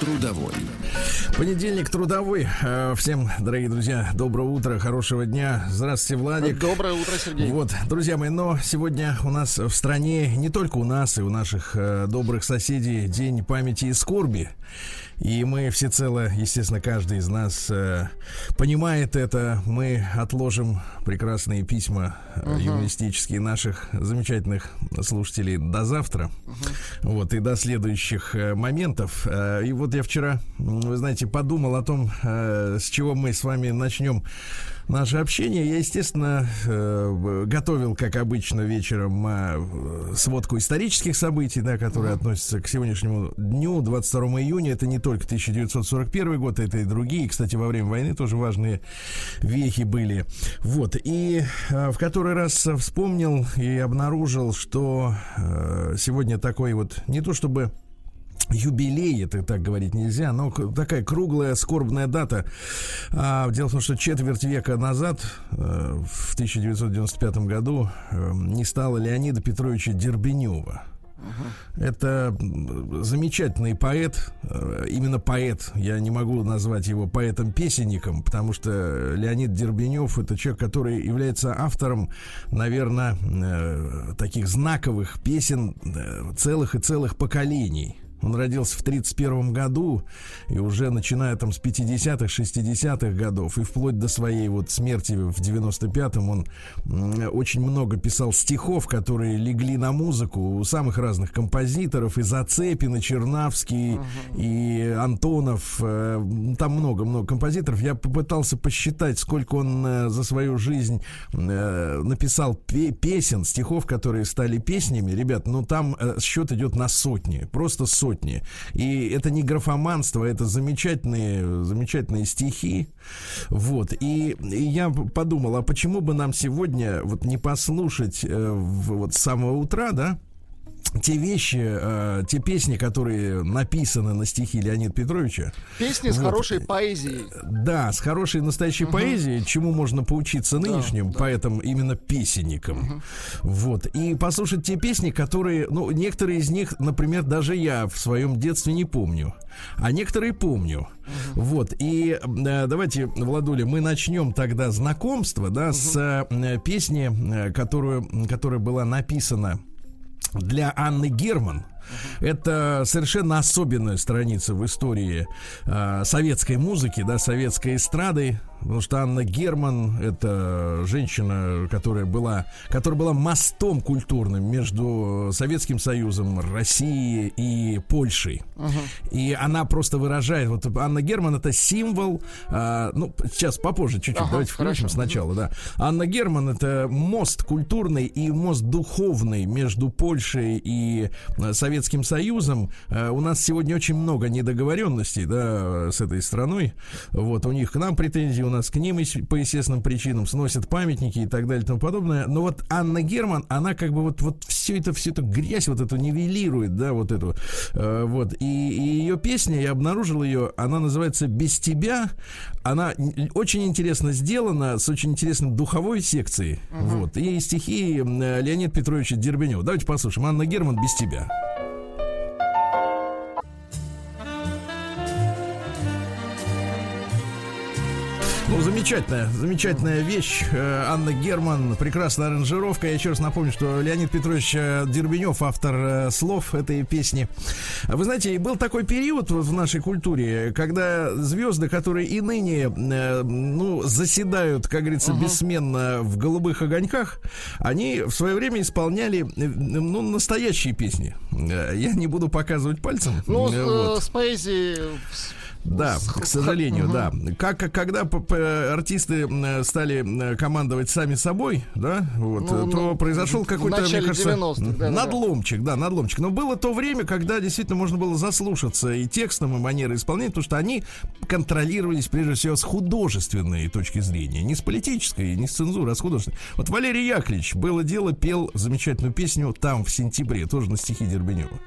Трудовой. Понедельник трудовой. Э, Всем, дорогие друзья, доброго утра, хорошего дня. Здравствуйте, Владик. Доброе утро, Сергей. Вот, друзья мои, но сегодня у нас в стране, не только у нас, и у наших э, добрых соседей, День памяти и скорби. И мы всецело, естественно, каждый из нас э, понимает это. Мы отложим прекрасные письма э, юмористические наших замечательных слушателей до завтра. Вот, и до следующих э, моментов. Э, и вот я вчера, вы знаете, подумал о том, э, с чего мы с вами начнем наше общение. Я, естественно, э, готовил, как обычно, вечером э, сводку исторических событий, да, которые относятся к сегодняшнему дню, 22 июня. Это не только 1941 год, это и другие. Кстати, во время войны тоже важные вехи были. Вот. И э, в который раз вспомнил и обнаружил, что сегодня такой вот, не то чтобы юбилей, это так говорить нельзя, но такая круглая скорбная дата. А, дело в том, что четверть века назад, э, в 1995 году, э, не стало Леонида Петровича Дербенева. Это замечательный поэт, э, именно поэт. Я не могу назвать его поэтом-песенником, потому что Леонид Дербенев это человек, который является автором, наверное, э, таких знаковых песен целых и целых поколений. Он родился в 1931 году, и уже начиная там с 50-х, 60-х годов, и вплоть до своей вот смерти в 95-м, он очень много писал стихов, которые легли на музыку у самых разных композиторов, и Зацепин, и Чернавский, и Антонов, э, там много-много композиторов. Я попытался посчитать, сколько он э, за свою жизнь э, написал пе- песен, стихов, которые стали песнями. Ребят, ну там счет идет на сотни, просто сотни. И это не графоманство, это замечательные, замечательные стихи. Вот. И, и я подумал, а почему бы нам сегодня вот не послушать э, вот с самого утра, да, те вещи, э, те песни, которые написаны на стихи Леонида Петровича, Песни с Вот. хорошей поэзией. да, с хорошей настоящей поэзией, чему можно поучиться нынешним поэтам, именно песенникам. Вот. И послушать те песни, которые, ну, некоторые из них, например, даже я в своем детстве не помню. А некоторые помню. Вот. И э, давайте, Владуля, мы начнем тогда знакомство, да, с э, песни, э, которую, которая была написана для Анны Герман. Это совершенно особенная страница в истории э, советской музыки, да, советской эстрады, потому что Анна Герман это женщина, которая была, которая была мостом культурным между Советским Союзом, Россией и Польшей. И она просто выражает, вот Анна Герман это символ, э, ну сейчас попозже чуть-чуть, Ага, давайте включим хорошо. сначала, да. Анна Герман это мост культурный и мост духовный между Польшей и э, Советским Союзом. Э, У нас сегодня очень много недоговоренностей, да, с этой страной. Вот, у них к нам претензии, у нас к ним по естественным причинам сносят памятники и так далее и тому подобное. Но вот Анна Герман, она как бы вот, вот все это, всю эту грязь вот эту нивелирует, да, вот эту. Э, Вот, и, и ее песня, я обнаружил ее, она называется «Без тебя». Она очень интересно сделана, с очень интересной духовой секцией. Вот, и стихи Леонида Петровича Дербенева. Давайте послушаем. Анна Герман «Без тебя». Ну, замечательная, замечательная вещь. Э, Анна Герман, прекрасная аранжировка. Я еще раз напомню, что Леонид Петрович э, Дербенев, автор э, слов этой песни. Вы знаете, был такой период в нашей культуре, когда звезды, которые и ныне, ну, заседают, как говорится, бессменно в голубых огоньках, они в свое время исполняли, ну, настоящие песни. Я не буду показывать пальцем. Ну, с, вот. с поэзией Да, к сожалению, да. Как когда артисты стали командовать сами собой, да, вот, ну, то ну, произошел какой-то, мне кажется, да, надломчик, да, надломчик. Но было то время, когда действительно можно было заслушаться и текстом, и манерой исполнения, потому что они контролировались прежде всего с художественной точки зрения, не с политической, не с цензурой, а с художественной. Вот Валерий Яковлевич было дело пел замечательную песню там в сентябре, тоже на стихи Дербенева.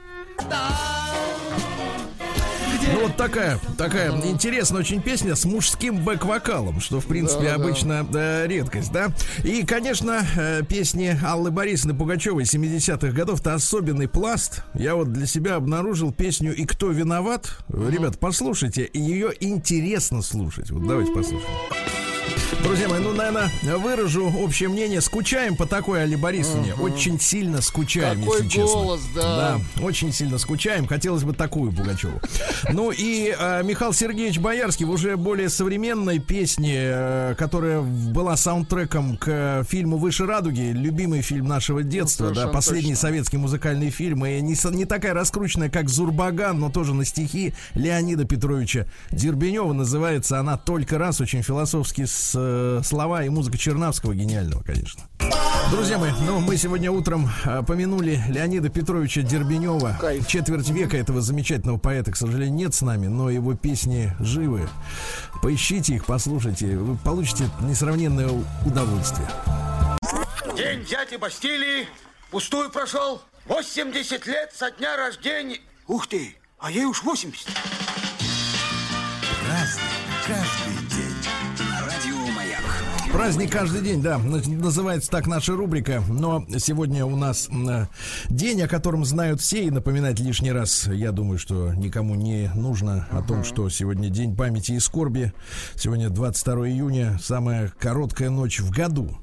Ну вот такая, такая интересная очень песня с мужским бэк-вокалом, что в принципе да, обычно да. Э, редкость, да. И, конечно, э, песни Аллы Борисовны Пугачевой 70-х годов это особенный пласт. Я вот для себя обнаружил песню «И кто виноват». Ребят, послушайте, ее интересно слушать. Вот давайте послушаем. Друзья мои, ну, наверное, выражу общее мнение. Скучаем по такой Али Борисовне. Угу. Очень сильно скучаем, Какой если голос, честно. Да. Да, очень сильно скучаем. Хотелось бы такую Пугачеву. Ну и э, Михаил Сергеевич Боярский в уже более современной песне, э, которая была саундтреком к фильму «Выше радуги», любимый фильм нашего детства, ну, да, последний точно. советский музыкальный фильм. И не, не такая раскрученная, как «Зурбаган», но тоже на стихи Леонида Петровича Дербенева. Называется она «Только раз», очень философски с э, слова и музыка Чернавского гениального, конечно. Друзья мои, ну мы сегодня утром э, помянули Леонида Петровича Дербенева. Кайф. Четверть века этого замечательного поэта, к сожалению, нет с нами, но его песни живы. Поищите их, послушайте, вы получите несравненное удовольствие. День дяди Бастилии пустую прошел. 80 лет со дня рождения. Ух ты, а ей уж 80. Разный, Праздник каждый день, да, называется так наша рубрика. Но сегодня у нас день, о котором знают все, и напоминать лишний раз, я думаю, что никому не нужно о том, что сегодня день памяти и скорби. Сегодня 22 июня, самая короткая ночь в году.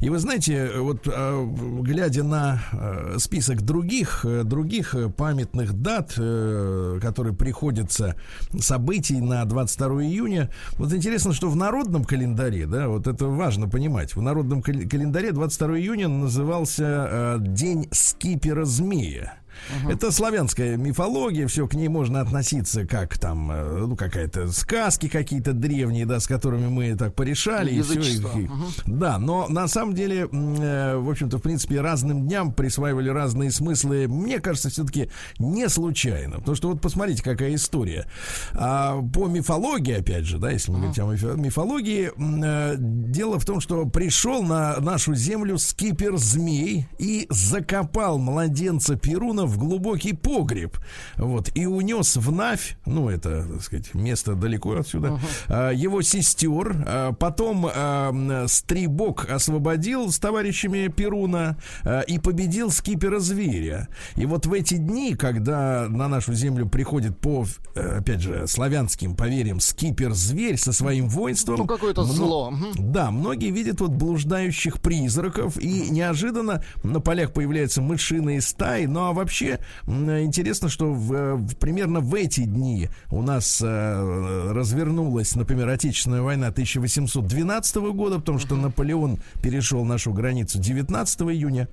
И вы знаете, вот а, глядя на а, список других, э, других памятных дат, э, которые приходятся событий на 22 июня, вот интересно, что в народном календаре, да, вот это важно понимать, в народном календаре 22 июня назывался День скипера змея. Угу. Это славянская мифология, все к ней можно относиться как там, э, ну, какая-то сказки какие-то древние, да, с которыми мы так порешали. И все, и, угу. Да, но на самом деле, э, в общем-то, в принципе, разным дням присваивали разные смыслы. Мне кажется, все-таки не случайно. Потому что вот посмотрите, какая история. А, по мифологии, опять же, да, если мы говорим о мифологии, э, дело в том, что пришел на нашу землю скипер змей и закопал младенца Перуна в глубокий погреб, вот, и унес в Навь, ну, это, так сказать, место далеко отсюда, uh-huh. его сестер, а, потом а, Стрибок освободил с товарищами Перуна и победил скипера зверя. И вот в эти дни, когда на нашу землю приходит по, опять же, славянским поверьям скипер-зверь со своим воинством... Ну, какое-то мно... зло. Да, многие видят вот блуждающих призраков, и неожиданно на полях появляются мышиные стаи, ну, а вообще вообще интересно, что в, в, примерно в эти дни у нас э, развернулась, например, Отечественная война 1812 года, потому что Наполеон перешел нашу границу 19 июня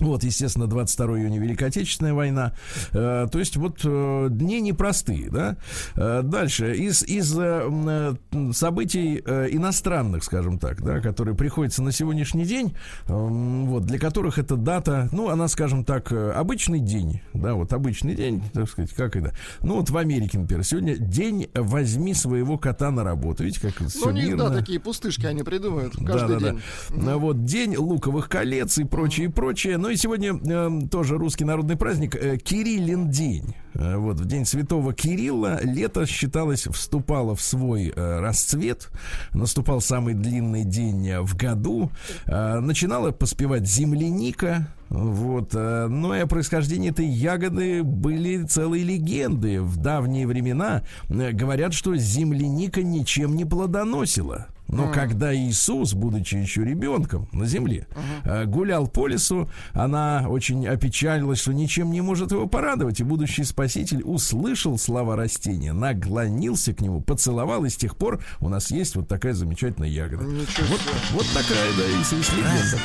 вот, естественно, 22 июня Великая Отечественная война. Э, то есть вот э, дни непростые, да. Э, дальше. Из, из э, событий э, иностранных, скажем так, да, которые приходятся на сегодняшний день, э, вот, для которых эта дата, ну, она, скажем так, обычный день, да, вот обычный день, так сказать, как это. Ну, вот в Америке, например, сегодня день «Возьми своего кота на работу». Видите, как все Ну, у них, да, такие пустышки они придумывают каждый да, да, день. Да. Вот день луковых колец и прочее, и прочее. Ну и сегодня э, тоже русский народный праздник э, Кириллин день. Э, вот в день Святого Кирилла лето считалось вступало в свой э, расцвет. Наступал самый длинный день э, в году. Э, начинала поспевать земляника. Вот. Э, но и о происхождении этой ягоды были целые легенды. В давние времена э, говорят, что земляника ничем не плодоносила. Но mm. когда Иисус, будучи еще ребенком на земле, uh-huh. гулял по лесу, она очень опечалилась, что ничем не может его порадовать. И будущий спаситель услышал слова растения, наклонился к нему, поцеловал, и с тех пор у нас есть вот такая замечательная ягода. Вот, вот такая, да, и легенда.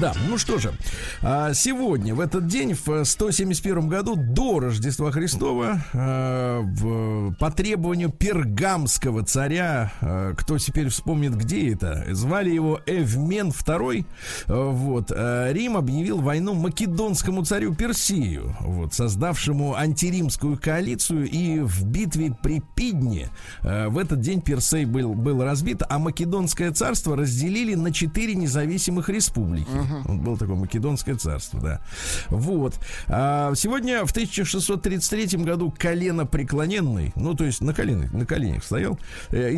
Да, ну что же, а, сегодня, в этот день, в 171 году, до Рождества Христова, а, по требованию пергамского царя, а, кто теперь вспомнит, где это, звали его Эвмен II, вот, Рим объявил войну македонскому царю Персию, вот, создавшему антиримскую коалицию, и в битве при Пидне в этот день Персей был, был разбит, а Македонское царство разделили на четыре независимых республики. Угу. Было такое Македонское царство, да. Вот. Сегодня в 1633 году колено преклоненный, ну, то есть на коленях, на коленях стоял, э,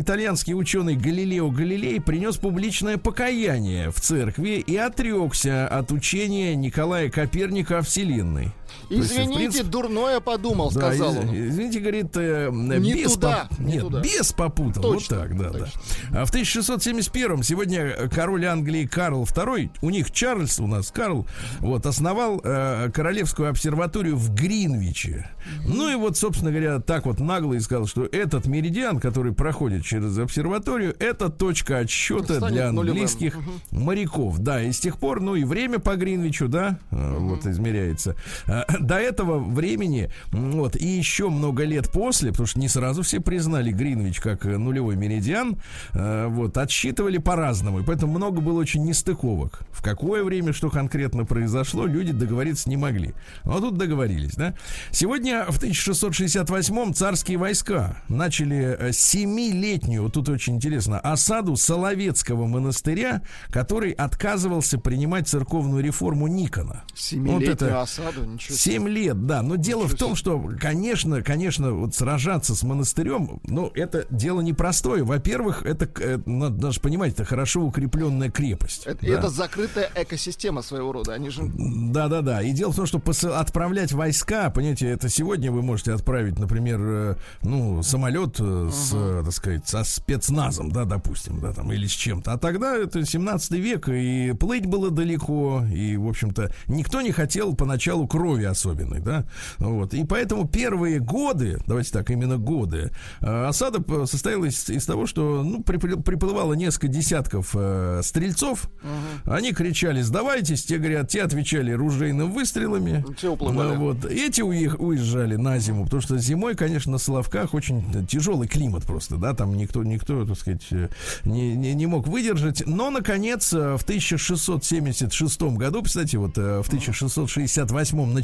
итальянский ученый Галилео Галилей принес публичное покаяние в церкви и отрекся от учения Николая Коперника о Вселенной. Извините, есть, принципе, дурное подумал, да, сказал он. Извините, говорит, э, не без туда, поп... не Нет, туда. без попутал. Точно, вот так, да, точно. да. А в 1671 сегодня король Англии Карл II, у них Чарльз, у нас Карл, вот, основал э, Королевскую обсерваторию в Гринвиче. Ну и вот, собственно говоря, так вот нагло и сказал, что этот меридиан, который проходит через обсерваторию, это точка отсчета Станет для английских нулевым. моряков. Да, и с тех пор, ну и время по Гринвичу, да, угу. вот измеряется. А, до этого времени, вот, и еще много лет после, потому что не сразу все признали Гринвич как нулевой меридиан, э, вот, отсчитывали по-разному, и поэтому много было очень нестыковок. В какое время что конкретно произошло, люди договориться не могли. Но тут договорились, да. Сегодня в 1668-м царские войска начали э, семилетнюю, вот тут очень интересно, осаду Соловецкого монастыря, который отказывался принимать церковную реформу Никона. Семилетнюю вот это, осаду? Ничего Семь лет, да. Но дело в том, что, конечно, конечно, вот сражаться с монастырем, ну, это дело непростое. Во-первых, это, это надо даже понимать, это хорошо укрепленная крепость. Это, да. это закрытая экосистема своего рода. Они же... Да, да, да. И дело в том, что отправлять войска, понимаете, это сегодня вы можете отправить, например, э, ну, самолет uh-huh. с, так сказать, со спецназом, да, допустим, да, там, или с чем-то. А тогда это 17 век, и плыть было далеко, и, в общем-то, никто не хотел поначалу крови особенной, да, вот. И поэтому первые годы, давайте так, именно годы, э, осада состояла из, из того, что, ну, приплывало несколько десятков э, стрельцов, угу. они кричали «сдавайтесь», те говорят, те отвечали ружейным выстрелами. Те уплывали. Вот. Эти уезжали на зиму, потому что зимой, конечно, на Соловках очень тяжелый климат просто, да, там никто, никто, так сказать, не, не, не мог выдержать. Но, наконец, в 1676 году, кстати, вот э, в 1668 началось,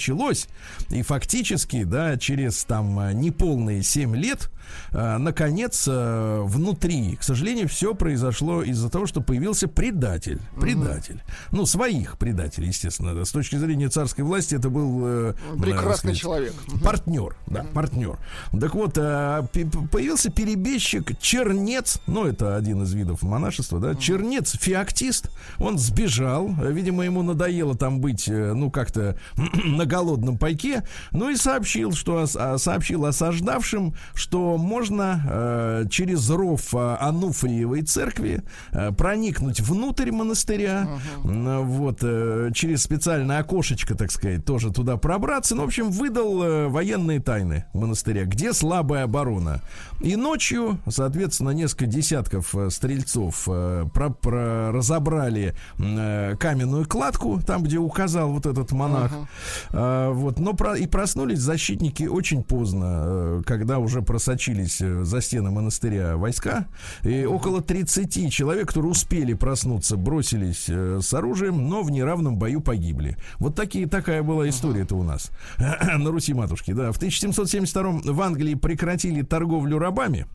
и фактически, да, через там неполные 7 лет Э, наконец, э, внутри, к сожалению, все произошло из-за того, что появился предатель. Предатель. Угу. Ну, своих предателей, естественно. С точки зрения царской власти это был... Э, Прекрасный сказать, человек. Партнер, да, угу. партнер. Так вот, появился перебежчик Чернец, ну, это один из видов монашества, да, Чернец, феоктист, он сбежал, видимо, ему надоело там быть, ну, как-то на голодном пайке, ну, и сообщил, что, сообщил осаждавшим, что можно э, через ров э, Ануфриевой церкви э, проникнуть внутрь монастыря, uh-huh. вот, э, через специальное окошечко, так сказать, тоже туда пробраться. Ну, в общем, выдал э, военные тайны монастыря, где слабая оборона. И ночью, соответственно, несколько десятков э, стрельцов э, про, про, разобрали э, каменную кладку, там, где указал вот этот монах. Uh-huh. Э, вот, но про, и проснулись защитники очень поздно, э, когда уже просочились просочились э, за стены монастыря войска, и около 30 человек, которые успели проснуться, бросились э, с оружием, но в неравном бою погибли. Вот такие, такая была история-то у нас на Руси матушки. Да. В 1772 в Англии прекратили торговлю рабами.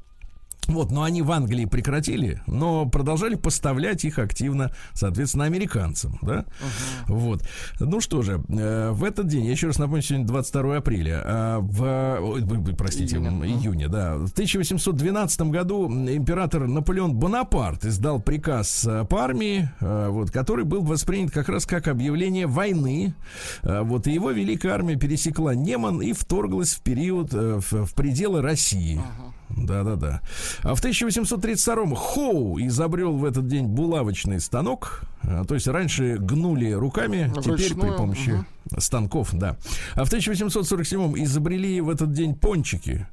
Вот, но они в Англии прекратили, но продолжали поставлять их активно, соответственно, американцам, да? Uh-huh. Вот. Ну что же, э, в этот день, я еще раз напомню, сегодня 22 апреля, э, в, ой, простите, июня. июня, да, в 1812 году император Наполеон Бонапарт издал приказ э, по армии, э, вот, который был воспринят как раз как объявление войны, э, вот, и его великая армия пересекла Неман и вторглась в период, э, в, в пределы России. Uh-huh. Да-да-да. А в 1832-м Хоу изобрел в этот день булавочный станок. А, то есть раньше гнули руками, Ручную, теперь при помощи угу станков, да. А в 1847-м изобрели в этот день пончики.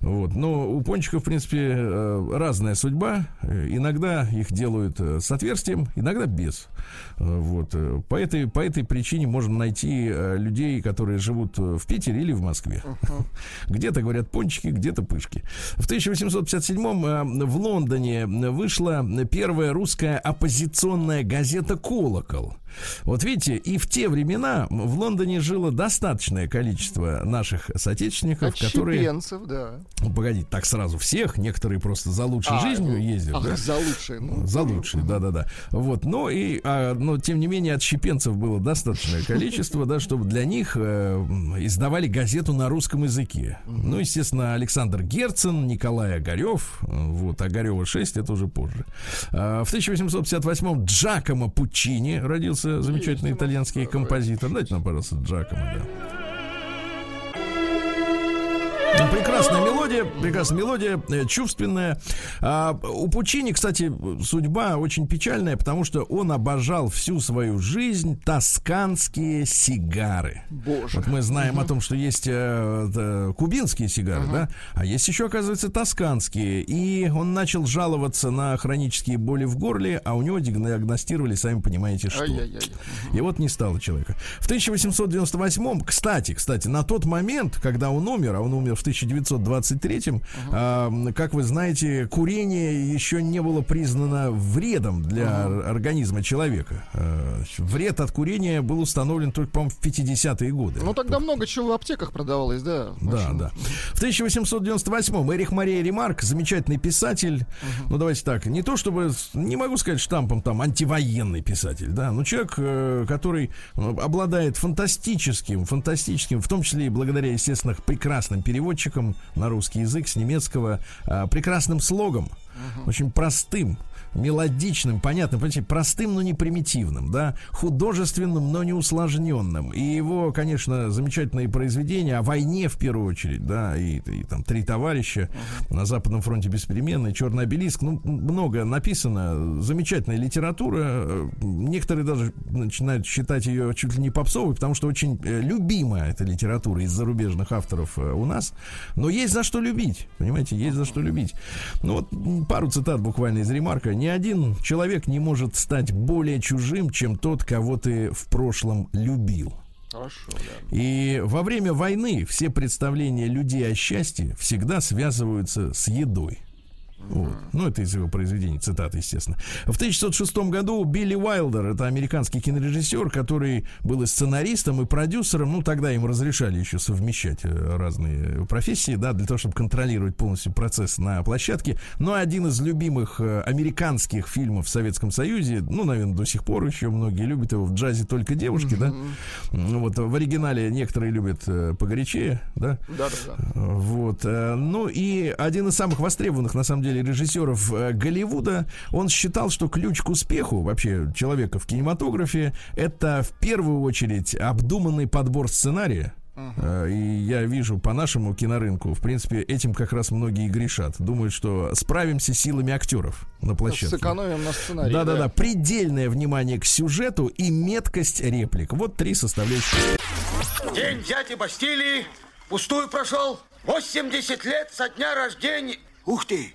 Вот. Но у пончиков, в принципе, э, разная судьба. Иногда их делают э, с отверстием, иногда без. Э, вот. По, этой, по этой причине можно найти людей, которые живут в Питере или в Москве. Uh-huh. Где-то говорят пончики, где-то пышки. В 1857-м в Лондоне вышла первая русская оппозиционная газета «Колокол». Вот видите, и в те времена в Лондоне жило достаточное количество наших соотечественников, которые... да. Ну, погодите, так сразу всех, некоторые просто за лучшей а, жизнью ну, ездят. Ах, да? за лучшей. Ну. За лучшей, да-да-да. Вот, но и, а, но тем не менее, отщепенцев было достаточное количество, да, чтобы для них э, издавали газету на русском языке. Ну, естественно, Александр Герцен, Николай Огарев, вот, Огарева 6, это уже позже. А, в 1858-м Джакомо Пучини родился замечательный итальянский композитор. Дайте нам, пожалуйста, Джакомо, да. Прекрасная мелодия, прекрасная мелодия, э, чувственная. А, у Пучини, кстати, судьба очень печальная, потому что он обожал всю свою жизнь тосканские сигары. Боже. Вот мы знаем угу. о том, что есть э, кубинские сигары, угу. да, а есть еще, оказывается, тосканские. И он начал жаловаться на хронические боли в горле, а у него диагностировали, сами понимаете, что. Ай-яй-яй. И вот не стало человека. В 1898, кстати, кстати, на тот момент, когда он умер, а он умер в 1923, uh-huh. а, как вы знаете, курение еще не было признано вредом для uh-huh. организма человека. А, вред от курения был установлен только, по-моему, в 50-е годы. Ну, тогда много чего в аптеках продавалось, да? Да, да. В 1898-м Эрих Мария Ремарк, замечательный писатель, uh-huh. ну, давайте так, не то чтобы, не могу сказать штампом там антивоенный писатель, да, но человек, э, который ну, обладает фантастическим, фантастическим, в том числе и благодаря, естественно, прекрасным переводчикам, на русский язык с немецкого а, прекрасным слогом, очень простым мелодичным, понятным, понимаете, простым, но не примитивным, да, художественным, но не усложненным. И его, конечно, замечательные произведения о войне в первую очередь, да, и, и там три товарища на Западном фронте беспеременный, Черный обелиск, ну, много написано, замечательная литература. Некоторые даже начинают считать ее чуть ли не попсовой, потому что очень э, любимая эта литература из зарубежных авторов э, у нас. Но есть за что любить, понимаете, есть за что любить. Ну вот пару цитат буквально из ремарка ни один человек не может стать более чужим, чем тот, кого ты в прошлом любил. Хорошо, да. И во время войны все представления людей о счастье всегда связываются с едой. Вот. Ну, это из его произведений, цитаты, естественно. В 1906 году Билли Уайлдер, это американский кинорежиссер, который был и сценаристом, и продюсером, ну, тогда им разрешали еще совмещать э, разные профессии, да, для того, чтобы контролировать полностью процесс на площадке. Но один из любимых э, американских фильмов в Советском Союзе, ну, наверное, до сих пор еще многие любят его в джазе только девушки, да. Вот в оригинале некоторые любят э, погорячее, да. Да, да, да. Вот. Ну и один из самых востребованных, на самом деле режиссеров э, Голливуда, он считал, что ключ к успеху вообще человека в кинематографе это в первую очередь обдуманный подбор сценария, Uh-huh. И я вижу по нашему кинорынку, в принципе, этим как раз многие грешат. Думают, что справимся силами актеров на площадке. Сэкономим на сценарий. Да-да-да. Да. Предельное внимание к сюжету и меткость реплик. Вот три составляющие. День дяди Бастилии пустую прошел. 80 лет со дня рождения. Ух ты!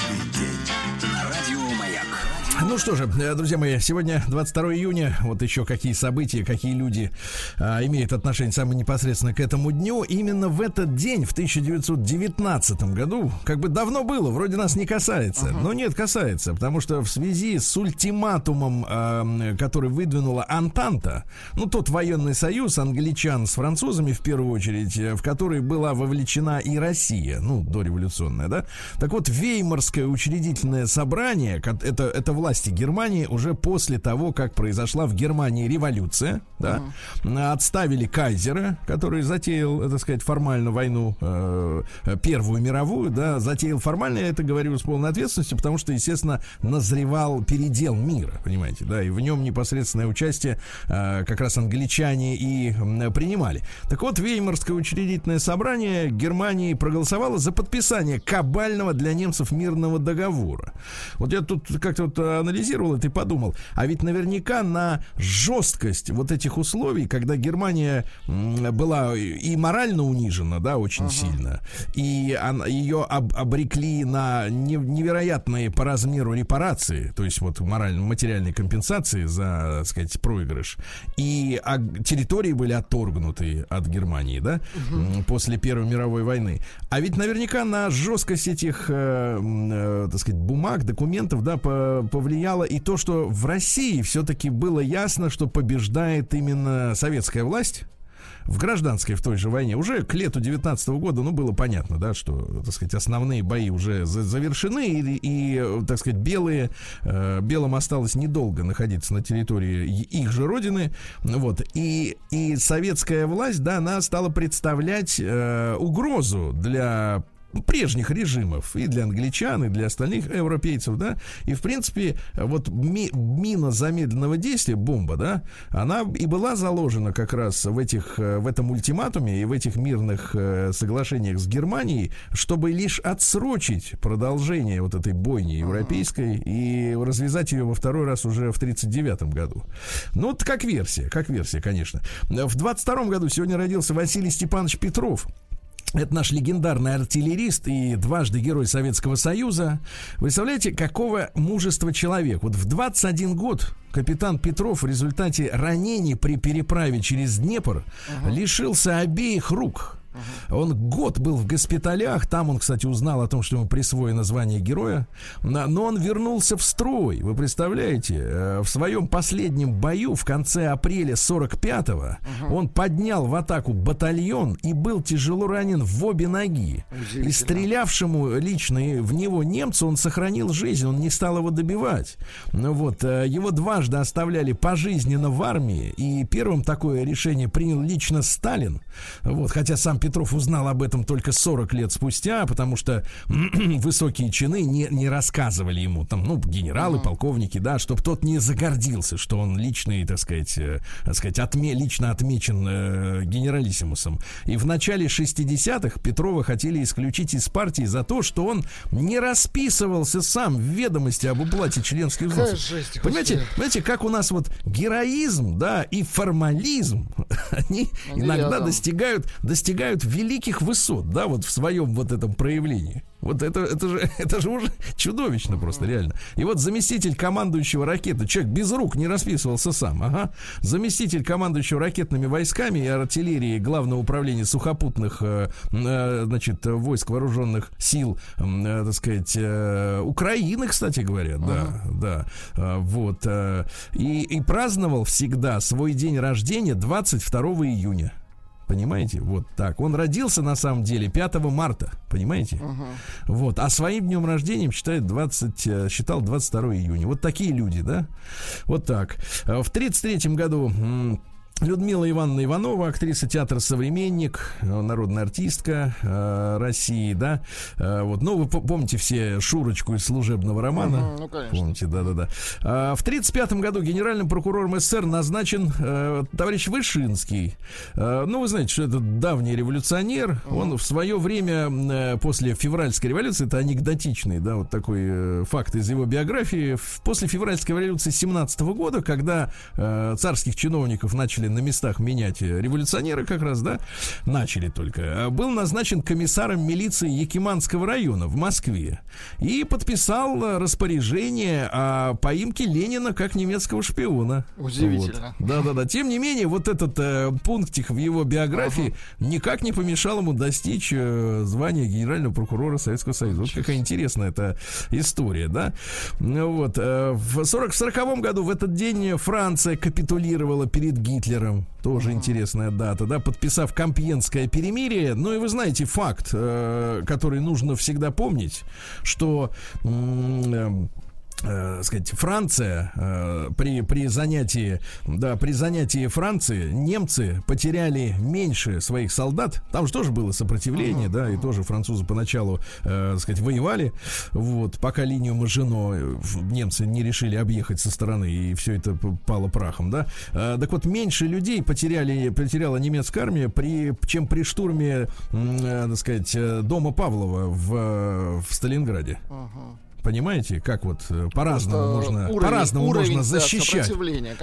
ну что же, э, друзья мои, сегодня 22 июня. Вот еще какие события, какие люди а, имеют отношение самое непосредственно к этому дню. Именно в этот день, в 1919 году, как бы давно было, вроде нас не касается. Uh-huh. Но нет, касается, потому что в связи с ультиматумом, а, который выдвинула Антанта, ну тот военный союз англичан с французами в первую очередь, э, в который была вовлечена и Россия, ну дореволюционная, да. Так вот, Веймарское учредительное собрание, это, это власть власти Германии уже после того, как произошла в Германии революция, да, отставили кайзера, который затеял, так сказать, формально войну э, Первую мировую, да, затеял формально, я это говорю с полной ответственностью, потому что, естественно, назревал передел мира, понимаете, да, и в нем непосредственное участие э, как раз англичане и м, принимали. Так вот, Веймарское учредительное собрание Германии проголосовало за подписание кабального для немцев мирного договора. Вот я тут как-то вот анализировал это и подумал, а ведь наверняка на жесткость вот этих условий, когда Германия была и морально унижена, да, очень сильно, и она, ее об- обрекли на не- невероятные по размеру репарации, то есть вот морально материальной компенсации за, так сказать, проигрыш, и территории были отторгнуты от Германии, да, м, после Первой мировой войны. А ведь наверняка на жесткость этих, э, э, так сказать, бумаг, документов, да, по- повлияло и то, что в России все-таки было ясно, что побеждает именно советская власть в гражданской в той же войне. Уже к лету 19 года, ну, было понятно, да, что, так сказать, основные бои уже за- завершены, и, и, так сказать, белые, э, белым осталось недолго находиться на территории их же родины, вот, и, и советская власть, да, она стала представлять э, угрозу для прежних режимов и для англичан, и для остальных европейцев, да, и в принципе вот ми- мина замедленного действия, бомба, да, она и была заложена как раз в этих, э, в этом ультиматуме и в этих мирных э, соглашениях с Германией, чтобы лишь отсрочить продолжение вот этой бойни европейской и развязать ее во второй раз уже в 1939 году. Ну, вот как версия, как версия, конечно. В 22 году сегодня родился Василий Степанович Петров. Это наш легендарный артиллерист и дважды герой Советского Союза. Вы представляете, какого мужества человек? Вот в 21 год капитан Петров в результате ранений при переправе через Днепр лишился обеих рук. Он год был в госпиталях, там он, кстати, узнал о том, что ему присвоено звание героя, но он вернулся в строй, вы представляете, э, в своем последнем бою в конце апреля 45-го он поднял в атаку батальон и был тяжело ранен в обе ноги. И стрелявшему лично в него немцу он сохранил жизнь, он не стал его добивать. Ну вот, э, его дважды оставляли пожизненно в армии, и первым такое решение принял лично Сталин. Вот, хотя сам Петров узнал об этом только 40 лет спустя, потому что высокие чины не, не рассказывали ему, там, ну, генералы, полковники, да, чтобы тот не загордился, что он личный, так сказать, э, так сказать отме, лично отмечен э, генералиссимусом. И в начале 60-х Петрова хотели исключить из партии за то, что он не расписывался сам в ведомости об уплате членских взносов. жесть, Понимаете, господи. понимаете, как у нас вот героизм, да, и формализм, они Они иногда рядом. достигают, достигают великих высот, да, вот в своем вот этом проявлении. Вот это, это, же, это же уже чудовищно просто, реально. И вот заместитель командующего ракеты, человек без рук не расписывался сам, ага. Заместитель командующего ракетными войсками и артиллерией Главного управления сухопутных, э, э, значит, войск вооруженных сил, э, так сказать, э, Украины, кстати говоря, да, да. Э, вот. э, и, и праздновал всегда свой день рождения 22 июня. Понимаете? Вот так. Он родился на самом деле 5 марта. Понимаете? Вот. А своим днем рождения считает 20, э, считал 22 июня. Вот такие люди, да? Вот так. Э, В 33 году Людмила Ивановна Иванова, актриса театра «Современник», э, народная артистка э, России, да. Э, вот, ну, вы по- помните все Шурочку из служебного романа. Мгм, ну, конечно. Помните, да-да-да. А, В 1935 году генеральным прокурором СССР назначен э, товарищ Вышинский. Э, ну, вы знаете, что это давний революционер. Он в свое время, э, после февральской революции, это анекдотичный, да, вот такой э, факт из его биографии. После февральской революции 17 года, когда э, царских чиновников начали на местах менять э, революционеры как раз, да, начали только, э, был назначен комиссаром милиции Якиманского района в Москве и подписал э, распоряжение о поимке Ленина как немецкого шпиона. Удивительно. Вот. Да-да-да. Тем не менее, вот этот э, пунктик в его биографии никак не помешал ему достичь э, звания генерального прокурора Советского Союза. Вот какая интересная эта история, да? Вот. э, в 40 в 40 году в этот день Франция капитулировала перед Гитлером. Тоже интересная дата, да, подписав Компьенское перемирие. Ну и вы знаете факт, э, который нужно всегда помнить, что м, э, э, сказать, Франция э, при, при занятии, да, при занятии Франции немцы потеряли меньше своих солдат. Там же тоже было сопротивление, да, и тоже французы поначалу, э, сказать, воевали. Вот, пока линию Мажино э, немцы не решили объехать со стороны, и все это пало прахом, да. Э, так вот, меньше людей потеряли, потеряла немецкая армия, при, чем при штурме, э, так сказать, э, дома Павлова в, в Сталинграде. Ага. Понимаете, как вот э, по-разному можно, по-разному можно защищать.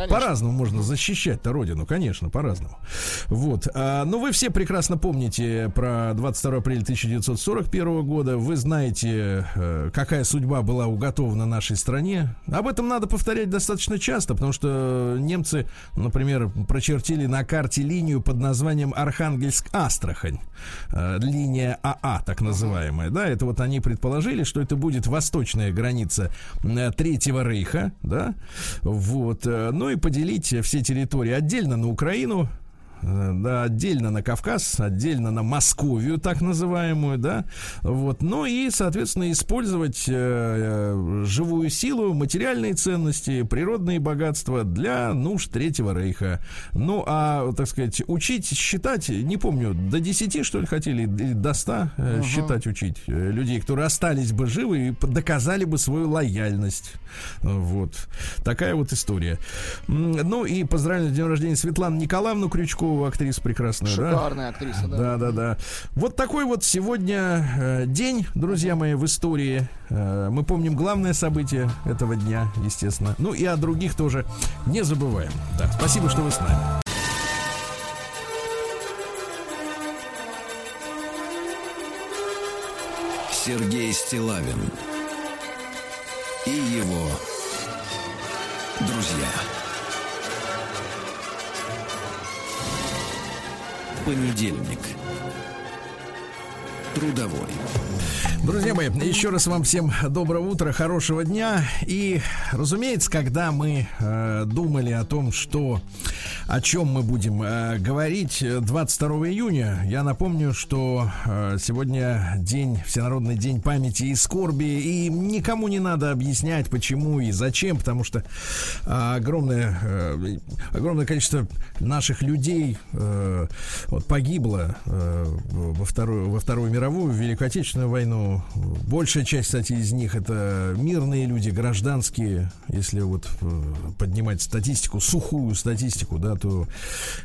По-разному можно защищать-то родину, конечно, по-разному. Вот. А, ну, вы все прекрасно помните про 22 апреля 1941 года. Вы знаете, э, какая судьба была уготована нашей стране. Об этом надо повторять достаточно часто, потому что немцы, например, прочертили на карте линию под названием Архангельск-Астрахань. Э, линия АА, так называемая. Да, это вот они предположили, что это будет восточная граница э, Третьего Рейха, да, вот, э, ну и поделить все территории отдельно на Украину, да, отдельно на Кавказ, отдельно на Московию, так называемую, да, вот, ну и, соответственно, использовать э, э, живую силу, материальные ценности, природные богатства для нужд Третьего Рейха. Ну, а, так сказать, учить считать, не помню, до 10, что ли, хотели, или до 100 э, считать учить э, людей, которые остались бы живы и доказали бы свою лояльность. Вот. Такая вот история. Ну и поздравляю с днем рождения Светлану Николаевну Крючкову, актрису прекрасную. да? Шикарная актриса, да. Да, да, да. Вот такой вот сегодня э, день, друзья мои, в истории. Э, мы помним главное событие этого дня, естественно. Ну и о других тоже не забываем. Да, спасибо, что вы с нами. Сергей Стилавин и его друзья. Понедельник. Трудовой. Друзья мои, еще раз вам всем доброго утра, хорошего дня. И, разумеется, когда мы э, думали о том, что о чем мы будем э, говорить э, 22 июня, я напомню, что э, сегодня день, Всенародный день памяти и скорби, и никому не надо объяснять, почему и зачем, потому что э, огромное, э, огромное количество наших людей э, вот, погибло э, во, вторую, во Вторую мировую, в Великую Отечественную войну. Большая часть, кстати, из них это мирные люди, гражданские. Если вот э, поднимать статистику, сухую статистику, да, то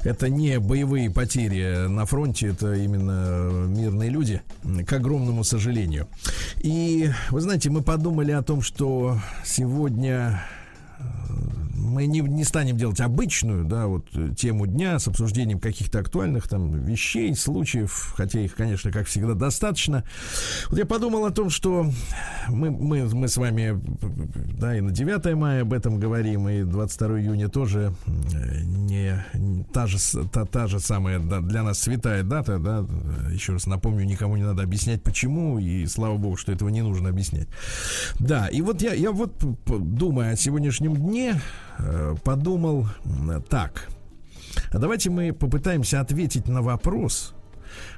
это не боевые потери на фронте, это именно мирные люди, к огромному сожалению. И вы знаете, мы подумали о том, что сегодня мы не, не станем делать обычную, да, вот э, тему дня с обсуждением каких-то актуальных там вещей, случаев, хотя их, конечно, как всегда, достаточно. Вот я подумал о том, что мы, мы, мы с вами, да, и на 9 мая об этом говорим, и 22 июня тоже не, не та, же, та, та же самая да, для нас святая дата, да, еще раз напомню, никому не надо объяснять, почему, и слава богу, что этого не нужно объяснять. Да, и вот я, я вот, думая о сегодняшнем дне, подумал м, так. Давайте мы попытаемся ответить на вопрос.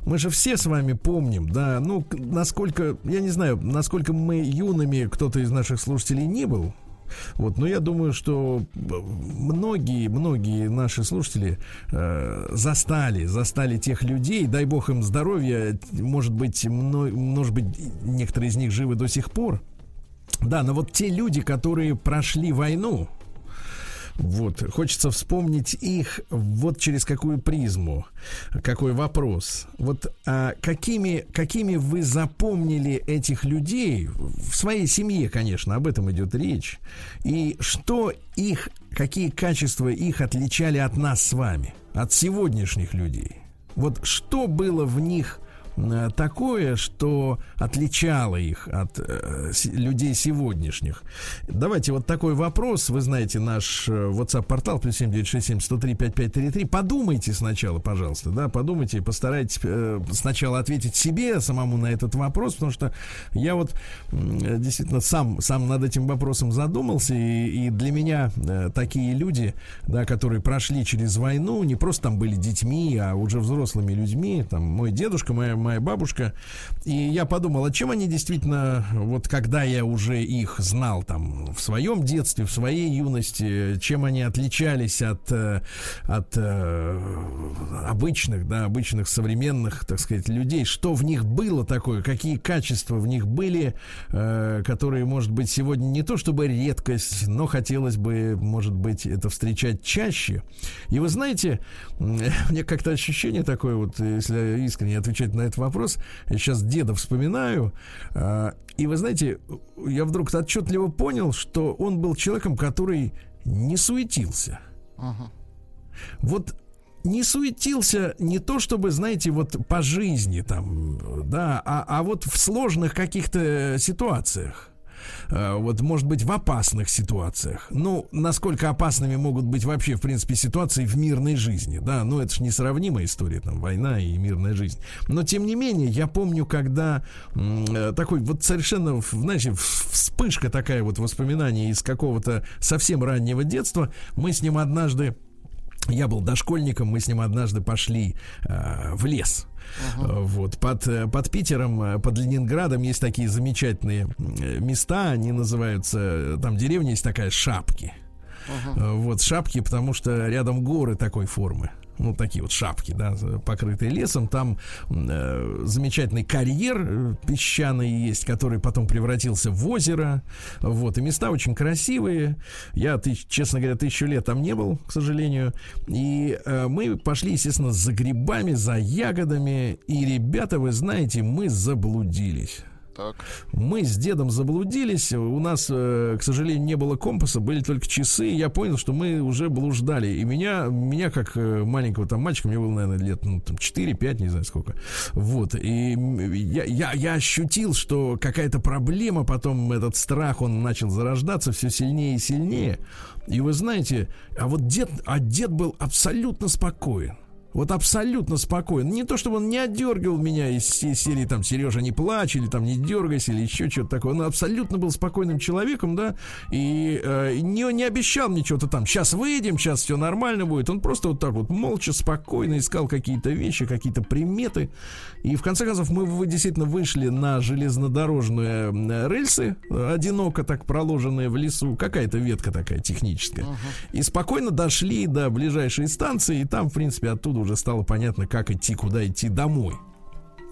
Мы же все с вами помним, да, ну, насколько, я не знаю, насколько мы юными, кто-то из наших слушателей не был, вот, но я думаю, что многие, многие наши слушатели э, застали, застали тех людей, дай бог им здоровья, может быть, мно- может быть, некоторые из них живы до сих пор. Да, но вот те люди, которые прошли войну, вот, хочется вспомнить их вот через какую призму, какой вопрос. Вот а, какими, какими вы запомнили этих людей в своей семье, конечно, об этом идет речь. И что их, какие качества их отличали от нас с вами, от сегодняшних людей? Вот что было в них такое, что отличало их от э, людей сегодняшних. Давайте вот такой вопрос. Вы знаете наш э, WhatsApp-портал плюс 7967 103 5533. Подумайте сначала, пожалуйста, да, подумайте, постарайтесь э, сначала ответить себе самому на этот вопрос, потому что я вот э, действительно сам, сам над этим вопросом задумался, и, и для меня э, такие люди, да, которые прошли через войну, не просто там были детьми, а уже взрослыми людьми, там мой дедушка, моя, моя бабушка. И я подумал, а чем они действительно, вот когда я уже их знал там в своем детстве, в своей юности, чем они отличались от, э, от э, обычных, да, обычных современных, так сказать, людей, что в них было такое, какие качества в них были, э, которые, может быть, сегодня не то чтобы редкость, но хотелось бы, может быть, это встречать чаще. И вы знаете, мне как-то ощущение такое, вот если искренне отвечать на этот вопрос, я сейчас деда вспоминаю, э, и вы знаете, я вдруг отчетливо понял, что он был человеком, который не суетился. Ага. Вот не суетился не то чтобы, знаете, вот по жизни там, да, а, а вот в сложных каких-то ситуациях. Э, Вот, может быть, в опасных ситуациях. Ну, насколько опасными могут быть вообще, в принципе, ситуации в мирной жизни, да, ну, это же несравнимая история, там, война и мирная жизнь. Но, тем не менее, я помню, когда э, такой вот совершенно, знаете, вспышка такая вот воспоминания из какого-то совсем раннего детства, мы с ним однажды я был дошкольником, мы с ним однажды пошли э, в лес. Э, Вот, под, э, под Питером, э, под Ленинградом есть такие замечательные места, они называются, там деревня есть такая Шапки. Э, Вот, Шапки, потому что рядом горы такой формы. Ну, такие вот шапки, да, покрытые лесом. Там э, замечательный карьер э, песчаный есть, который потом превратился в озеро. Вот, и места очень красивые. Я, тысяч- честно говоря, тысячу лет там не был, к сожалению. И э, мы пошли, естественно, за грибами, за ягодами. И, ребята, вы знаете, мы заблудились. Так. Мы с дедом заблудились. У нас, э, к сожалению, не было компаса, были только часы. Я понял, что мы уже блуждали. И меня, меня как э, маленького там мальчика, мне было, наверное, лет ну, там, 4-5, не знаю сколько. Вот. И я, я, я ощутил, что какая-то проблема, потом этот страх, он начал зарождаться все сильнее и сильнее. И вы знаете, а вот дед, а дед был абсолютно спокоен. Вот абсолютно спокоен. Не то, чтобы он не отдергивал меня из се- серии там Сережа, не плачь, или там не дергайся, или еще что-то такое. Он абсолютно был спокойным человеком, да, и э, не, не обещал мне что-то там. Сейчас выйдем, сейчас все нормально будет. Он просто вот так вот молча, спокойно искал какие-то вещи, какие-то приметы. И в конце концов мы действительно вышли на железнодорожные рельсы, одиноко так проложенные в лесу, какая-то ветка такая техническая. И спокойно дошли до ближайшей станции, и там, в принципе, оттуда уже стало понятно, как идти, куда идти домой.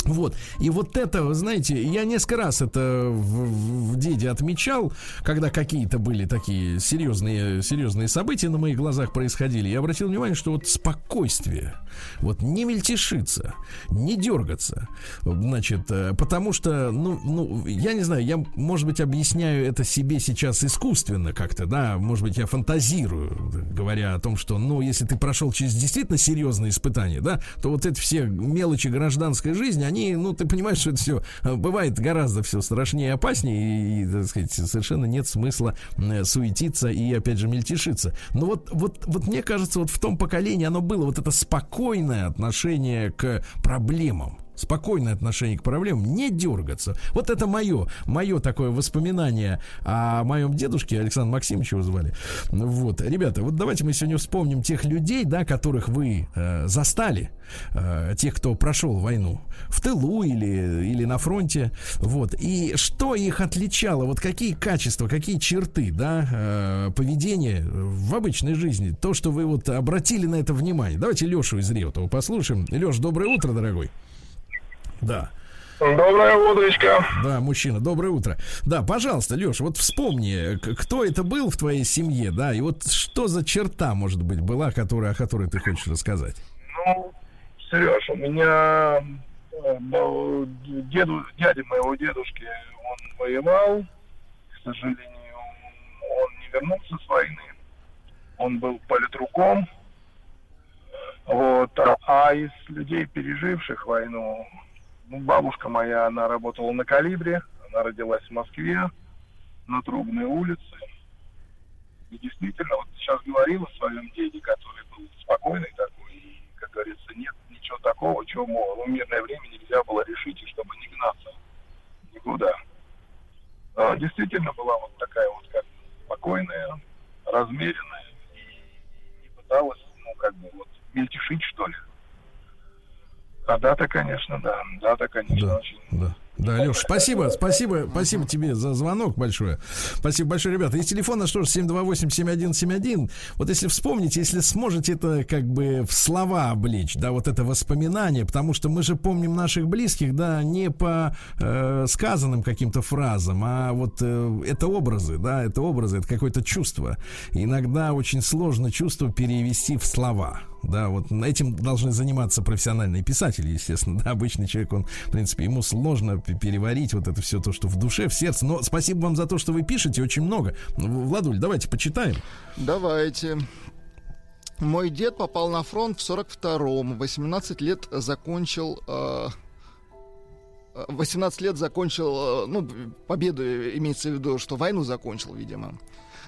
Вот. И вот это, вы знаете, я несколько раз это в, в- деде отмечал, когда какие-то были такие серьезные, серьезные события на моих глазах происходили. Я обратил внимание, что вот спокойствие, вот не мельтешиться, не дергаться, значит, э, потому что, ну, ну, я не знаю, я, может быть, объясняю это себе сейчас искусственно как-то, да, может быть, я фантазирую, говоря о том, что, ну, если ты прошел через действительно серьезные испытания, да, то вот эти все мелочи гражданской жизни, они, ну, ты понимаешь, что это все бывает гораздо все страшнее и опаснее, и, и, так сказать, совершенно нет смысла э, суетиться и, опять же, мельтешиться. Но вот, вот, вот мне кажется, вот в том поколении оно было вот это спокойное отношение к проблемам. Спокойное отношение к проблемам, не дергаться. Вот это мое, мое такое воспоминание о моем дедушке, Александр Максимович его звали. Вот, ребята, вот давайте мы сегодня вспомним тех людей, да, которых вы э, застали, э, тех, кто прошел войну в тылу или, или на фронте, вот, и что их отличало, вот какие качества, какие черты, да, э, поведения в обычной жизни, то, что вы вот обратили на это внимание. Давайте Лешу из Реутова послушаем. Леш, доброе утро, дорогой. Да. Доброе утречко. Да, мужчина, доброе утро. Да, пожалуйста, Леш, вот вспомни, кто это был в твоей семье, да, и вот что за черта, может быть, была, которая, о которой ты хочешь рассказать? Ну, Сереж, у меня э, был деду, дядя моего дедушки, он воевал. К сожалению, он не вернулся с войны. Он был политруком. Вот. А- из людей, переживших войну, ну, бабушка моя, она работала на калибре. Она родилась в Москве, на Трубной улице. И действительно, вот сейчас говорил о своем деде, который был спокойный такой, и, как говорится, нет ничего такого, чего мол, в мирное время нельзя было решить, и чтобы не гнаться никуда. А, действительно была вот такая вот как спокойная, размеренная, и не пыталась, ну, как бы вот мельтешить, что ли. А дата, конечно, да. Дата, конечно, Да, очень. да. Да, Леш, спасибо, спасибо, спасибо тебе за звонок большое. Спасибо большое, ребята. Из телефона что ж, 728-7171. Вот если вспомните, если сможете это как бы в слова облечь, да, вот это воспоминание, потому что мы же помним наших близких, да, не по э, сказанным каким-то фразам, а вот э, это образы, да, это образы, это какое-то чувство. И иногда очень сложно чувство перевести в слова. Да, вот этим должны заниматься профессиональные писатели, естественно. Да, обычный человек, он, в принципе, ему сложно переварить вот это все то, что в душе, в сердце. Но спасибо вам за то, что вы пишете, очень много. Владуль, давайте почитаем. Давайте. Мой дед попал на фронт в 42-м. 18 лет закончил... э, 18 лет закончил, э, ну, победу имеется в виду, что войну закончил, видимо.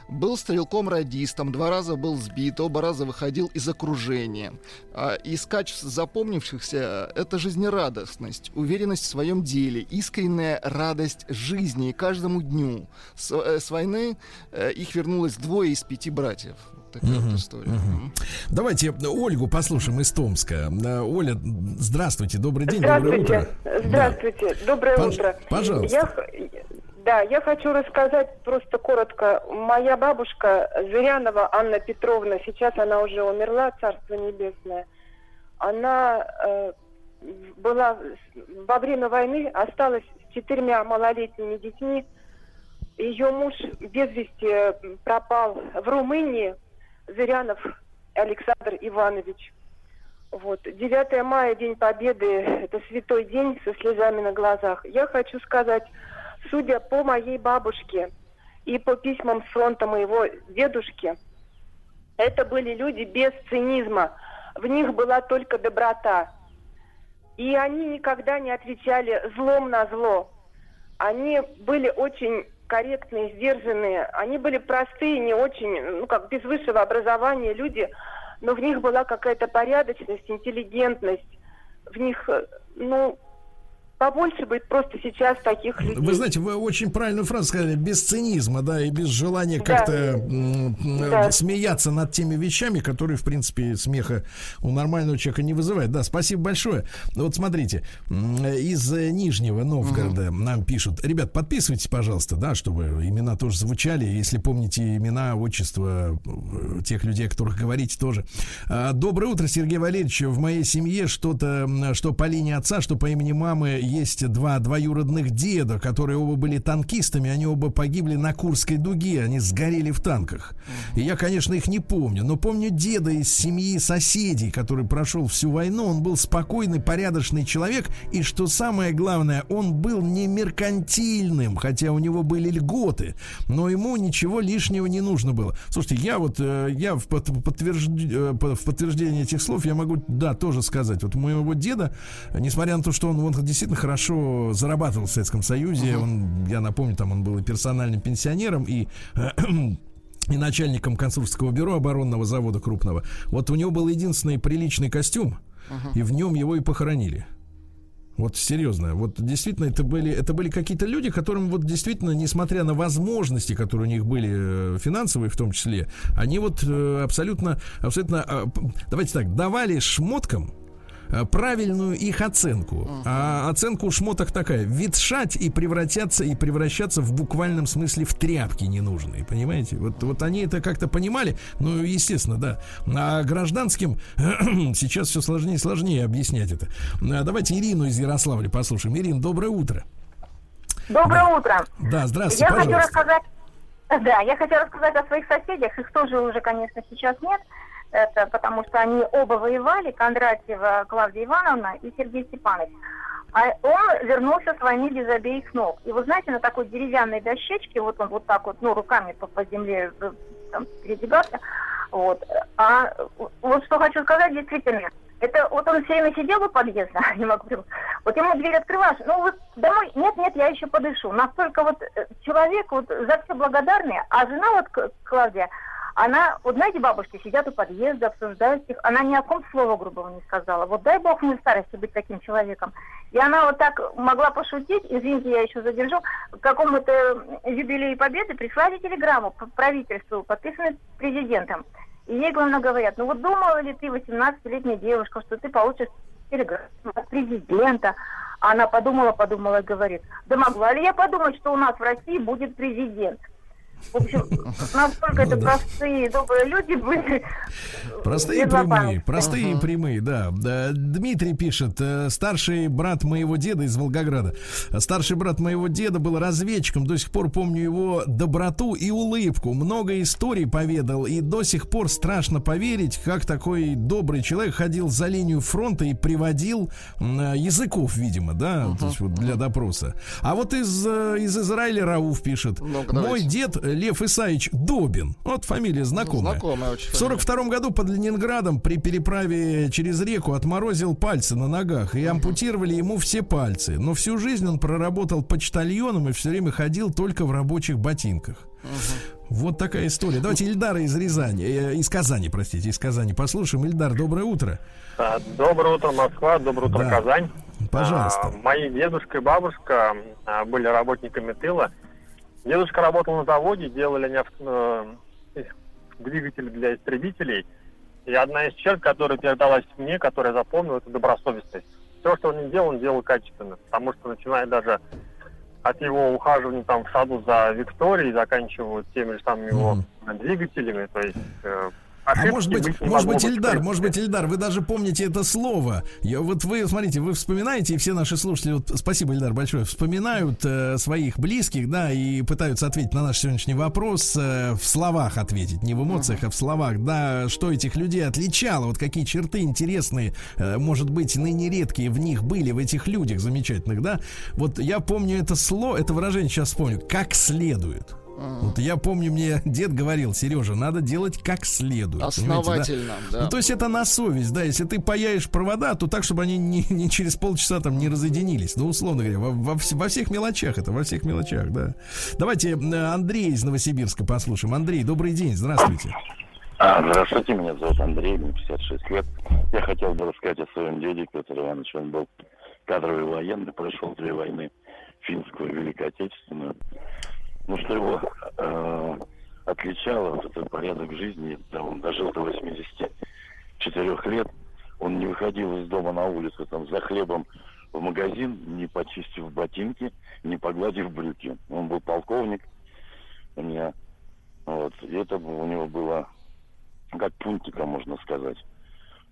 Был стрелком-радистом, два раза был сбит, оба раза выходил из окружения. А, Из качеств запомнившихся — это жизнерадостность, уверенность в своем деле, искренняя радость жизни и каждому дню. С, э, с войны э, их вернулось двое из пяти братьев. Вот Такая вот история. Мгм. Давайте Ольгу послушаем из Томска. Э, Оля, здравствуйте, добрый день, доброе утро. Здравствуйте. Здравствуйте. Доброе Пож- утро. пожалуйста. Я, да, я хочу рассказать просто коротко. Моя бабушка Зырянова Анна Петровна, сейчас она уже умерла, Царство Небесное. Она э, была во время войны, осталась с четырьмя малолетними детьми. Ее муж без вести э, пропал в Румынии, Зырянов Александр Иванович. Вот. 9 мая, День Победы, это святой день со слезами на глазах. Я хочу сказать, судя по моей бабушке и по письмам с фронта моего дедушки, это были люди без цинизма. В них была только доброта. И они никогда не отвечали злом на зло. Они были очень корректные, сдержанные. Они были простые, не очень, ну как без высшего образования люди, но в них была какая-то порядочность, интеллигентность. В них, э, ну, побольше быть просто сейчас таких людей. Вы знаете, вы очень правильную фразу сказали, без цинизма, да, и без желания Да. как-то Да. смеяться над теми вещами, которые, в принципе, смеха у нормального человека не вызывают. Да, спасибо большое. Вот смотрите, из Нижнего Новгорода нам пишут, ребят, подписывайтесь, пожалуйста, да, чтобы имена тоже звучали, если помните имена, отчества э, тех людей, о которых говорите тоже. А, Доброе утро, Сергей Валерьевич. В моей семье что-то, что по линии отца, что по имени мамы, есть два двоюродных деда, которые оба были танкистами, они оба погибли на Курской дуге, они сгорели в танках. И я, конечно, их не помню, но помню деда из семьи соседей, который прошел всю войну, он был спокойный, порядочный человек, и что самое главное, он был не меркантильным, хотя у него были льготы, но ему ничего лишнего не нужно было. Слушайте, я вот, э, я в, под- подтвержд- э, в подтверждение этих слов я могу, да, тоже сказать, вот моего деда, несмотря на то, что он, он действительно хорошо зарабатывал в Советском Союзе, он, я напомню, там он был и персональным пенсионером, и и начальником конструкторского бюро оборонного завода крупного. Вот у него был единственный приличный костюм, и в нем его и похоронили. Вот серьезно, вот действительно это были, это были какие-то люди, которым вот действительно, несмотря на возможности, которые у них были э, финансовые в том числе, они вот э, абсолютно, абсолютно, п- давайте так, давали шмоткам правильную их оценку. А оценка у шмоток такая: ветшать и превратятся и превращаться в буквальном смысле в тряпки ненужные. Понимаете? Вот, вот они это как-то понимали. Ну, естественно, да. А гражданским сейчас все сложнее и сложнее объяснять это. А, Давайте Ирину из Ярославля послушаем. Ирина, доброе утро. Доброе утро. Да, здравствуйте, Я хочу пожалуйста. рассказать, да, я хочу рассказать о своих соседях. Их тоже уже, конечно, сейчас нет. Это потому что они оба воевали, Кондратьева Клавдия Ивановна и Сергей Степанович. А он вернулся с войны без обеих ног. И вы знаете, на такой деревянной дощечке, вот он вот так вот, ну, руками по, по земле э, там, передвигался. Вот. А вот что хочу сказать, действительно, это вот он все время сидел у подъезда, не могу. Вот ему дверь открываешь, ну вот домой, нет, нет, я еще подышу. Настолько вот э, человек вот за все благодарный, а жена вот Клавдия, она, вот знаете, бабушки сидят у подъезда, обсуждают их, она ни о ком слова грубого не сказала. Вот дай бог мне старости быть таким человеком. И она вот так могла пошутить, извините, я еще задержу, к какому-то юбилею Победы прислали телеграмму по правительству, подписанную президентом. И ей, главное, говорят, ну вот думала ли ты, 18-летняя девушка, что ты получишь хотели президента. А она подумала, подумала и говорит, да могла ли я подумать, что у нас в России будет президент? В общем, насколько это простые, добрые люди были. Простые и прямые, простые и прямые, да. Дмитрий пишет, э, старший брат моего деда из Волгограда. Старший брат моего деда был разведчиком, до сих пор помню его доброту и улыбку. Много историй поведал, и до сих пор страшно поверить, как такой добрый человек ходил за линию фронта и приводил языков, видимо, да, uh-huh. то есть вот для допроса. А вот из, э, из Израиля Рауф пишет, мой дед Лев Исаевич Добин. Вот фамилия знакомая. Знакомая очень. В 42 году под Ленинградом при переправе через реку отморозил пальцы на ногах и ампутировали ему все пальцы. Но всю жизнь он проработал почтальоном и все время ходил только в рабочих ботинках. Вот такая история. Давайте Ильдара из Рязани, э, из Казани, простите, из Казани послушаем. Ильдар, доброе утро. А, доброе утро, Москва, доброе утро, да. Казань. Пожалуйста. А, мои дедушка и бабушка а, были работниками тыла. Дедушка работал на заводе, делали они э, двигатели для истребителей. И одна из черт, которая передалась мне, которую я запомнил, это добросовестность. Все, что он не делал, он делал качественно. Потому что начиная даже от его ухаживания там в саду за Викторией, заканчивая теми же самыми его mm-hmm. двигателями, то есть э, а может быть, может быть, Ильдар, может быть, Ильдар, вы даже помните это слово. Я, вот вы, смотрите, вы вспоминаете, и все наши слушатели, вот, спасибо, Ильдар, большое, вспоминают э, своих близких, да, и пытаются ответить на наш сегодняшний вопрос, э, в словах ответить, не в эмоциях, а в словах, да, что этих людей отличало, вот какие черты интересные, э, может быть, ныне редкие в них были, в этих людях замечательных, да. Вот я помню это слово, это выражение сейчас вспомню, как следует. Вот я помню, мне дед говорил, Сережа, надо делать как следует. Основательно, да? да. Ну, то есть это на совесть, да. Если ты паяешь провода, то так, чтобы они не, не через полчаса там не разъединились. Ну, условно говоря, во, во, во всех мелочах это, во всех мелочах, да. Давайте Андрей из Новосибирска послушаем. Андрей, добрый день, здравствуйте. А, здравствуйте, меня зовут Андрей, мне 56 лет. Я хотел бы рассказать о своем деде, Петр Иванович. Он был кадровый военный, прошел две войны, финскую и Великую Отечественную ну, что его э, отличало, вот этот порядок жизни, да, он дожил до 84 лет, он не выходил из дома на улицу, там, за хлебом в магазин, не почистив ботинки, не погладив брюки. Он был полковник у меня, вот, и это у него было как пунктика, можно сказать.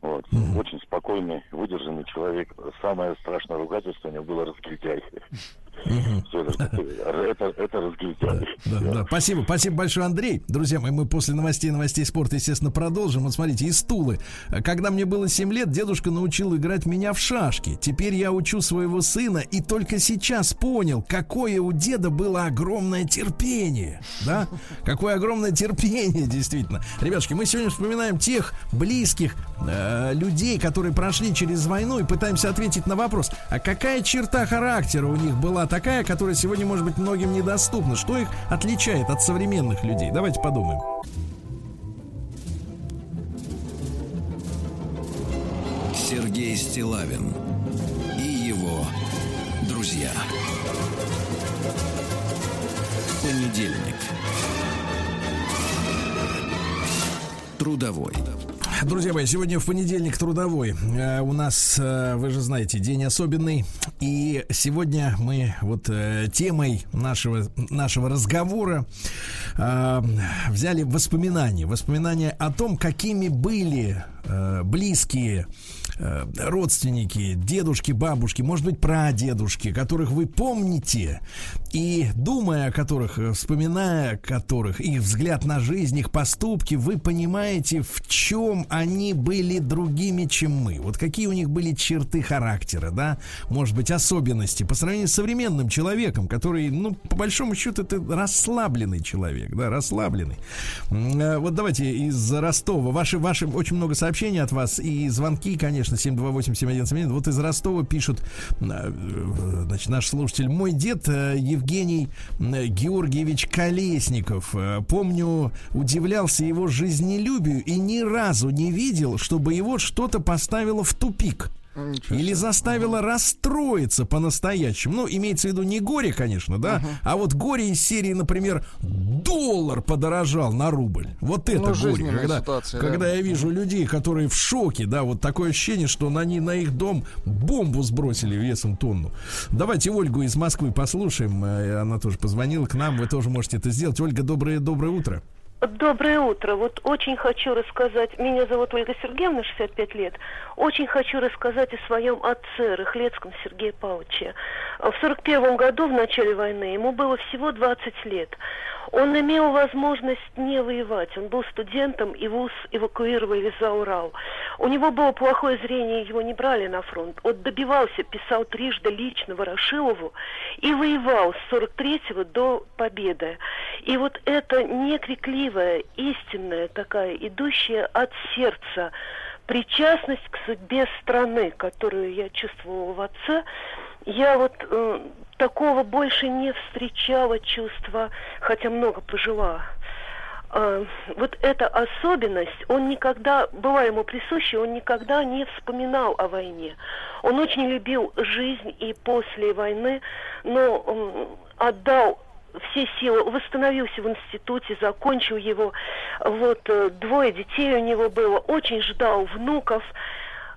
Вот. Mm-hmm. Очень спокойный, выдержанный человек. Самое страшное ругательство у него было разгильдяй. Это, это да. Спасибо, спасибо большое, Андрей. Друзья мои, мы после новостей новостей спорта, естественно, продолжим. Вот смотрите, из Тулы. Когда мне было 7 лет, дедушка научил играть меня в шашки. Теперь я учу своего сына и только сейчас понял, какое у деда было огромное терпение. Да? Какое огромное терпение, действительно. Ребятушки, мы сегодня вспоминаем тех близких э, людей, которые прошли через войну и пытаемся ответить на вопрос, а какая черта характера у них была такая, которая сегодня, может быть, многим недоступна? Что их отличает от современных людей? Давайте подумаем. Сергей Стилавин и его друзья. Понедельник. Трудовой. Друзья мои, сегодня в понедельник трудовой. Э, у нас, э, вы же знаете, день особенный. И сегодня мы вот э, темой нашего, нашего разговора взяли воспоминания. Воспоминания о том, какими были близкие родственники, дедушки, бабушки, может быть, прадедушки, которых вы помните, и думая о которых, э, вспоминая о которых, их взгляд на жизнь, их поступки, вы понимаете, в чем они были другими, чем мы. Вот какие у них были черты характера, да, может быть, особенности по сравнению с современным человеком, который, ну, по большому счету, это расслабленный человек, да, расслабленный. Э, вот давайте из Ростова. Ваши, ваши очень много сообщений от вас и звонки, конечно, конечно, 728-7171. Вот из Ростова пишут, э, значит, наш слушатель. Мой дед э, Евгений Георгиевич Колесников. Э, помню, удивлялся его жизнелюбию и ни разу не видел, чтобы его что-то поставило в тупик. Или заставила расстроиться по-настоящему. Ну, имеется в виду не горе, конечно, да, Мгм. а вот горе из серии, например, доллар подорожал на рубль. Вот это Ну, горе. Когда, ситуация, когда да. я вижу людей, которые в шоке, да, вот такое ощущение, что на, они, на их дом бомбу сбросили весом тонну. Давайте Ольгу из Москвы послушаем. Э, Она тоже позвонила к нам. Вы тоже можете это сделать. Ольга, доброе, доброе утро. Доброе утро. Вот очень хочу рассказать. Меня зовут Ольга Сергеевна, 65 лет. Очень хочу рассказать о своем отце, Рыхлецком Сергее Павловиче. В 41 году, в начале войны, ему было всего 20 лет. Он имел возможность не воевать. Он был студентом, и вуз эвакуировали за Урал. У него было плохое зрение, его не брали на фронт. Он добивался, писал трижды лично Ворошилову и воевал с 43 до победы. И вот это некрикливая, истинная такая, идущая от сердца причастность к судьбе страны, которую я чувствовала в отце, я вот э, такого больше не встречала чувства, хотя много пожила. Э, вот эта особенность, он никогда, была ему присуща, он никогда не вспоминал о войне. Он очень любил жизнь и после войны, но отдал все силы, восстановился в институте, закончил его. Вот э, двое детей у него было, очень ждал внуков.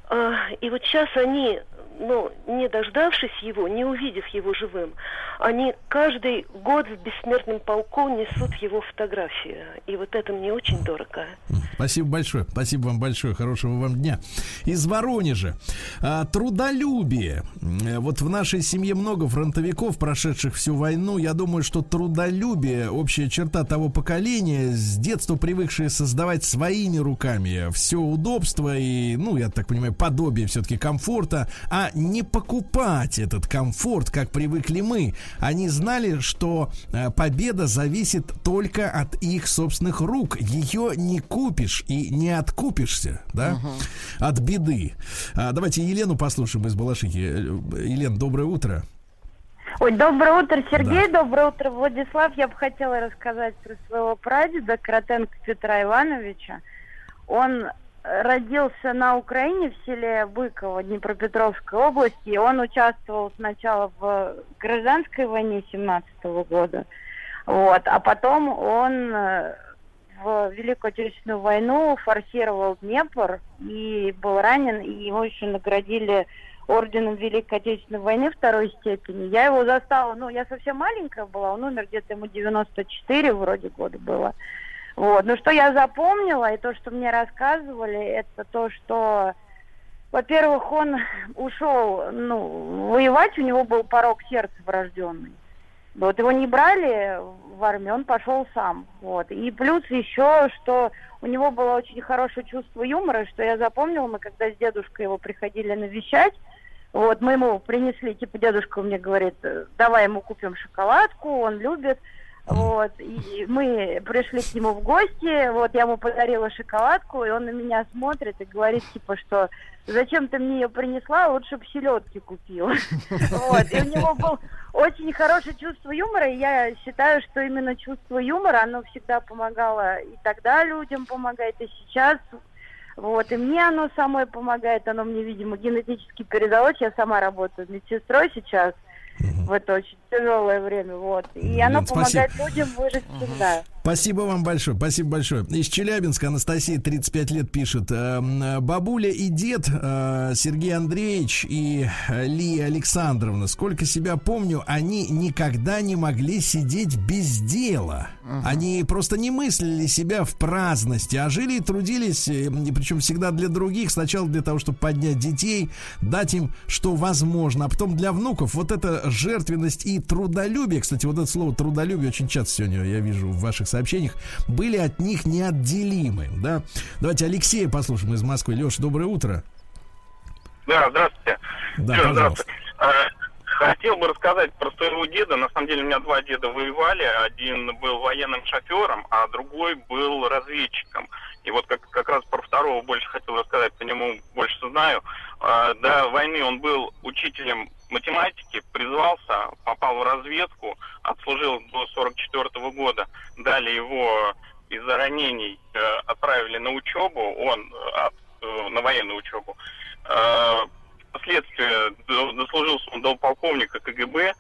А, И вот сейчас они, ну, не дождавшись его, не увидев его живым, они каждый год в бессмертном полку несут его фотографию. И вот это мне очень дорого. Спасибо большое. Спасибо вам большое. Хорошего вам дня. Из Воронежа. А, трудолюбие. Вот в нашей семье много фронтовиков, прошедших всю войну. Я думаю, что трудолюбие общая черта того поколения, с детства привыкшие создавать своими руками все удобство и, ну, я так понимаю, подобие все-таки комфорта, а не покупать этот комфорт, как привыкли мы. Они знали, что э, победа зависит только от их собственных рук. Ее не купишь и не откупишься, да, от беды. А, давайте Елену послушаем из Балашихи. Э, Елена, доброе утро. Ой, доброе утро, Сергей, доброе утро, Владислав. Я бы хотела рассказать про своего прадеда Кротенко Петра Ивановича. Он родился на Украине в селе Быково Днепропетровской области. И он участвовал сначала в гражданской войне 17 года, вот, а потом он э, в Великую Отечественную войну форсировал Днепр и был ранен, и его еще наградили орденом Великой Отечественной войны второй степени. Я его застала, ну, я совсем маленькая была, он умер где-то ему 94 вроде года было. Вот. Но что я запомнила, и то, что мне рассказывали, это то, что, во-первых, он ушел, ну, воевать, у него был порог сердца врожденный. Вот его не брали в армию, он пошел сам. Вот. И плюс еще, что у него было очень хорошее чувство юмора, что я запомнила, мы когда с дедушкой его приходили навещать, вот, мы ему принесли, типа, дедушка мне говорит, «Э, давай ему купим шоколадку, он любит. Вот, и мы пришли к нему в гости, вот, я ему подарила шоколадку, и он на меня смотрит и говорит, типа, что зачем ты мне ее принесла, лучше бы селедки купила. Вот, и у него был очень хорошее чувство юмора, и я считаю, что именно чувство юмора, оно всегда помогало и тогда людям помогает, и сейчас вот, и мне оно самое помогает, оно мне, видимо, генетически передалось. Я сама работаю медсестрой сейчас в это очень тяжелое время, вот. И оно спасибо. помогает людям выжить всегда. Спасибо вам большое, спасибо большое. Из Челябинска Анастасия, 35 лет, пишет. «Эм, Бабуля и дед э, Сергей Андреевич и э, Лия Александровна, сколько себя помню, они никогда не могли сидеть без дела. Они просто не мыслили себя в праздности, а жили и трудились, э, и причем всегда для других. Сначала для того, чтобы поднять детей, дать им, что возможно, а потом для внуков. Вот эта жертвенность и трудолюбие, кстати, вот это слово трудолюбие очень часто сегодня я вижу в ваших сообщениях, были от них неотделимы, да. Давайте Алексея послушаем из Москвы. Леша, доброе утро. Да, здравствуйте. Да, Всё, пожалуйста. здравствуйте. Хотел бы рассказать про своего деда. На самом деле у меня два деда воевали. Один был военным шофером, а другой был разведчиком. И вот как, как раз про второго больше хотел рассказать, по нему больше знаю. А, До войны он был учителем математики, призвался, попал в разведку, отслужил до 44 года. Далее его из-за ранений э, отправили на учебу, он э, э, на военную учебу. Впоследствии дослужился он до полковника КГБ,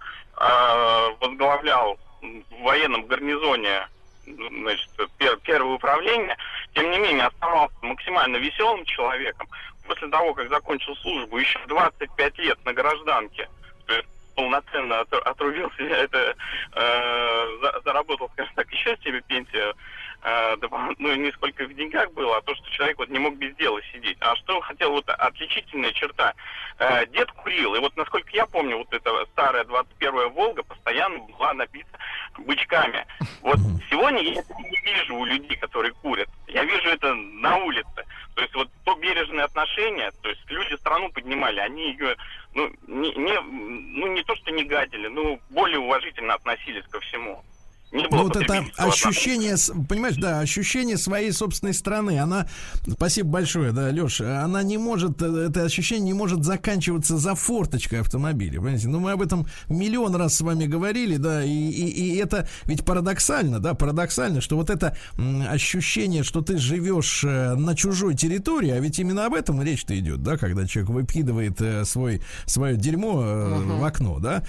возглавлял в военном гарнизоне значит, пер, первое управление, тем не менее оставался максимально веселым человеком. После того, как закончил службу, еще 25 лет на гражданке, полноценно отрубился, это э, заработал, скажем так, еще себе пенсию ну, не сколько в деньгах было, а то, что человек вот не мог без дела сидеть. А что хотел, вот отличительная черта. Э, дед курил, и вот насколько я помню, вот эта старая 21-я Волга постоянно была набита бычками. Вот сегодня я это не вижу у людей, которые курят. Я вижу это на улице. То есть вот то бережное отношение, то есть люди страну поднимали, они ее, ну, не, не, ну, не то, что не гадили, ну, более уважительно относились ко всему. Не было вот это ощущение, понимаешь, да, ощущение своей собственной страны, она, спасибо большое, да, Леша, она не может, это ощущение не может заканчиваться за форточкой автомобиля, понимаете, ну мы об этом миллион раз с вами говорили, да, и, и, и это ведь парадоксально, да, парадоксально, что вот это ощущение, что ты живешь э, на чужой территории, а ведь именно об этом речь-то идет, да, когда человек выкидывает э, свой, свое дерьмо uh-huh. в окно, да,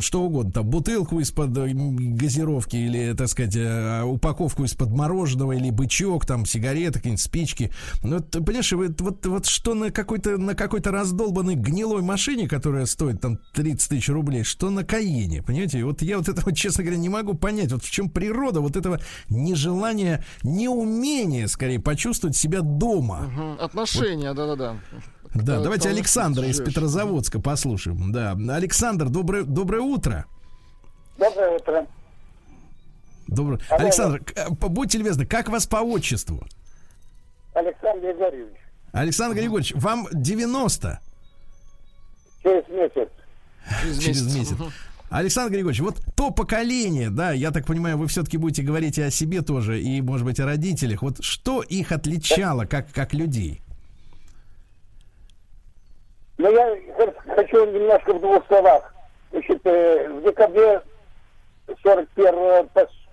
что угодно, там бутылку из-под газировки или, так сказать, э, упаковку из-под мороженого, или бычок, там, сигареты, какие-нибудь спички. Ну, вот, понимаешь, вот, вот, вот что на какой-то, на какой-то раздолбанной гнилой машине, которая стоит там 30 тысяч рублей, что на Каине, понимаете? И вот я вот это вот, честно говоря, не могу понять, вот в чем природа вот этого нежелания, неумения, скорее, почувствовать себя дома. Угу, отношения, да-да-да. Вот. Да, давайте Александра из Петрозаводска послушаем. Да, Александр, доброе, доброе утро. Доброе утро. Добрый. Алло, Александр, э, будьте любезны, как вас по отчеству? Александр Григорьевич. Александр Григорьевич, вам 90? Через месяц. Через, Через месяц. Александр Григорьевич, вот то поколение, да, я так понимаю, вы все-таки будете говорить и о себе тоже, и, может быть, о родителях. Вот что их отличало как, как людей? Ну, я хочу немножко в двух словах. Значит, э, в декабре 41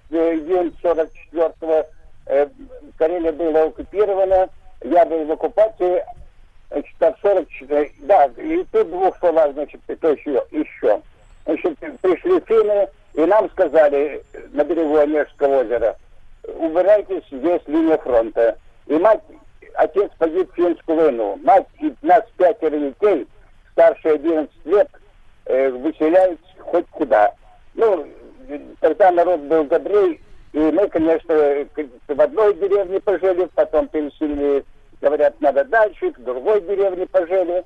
июнь 44-го э, Карелия была оккупирована, я был в оккупации, значит, от 44 да, и тут двух словах, значит, то еще, еще. Значит, пришли финны, и нам сказали на берегу Онежского озера, убирайтесь, здесь линия фронта. И мать, отец погиб в финскую войну. Мать и нас пятеро детей, старше 11 лет, э, выселяют хоть куда. Ну, тогда народ был добрей, и мы, конечно, в одной деревне пожили, потом переселили, говорят, надо дальше, в другой деревне пожили.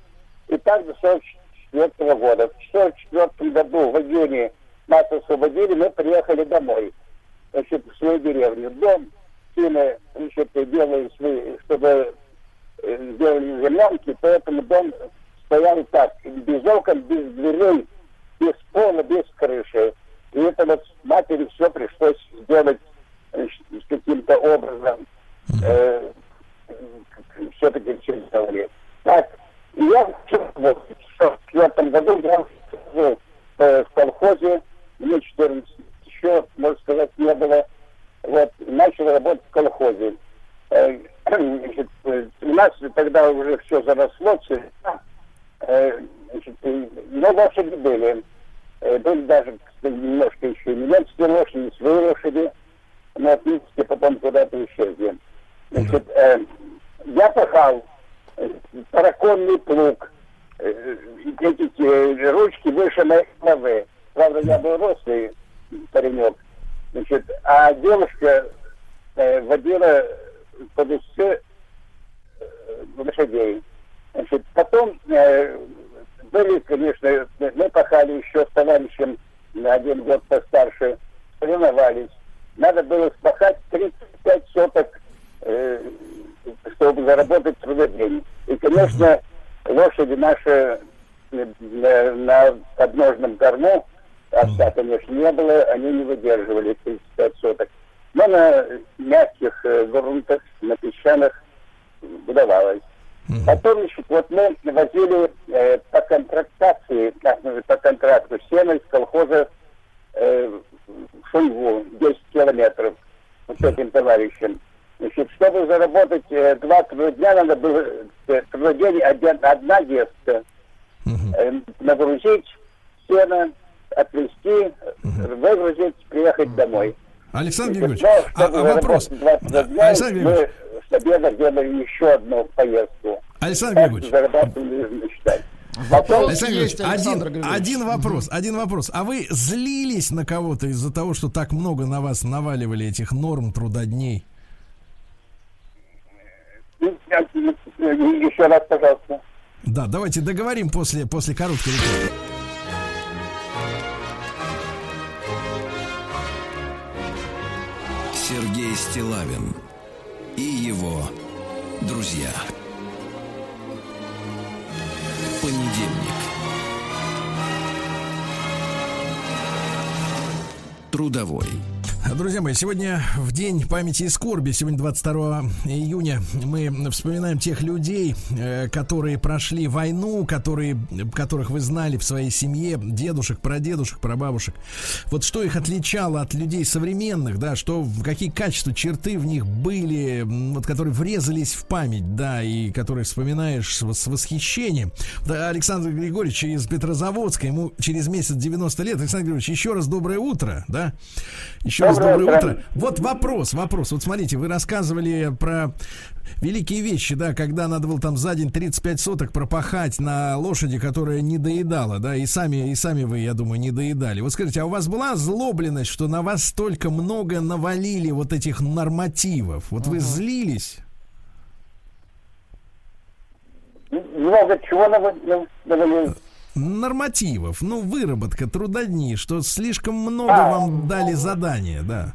И так до 44 года. В 44 году, в июне, нас освободили, мы приехали домой, значит, в свою деревню. Дом сильно, значит, делали, чтобы э, сделали землянки, поэтому дом стоял так, без окон, без дверей, без пола, без крыши. И это вот матери все пришлось сделать с каким-то образом. Э, все-таки через говорит. Так, и я в четвертом году я в, в колхозе, мне 14 еще, можно сказать, не было. Вот, начал работать в колхозе. Э, значит, у нас тогда уже все заросло. Э, значит, но лошади были. Э, были даже немножко еще немецкие лошади, свои лошади, но отнесите потом куда-то исчезли. Значит, э, я пахал э, параконный плуг, э, эти э, ручки выше моей головы. Правда, я был рослый паренек. Значит, а девушка э, водила под усы э, лошадей. Значит, потом э, были, конечно, мы пахали еще с товарищем на один год постарше, соревновались. Надо было спахать 35 соток, э, чтобы заработать трудодень. И, конечно, лошади наши на, на подножном корму, овса, конечно, не было, они не выдерживали 35 соток. Но на мягких э, грунтах, на песчаных удавалось. Потом, значит, вот мы возили э, контрактации, как по контракту, сено из колхоза э, Шуйву, 10 километров, вот с этим товарищем. Значит, чтобы заработать э, два трудодня, надо было э, трудодень один, одна детка. э, нагрузить сено, отвезти, выгрузить, приехать домой. Александр Григорьевич, но, а- а вопрос? заработать 20 дней, Александр мы Григорьевич. с обеда делали еще одну поездку. Александр Григорьевич. Есть, один, один вопрос, один вопрос. А вы злились на кого-то из-за того, что так много на вас наваливали этих норм трудодней? Еще раз, пожалуйста. Да, давайте договорим после, после короткой рекламы. Сергей Стилавин и его друзья. Понедельник. Трудовой. Друзья мои, сегодня в день памяти и скорби, сегодня 22 июня, мы вспоминаем тех людей, э, которые прошли войну, которые, которых вы знали в своей семье, дедушек, прадедушек, прабабушек. Вот что их отличало от людей современных, да, что, какие качества, черты в них были, вот, которые врезались в память, да, и которые вспоминаешь с восхищением. Да, Александр Григорьевич из Петрозаводска, ему через месяц 90 лет. Александр Григорьевич, еще раз доброе утро, да? Еще раз Доброе утро. Вот вопрос, вопрос. Вот смотрите, вы рассказывали про великие вещи, да, когда надо было там за день 35 соток пропахать на лошади, которая не доедала, да, и сами, и сами вы, я думаю, не доедали. Вот скажите, а у вас была злобленность, что на вас столько много навалили вот этих нормативов? Вот вы злились? Много чего навалил. Нормативов, ну, выработка, трудодни, что слишком много А. вам дали задания, да.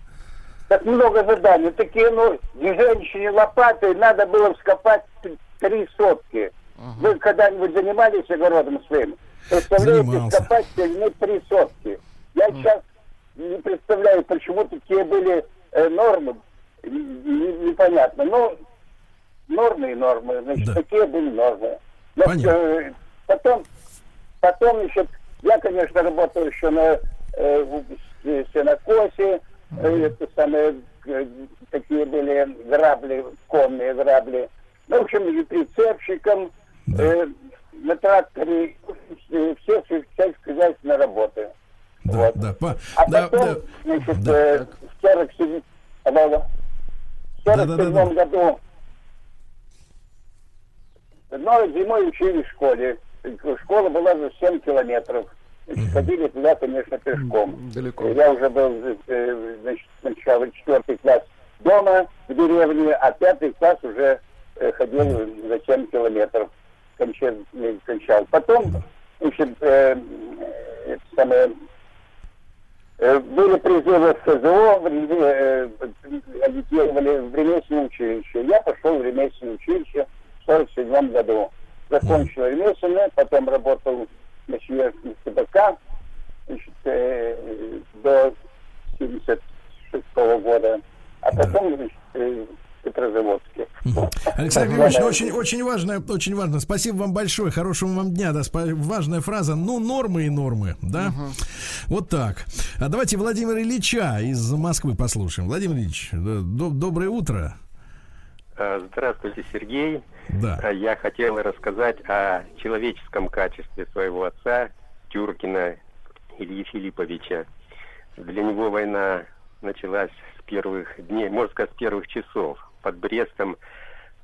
Так много заданий. Такие, ну, женщине лопатой надо было вскопать три сотки. Вы когда-нибудь занимались огородом своим? Представляете, Занимался. вскопать ну, три сотки. Я сейчас не представляю, почему такие были э, нормы. Непонятно. Ну, нормы и нормы. Значит, такие были нормы. Но, Понятно. э, потом, потом еще, я, конечно, работал еще на э, в- сенокосе, э, это самые, э, такие были грабли, конные грабли. Ну, в общем, и прицепщиком, э, на тракторе, э, все сельскохозяйственные работы. Да, да, по- А да, потом, да. значит, э, в 47 алло, в 47 году. Но зимой учили в школе. Школа была за 7 километров. Ходили туда, конечно, пешком. Далеко. Я уже был, э, значит, сначала четвертый класс дома в деревне, а пятый класс уже э, ходил за 7 километров. Кончал. кончал. Потом, значит, э, это самое, Э, Были призывы в СЗО, э, агитировали в ремесленное училище. Я пошел в ремесленное училище в 47 году. Закончил ремесленное, потом работал на Северном ТБК значит, э, до 76 года, а потом значит, э, Петрозаводске. Александр Григорьевич, очень, очень важно, очень важно. Спасибо вам большое, хорошего вам дня. Да, спа- важная фраза. Ну, нормы и нормы, да? Вот так. А давайте Владимира Ильича из Москвы послушаем. Владимир Ильич, э, до- доброе утро. Здравствуйте, Сергей. Да. Э, Я хотел рассказать о человеческом качестве своего отца, Тюркина Ильи Филипповича. Для него война началась с первых дней, можно сказать, с первых часов. Под Брестом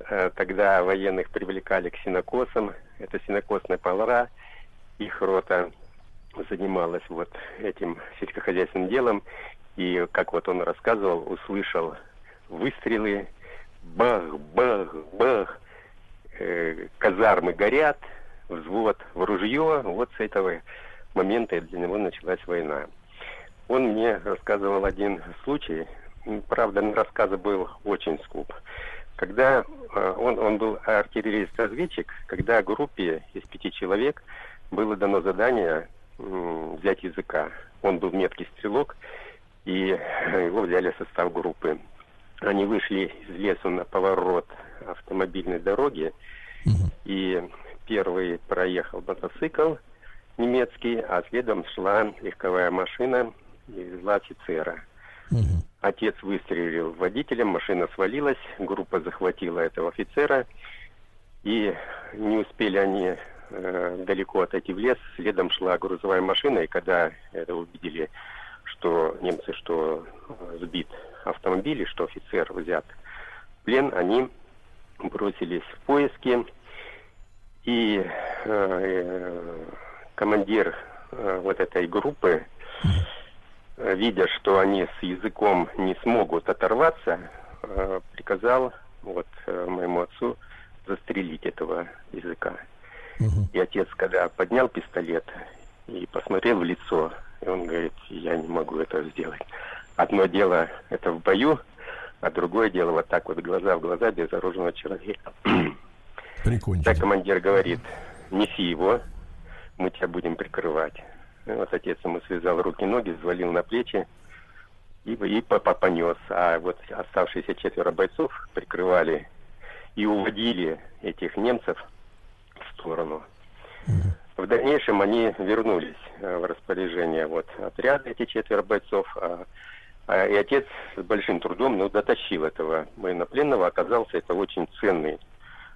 э, тогда военных привлекали к синокосам. Это синокосная полора. Их рота занималась вот этим сельскохозяйственным делом. И, как вот он рассказывал, услышал выстрелы, бах, бах, бах, э, казармы горят, взвод в ружье. Вот с этого момента для него началась война. Он мне рассказывал один случай, правда, рассказ был очень скуп. Когда э, он, он был артиллерист-разведчик, когда группе из пяти человек было дано задание взять языка. Он был меткий стрелок, и его взяли в состав группы. Они вышли из лесу на поворот автомобильной дороги, и первый проехал мотоцикл немецкий, а следом шла легковая машина и везла офицера. Отец выстрелил водителем, машина свалилась, группа захватила этого офицера, и не успели они э, далеко отойти в лес. Следом шла грузовая машина, и когда это увидели, что немцы, что э, сбит автомобиль, и что офицер взят в плен, они бросились в поиски. И э, командир э, вот этой группы, э, видя, что они с языком не смогут оторваться, э, приказал вот э, моему отцу застрелить этого языка. И отец, когда поднял пистолет и посмотрел в лицо, и он говорит, я не могу этого сделать. Одно дело это в бою, а другое дело вот так вот глаза в глаза безоружного человека. Прикольно. Так командир говорит, неси его, мы тебя будем прикрывать. И вот отец ему связал руки-ноги, взвалил на плечи и, и понес. А вот оставшиеся четверо бойцов прикрывали и уводили этих немцев в сторону. В дальнейшем они вернулись э, в распоряжение вот отряда, эти четверо бойцов, а, и отец с большим трудом ну, дотащил этого военнопленного. Оказался это очень ценный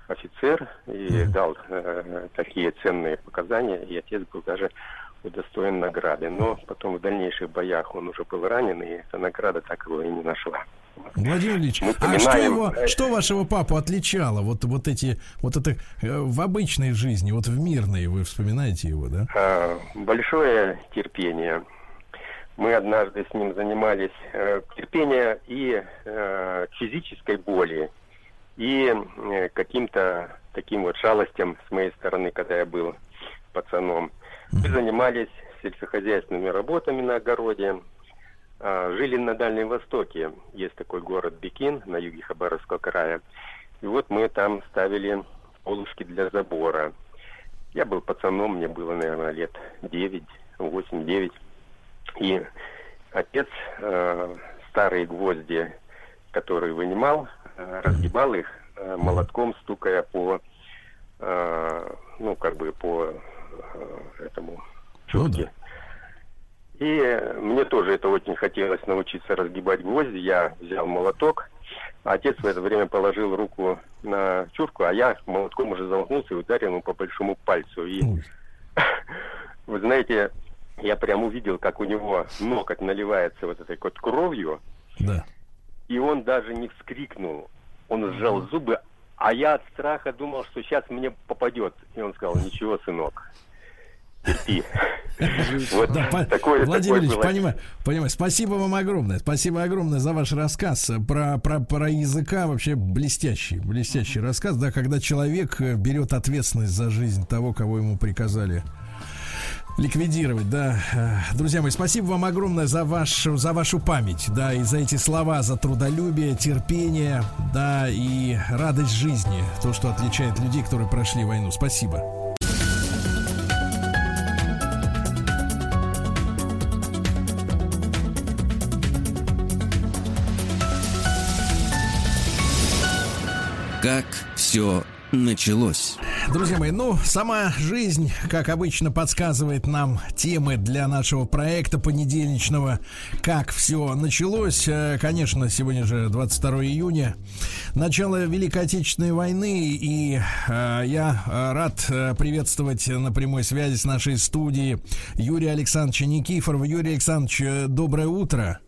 офицер и дал э, такие ценные показания, и отец был даже удостоен награды. Но потом в дальнейших боях он уже был ранен, и эта награда так его и не нашла. Владимир Ильич, Мы а что его, э, что вашего папу отличало? Вот, вот эти, вот это э, в обычной жизни, вот в мирной, вы вспоминаете его, да? А, большое терпение. Мы однажды с ним занимались э, терпение и э, физической боли, и э, каким-то таким вот шалостям с моей стороны, когда я был пацаном. Мы занимались сельскохозяйственными работами на огороде, а, жили на Дальнем Востоке. Есть такой город Бекин на юге Хабаровского края. И вот мы там ставили полушки для забора. Я был пацаном, мне было, наверное, лет 9, 8-9. И отец э, старые гвозди, которые вынимал, э, разгибал их э, молотком, стукая по, э, ну, как бы по э, этому чурке. И э, мне тоже это очень хотелось научиться разгибать гвозди. Я взял молоток, а отец в это время положил руку на чурку, а я молотком уже замкнулся и ударил ему по большому пальцу. И вы знаете, я прям увидел, как у него ноготь наливается вот этой вот кровью. Да. И он даже не вскрикнул. Он сжал зубы, а я от страха думал, что сейчас мне попадет. И он сказал, ничего, сынок, терпи. Вот Да, такое, Владимир Ильич, понимаю, понимаю. Спасибо вам огромное. Спасибо огромное за ваш рассказ про, про, про языка. Вообще блестящий, блестящий рассказ, да, когда человек э, берет ответственность за жизнь того, кого ему приказали ликвидировать, да. Э, Друзья мои, спасибо вам огромное за, ваш, за вашу память, да, и за эти слова, за трудолюбие, терпение, да, и радость жизни, то, что отличает людей, которые прошли войну. Спасибо. Как все началось? Друзья мои, ну, сама жизнь, как обычно, подсказывает нам темы для нашего проекта понедельничного. Как все началось. Э, Конечно, сегодня же 22 июня. Начало Великой Отечественной войны. И э, я э, рад э, приветствовать на прямой связи с нашей студией Юрия Александровича Никифорова. Юрий Александрович, доброе утро.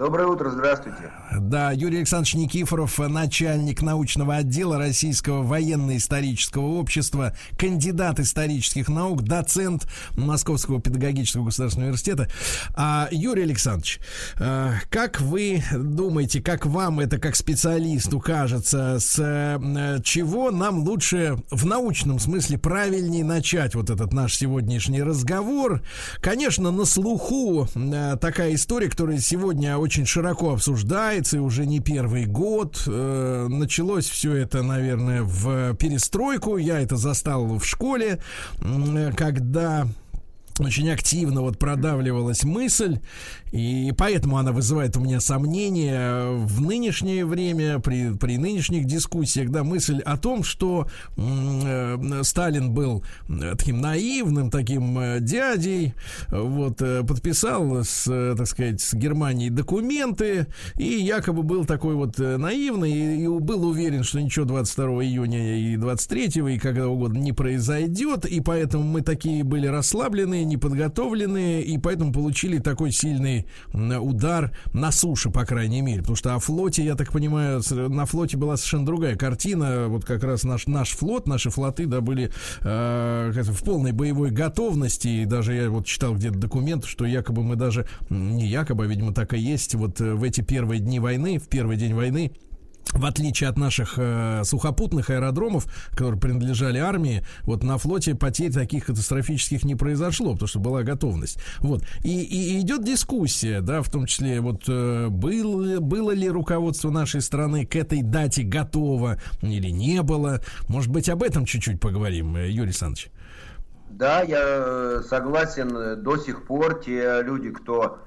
Доброе утро, здравствуйте. Да, Юрий Александрович Никифоров, начальник научного отдела Российского военно-исторического общества, кандидат исторических наук, доцент Московского педагогического государственного университета. А, Юрий Александрович, э, как вы думаете, как вам это как специалисту кажется, с э, чего нам лучше в научном смысле правильнее начать вот этот наш сегодняшний разговор? Конечно, на слуху э, такая история, которая сегодня очень широко обсуждается и уже не первый год. Э, началось все это, наверное, в перестройку. Я это застал в школе, м, когда очень активно вот продавливалась мысль, и поэтому она вызывает у меня сомнения в нынешнее время, при, при нынешних дискуссиях, да, мысль о том, что э, Сталин был таким наивным, таким э, дядей, вот, э, подписал с, э, так сказать, с Германией документы, и якобы был такой вот наивный, и, и был уверен, что ничего 22 июня и 23 и когда угодно не произойдет, и поэтому мы такие были расслабленные, неподготовленные, и поэтому получили такой сильный удар на суше, по крайней мере. Потому что о флоте, я так понимаю, на флоте была совершенно другая картина. Вот как раз наш, наш флот, наши флоты, да, были э, в полной боевой готовности. И даже я вот читал где-то документ, что якобы мы даже, не якобы, а, видимо, так и есть, вот э, в эти первые дни войны, в первый день войны, в отличие от наших э, сухопутных аэродромов, которые принадлежали армии, вот на флоте потерь таких катастрофических не произошло, потому что была готовность. Вот. И, и, идет дискуссия, да, в том числе, вот э, было, было ли руководство нашей страны к этой дате готово или не было. Может быть, об этом чуть-чуть поговорим, э, Юрий Александрович. Да, я э, согласен. Э, до сих пор те люди, кто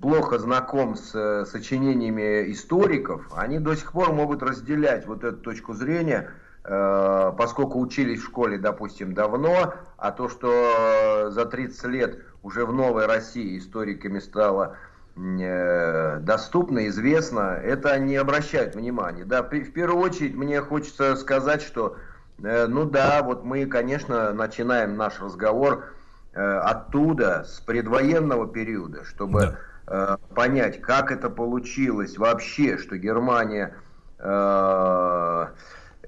плохо знаком с э, сочинениями историков, они до сих пор могут разделять вот эту точку зрения, э, поскольку учились в школе, допустим, давно, а то, что за 30 лет уже в новой России историками стало э, доступно, известно, это не обращает внимания. Да, в первую очередь мне хочется сказать, что, ну да, вот мы, конечно, начинаем наш разговор Э, оттуда, с предвоенного периода, чтобы да. Э, понять, как это получилось вообще, что Германия, э,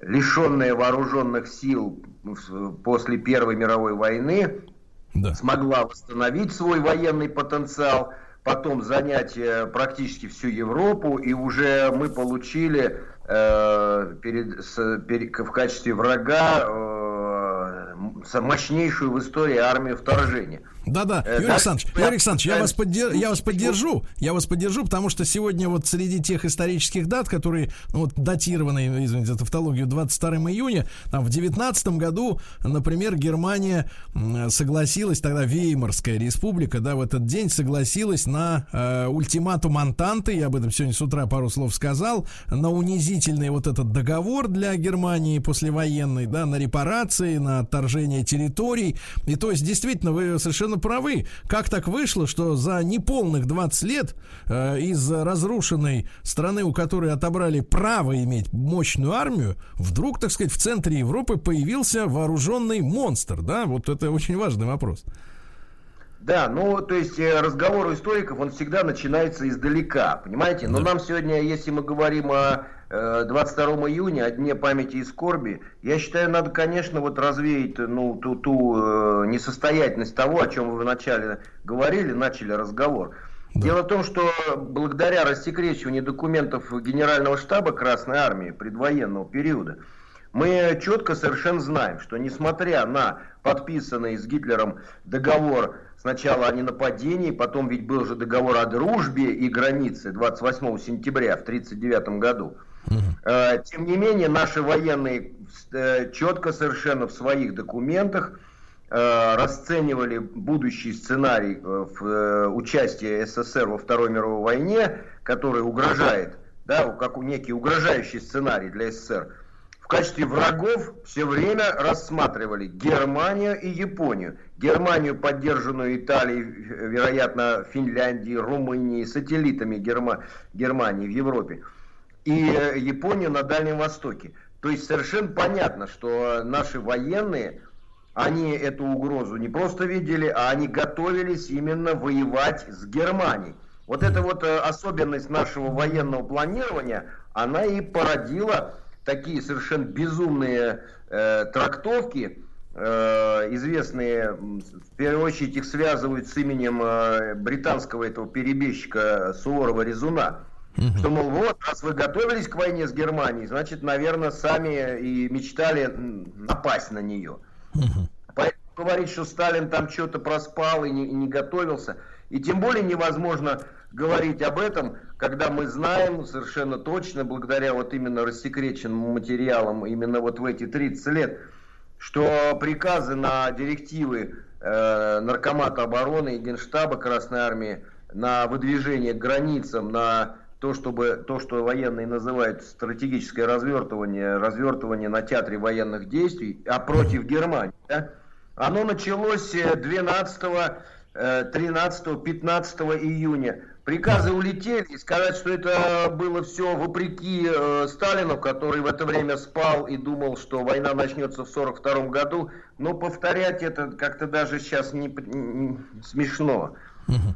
лишенная вооруженных сил после Первой мировой войны, да. смогла восстановить свой военный потенциал, потом занять практически всю Европу, и уже мы получили э, перед, с, перед, в качестве врага э, мощнейшую в истории армию вторжения. Да-да, э, Юрий Александрович, Юрий Александрович, я вас, поддер... я вас поддержу, я вас поддержу, потому что сегодня вот среди тех исторических дат, которые, ну, вот, датированы, извините за тавтологию, 22 июня, там, в 19 году, например, Германия согласилась, тогда Веймарская республика, да, в этот день согласилась на э, ультиматум Антанты, я об этом сегодня с утра пару слов сказал, на унизительный вот этот договор для Германии послевоенный, да, на репарации, на отторжение территорий, и то есть, действительно, вы совершенно совершенно правы. Как так вышло, что за неполных 20 лет э, из разрушенной страны, у которой отобрали право иметь мощную армию, вдруг, так сказать, в центре Европы появился вооруженный монстр, да? Вот это очень важный вопрос. Да, ну, то есть э, разговор у историков, он всегда начинается издалека, понимаете? Но да. нам сегодня, если мы говорим о 22 э, июня, о Дне памяти и скорби, я считаю, надо, конечно, вот развеять ну, ту, ту э, несостоятельность того, о чем вы вначале говорили, начали разговор. Да. Дело в том, что благодаря рассекречиванию документов Генерального штаба Красной Армии предвоенного периода, мы четко совершенно знаем, что несмотря на подписанный с Гитлером договор сначала о ненападении, потом ведь был же договор о дружбе и границе 28 сентября в 1939 году, Э, тем не менее, наши военные э, четко совершенно в своих документах э, расценивали будущий сценарий в участии СССР во Второй мировой войне, который угрожает, да, как некий угрожающий сценарий для СССР, в качестве врагов все время рассматривали Германию и Японию. Германию, поддержанную Италией, вероятно, Финляндией, Румынией, сателлитами Герма... Германии в Европе и э, Японию на Дальнем Востоке. То есть совершенно понятно, что наши военные, они эту угрозу не просто видели, а они готовились именно воевать с Германией. Вот эта вот э, особенность нашего военного планирования, она и породила такие совершенно безумные э, трактовки, э, известные, в первую очередь их связывают с именем э, британского этого перебежчика Суворова-Резуна. Угу. Что, мол, вот, раз вы готовились к войне с Германией, значит, наверное, сами и мечтали напасть на нее. Угу. Поэтому говорить, что Сталин там что-то проспал и не, и не готовился, и тем более невозможно говорить об этом, когда мы знаем совершенно точно, благодаря вот именно рассекреченным материалам, именно вот в эти 30 лет, что приказы на директивы э, Наркомата обороны и Генштаба Красной Армии на выдвижение к границам, на то, чтобы, то, что военные называют стратегическое развертывание, развертывание на театре военных действий, а против Германии, да, оно началось 12, 13, 15 июня. Приказы улетели, и сказать, что это было все вопреки э, Сталину, который в это время спал и думал, что война начнется в 42 году, но повторять это как-то даже сейчас не, не смешно. Угу.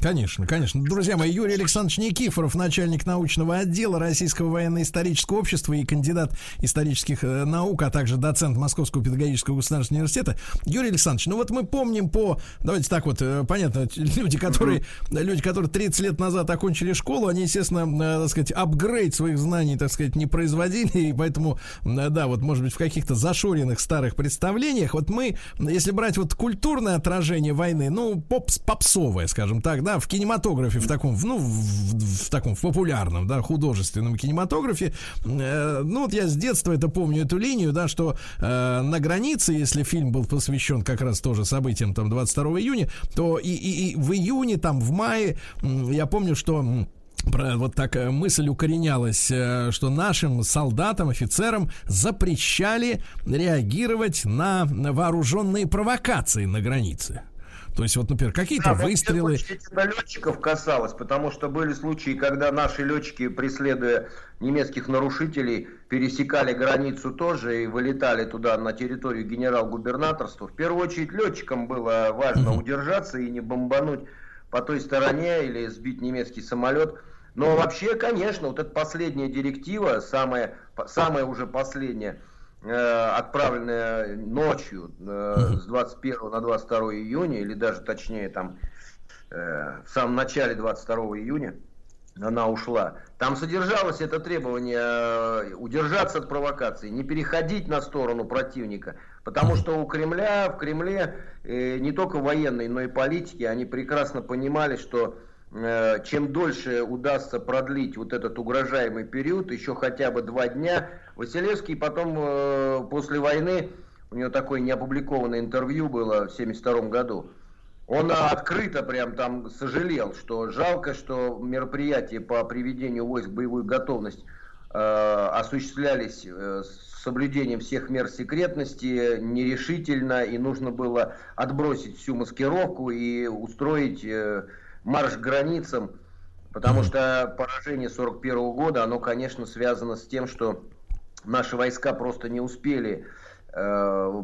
Конечно, конечно. Друзья мои, Юрий Александрович Никифоров, начальник научного отдела Российского военно-исторического общества и кандидат исторических э, наук, а также доцент Московского педагогического государственного университета. Юрий Александрович, ну вот мы помним по, давайте так вот, э, понятно, люди, которые, люди, которые 30 лет назад окончили школу, они, естественно, э, так сказать, апгрейд своих знаний, так сказать, не производили, и поэтому, да, вот, может быть, в каких-то зашоренных старых представлениях, вот мы, если брать вот культурное отражение войны, ну, попс, попсовое, скажем так, да, да, в кинематографе, в таком, ну, в, в, в таком в популярном, да, художественном кинематографе. Э, ну, вот я с детства это помню, эту линию, да, что э, на границе, если фильм был посвящен как раз тоже событиям там 22 июня, то и, и, и в июне, там, в мае, я помню, что про, вот так э, мысль укоренялась, э, что нашим солдатам, офицерам запрещали реагировать на вооруженные провокации на границе. То есть, вот, например, какие-то да, выстрелы... Это летчиков касалось, потому что были случаи, когда наши летчики, преследуя немецких нарушителей, пересекали границу тоже и вылетали туда на территорию генерал-губернаторства. В первую очередь летчикам было важно удержаться и не бомбануть по той стороне или сбить немецкий самолет. Но вообще, конечно, вот эта последняя директива, самая, самая уже последняя, отправленная ночью э, с 21 на 22 июня, или даже точнее там э, в самом начале 22 июня, она ушла. Там содержалось это требование удержаться от провокации, не переходить на сторону противника, потому что у Кремля, в Кремле не только военные, но и политики, они прекрасно понимали, что чем дольше удастся продлить вот этот угрожаемый период, еще хотя бы два дня, Василевский потом, э, после войны, у него такое неопубликованное интервью было в 1972 году, он открыто прям там сожалел, что жалко, что мероприятия по приведению войск в боевую готовность э, осуществлялись э, с соблюдением всех мер секретности, нерешительно, и нужно было отбросить всю маскировку и устроить э, марш границам, потому что поражение 41 года, оно, конечно, связано с тем, что наши войска просто не успели э,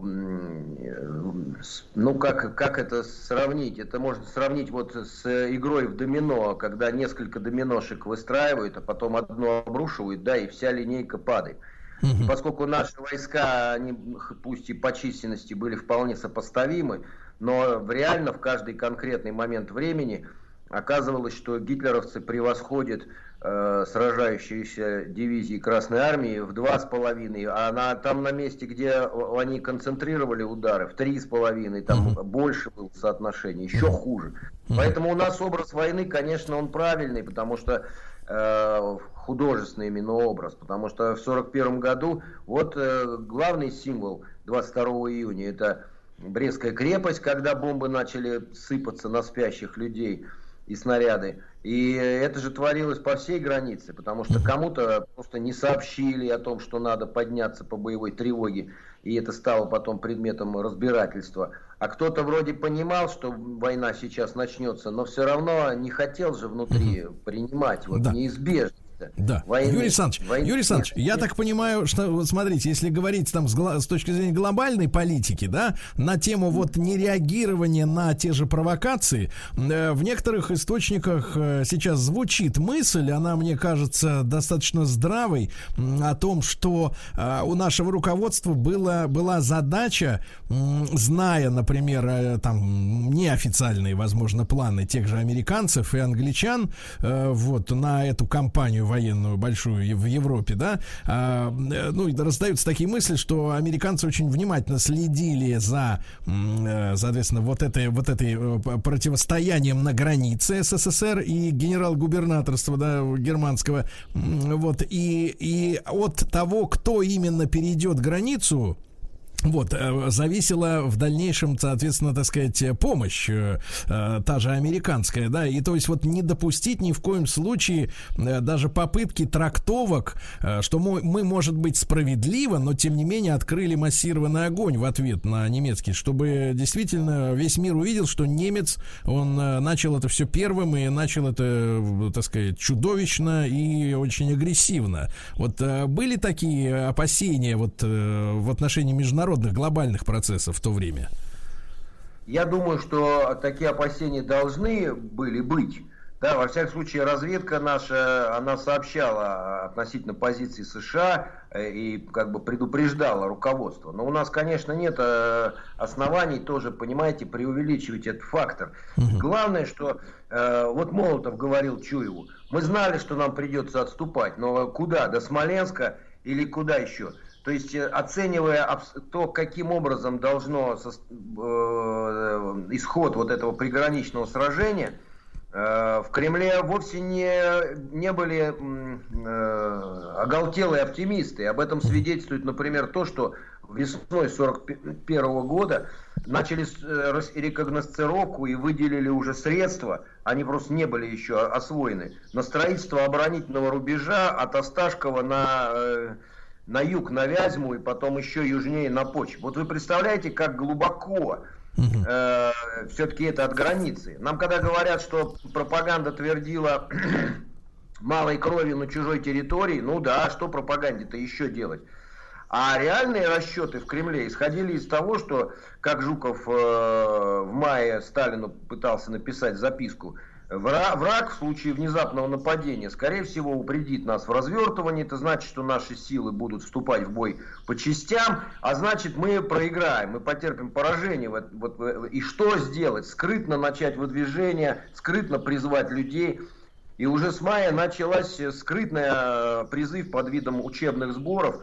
ну как, как это сравнить? Это можно сравнить вот с игрой в домино, когда несколько доминошек выстраивают, а потом одно обрушивают, да, и вся линейка падает. И поскольку наши войска, они пусть и по численности были вполне сопоставимы, но реально в каждый конкретный момент времени оказывалось, что гитлеровцы превосходят э, сражающиеся дивизии Красной Армии в два с половиной, а на, там на месте, где они концентрировали удары, в три с половиной, там uh-huh. больше было соотношение, еще uh-huh. хуже. Uh-huh. Поэтому у нас образ войны, конечно, он правильный, потому что э, художественный именно образ, потому что в 41 году вот э, главный символ 22 июня это Брестская крепость, когда бомбы начали сыпаться на спящих людей и снаряды. И это же творилось по всей границе, потому что кому-то просто не сообщили о том, что надо подняться по боевой тревоге, и это стало потом предметом разбирательства. А кто-то вроде понимал, что война сейчас начнется, но все равно не хотел же внутри принимать вот да. неизбежно. Да. Войны, Юрий Александрович, войны, Юрий Александрович, нет, я так понимаю, что, вот смотрите, если говорить там с, с точки зрения глобальной политики, да, на тему вот нереагирования на те же провокации, э, в некоторых источниках э, сейчас звучит мысль, она мне кажется достаточно здравой, э, о том, что э, у нашего руководства было, была задача, э, зная, например, э, там неофициальные, возможно, планы тех же американцев и англичан, э, вот на эту кампанию военную большую в Европе, да, а, э, ну, раздаются такие мысли, что американцы очень внимательно следили за, э, соответственно, вот этой, вот этой э, противостоянием на границе СССР и генерал-губернаторства, да, германского, вот, и, и от того, кто именно перейдет границу, Вот, э, зависела в дальнейшем, соответственно, так сказать, помощь, э, э, та же американская, да, и то есть вот не допустить ни в коем случае э, даже попытки трактовок, э, что мы, мы, может быть, справедливо, но тем не менее открыли массированный огонь в ответ на немецкий, чтобы действительно весь мир увидел, что немец, он э, начал это все первым и начал это, так сказать, чудовищно и очень агрессивно. Вот были такие опасения вот в отношении международных глобальных процессов в то время? Я думаю, что такие опасения должны были быть. Да, во всяком случае, разведка наша, она сообщала относительно позиции США э, и как бы предупреждала руководство. Но у нас, конечно, нет э, оснований тоже, понимаете, преувеличивать этот фактор. Главное, что э, вот Молотов говорил Чуеву, мы знали, что нам придется отступать, но куда? До Смоленска или куда еще? То есть, оценивая то, каким образом должно исход вот этого приграничного сражения – Э, в Кремле вовсе не, не были э, оголтелые оптимисты. Об этом свидетельствует, например, то, что весной 1941 года начали э, рекогносцировку и выделили уже средства, они просто не были еще освоены, на строительство оборонительного рубежа от Осташкова на, э, на юг, на Вязьму и потом еще южнее на Почву. Вот вы представляете, как глубоко Э, все-таки это от границы. Нам когда говорят, что пропаганда твердила малой крови на чужой территории, ну да, что пропаганде-то еще делать? А реальные расчеты в Кремле исходили из того, что, как Жуков э, в мае Сталину пытался написать записку, Враг в случае внезапного нападения, скорее всего, упредит нас в развертывании. Это значит, что наши силы будут вступать в бой по частям, а значит, мы проиграем, мы потерпим поражение. Вот, и что сделать? Скрытно начать выдвижение, скрытно призвать людей. И уже с мая началась скрытная призыв под видом учебных сборов.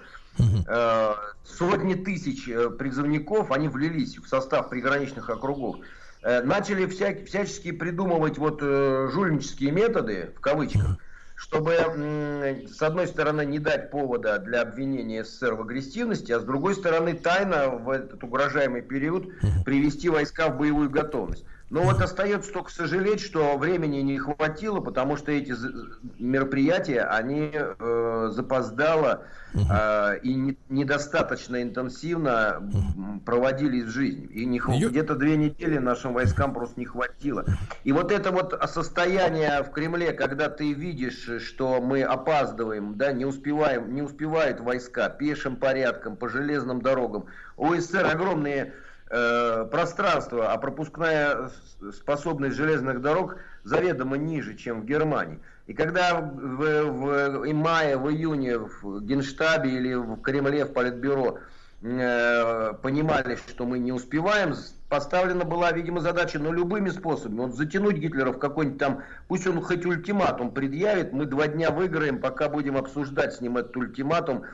Э, сотни тысяч э, призывников, они влились в состав приграничных округов. Э, начали вся, всячески придумывать вот э, жульнические методы, в кавычках, чтобы, с одной стороны, не дать повода для обвинения СССР в агрессивности, а с другой стороны, тайно в этот угрожаемый период привести войска в боевую готовность. Но вот остается только сожалеть, что времени не хватило, потому что эти мероприятия, они э, запоздало э, и не, недостаточно интенсивно проводились в жизни. И не, где-то две недели нашим войскам просто не хватило. И вот это вот состояние в Кремле, когда ты видишь, что мы опаздываем, да, не успеваем, не успевают войска пешим порядком, по железным дорогам. У СССР огромные Э, пространство, а пропускная способность железных дорог заведомо ниже, чем в Германии. И когда в, в, в мае, в июне в Генштабе или в Кремле, в Политбюро э, понимали, что мы не успеваем, поставлена была, видимо, задача, но любыми способами. Вот затянуть Гитлера в какой-нибудь там, пусть он хоть ультиматум предъявит, мы два дня выиграем, пока будем обсуждать с ним этот ультиматум,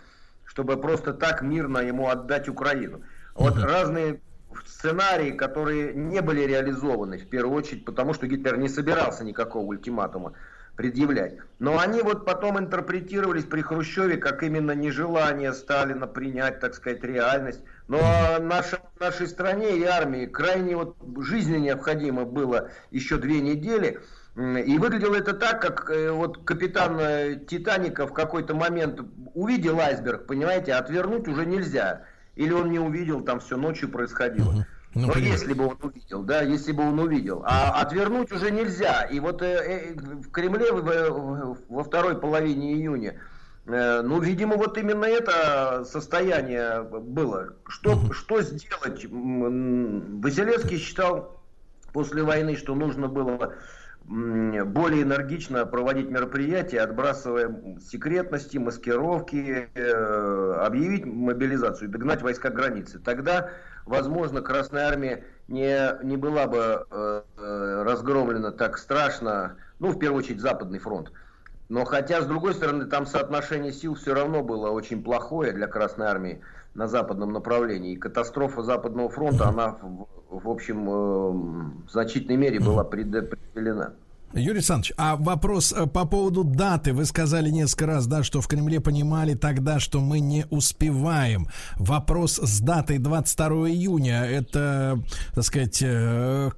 чтобы просто так мирно ему отдать Украину. Вот разные сценарии, которые не были реализованы в первую очередь, потому что Гитлер не собирался никакого ультиматума предъявлять. Но они вот потом интерпретировались при Хрущеве как именно нежелание Сталина принять, так сказать, реальность. Но наша, нашей стране и армии крайне вот жизненно необходимо было еще две недели. И выглядело это так, как э, вот капитан э, Титаника в какой-то момент увидел айсберг, понимаете, отвернуть уже нельзя. Или он не увидел, там все ночью происходило. Угу. Ну, Но если бы он увидел, да, если бы он увидел. А отвернуть уже нельзя. И вот э, э, в Кремле в, во второй половине июня, э, ну, видимо, вот именно это состояние было. Что, угу. что сделать? Василевский считал после войны, что нужно было более энергично проводить мероприятия, отбрасывая секретности, маскировки, э, объявить мобилизацию, догнать войска границы. Тогда, возможно, Красная Армия не, не была бы э, э, разгромлена так страшно, ну, в первую очередь, Западный фронт. Но хотя, с другой стороны, там соотношение сил все равно было очень плохое для Красной Армии на западном направлении. И катастрофа Западного фронта, она, в, в общем, в значительной мере была предопределена. Юрий Александрович, а вопрос э, по поводу даты. Вы сказали несколько раз, да, что в Кремле понимали тогда, что мы не успеваем. Вопрос с датой 22 июня. Это, так сказать, э,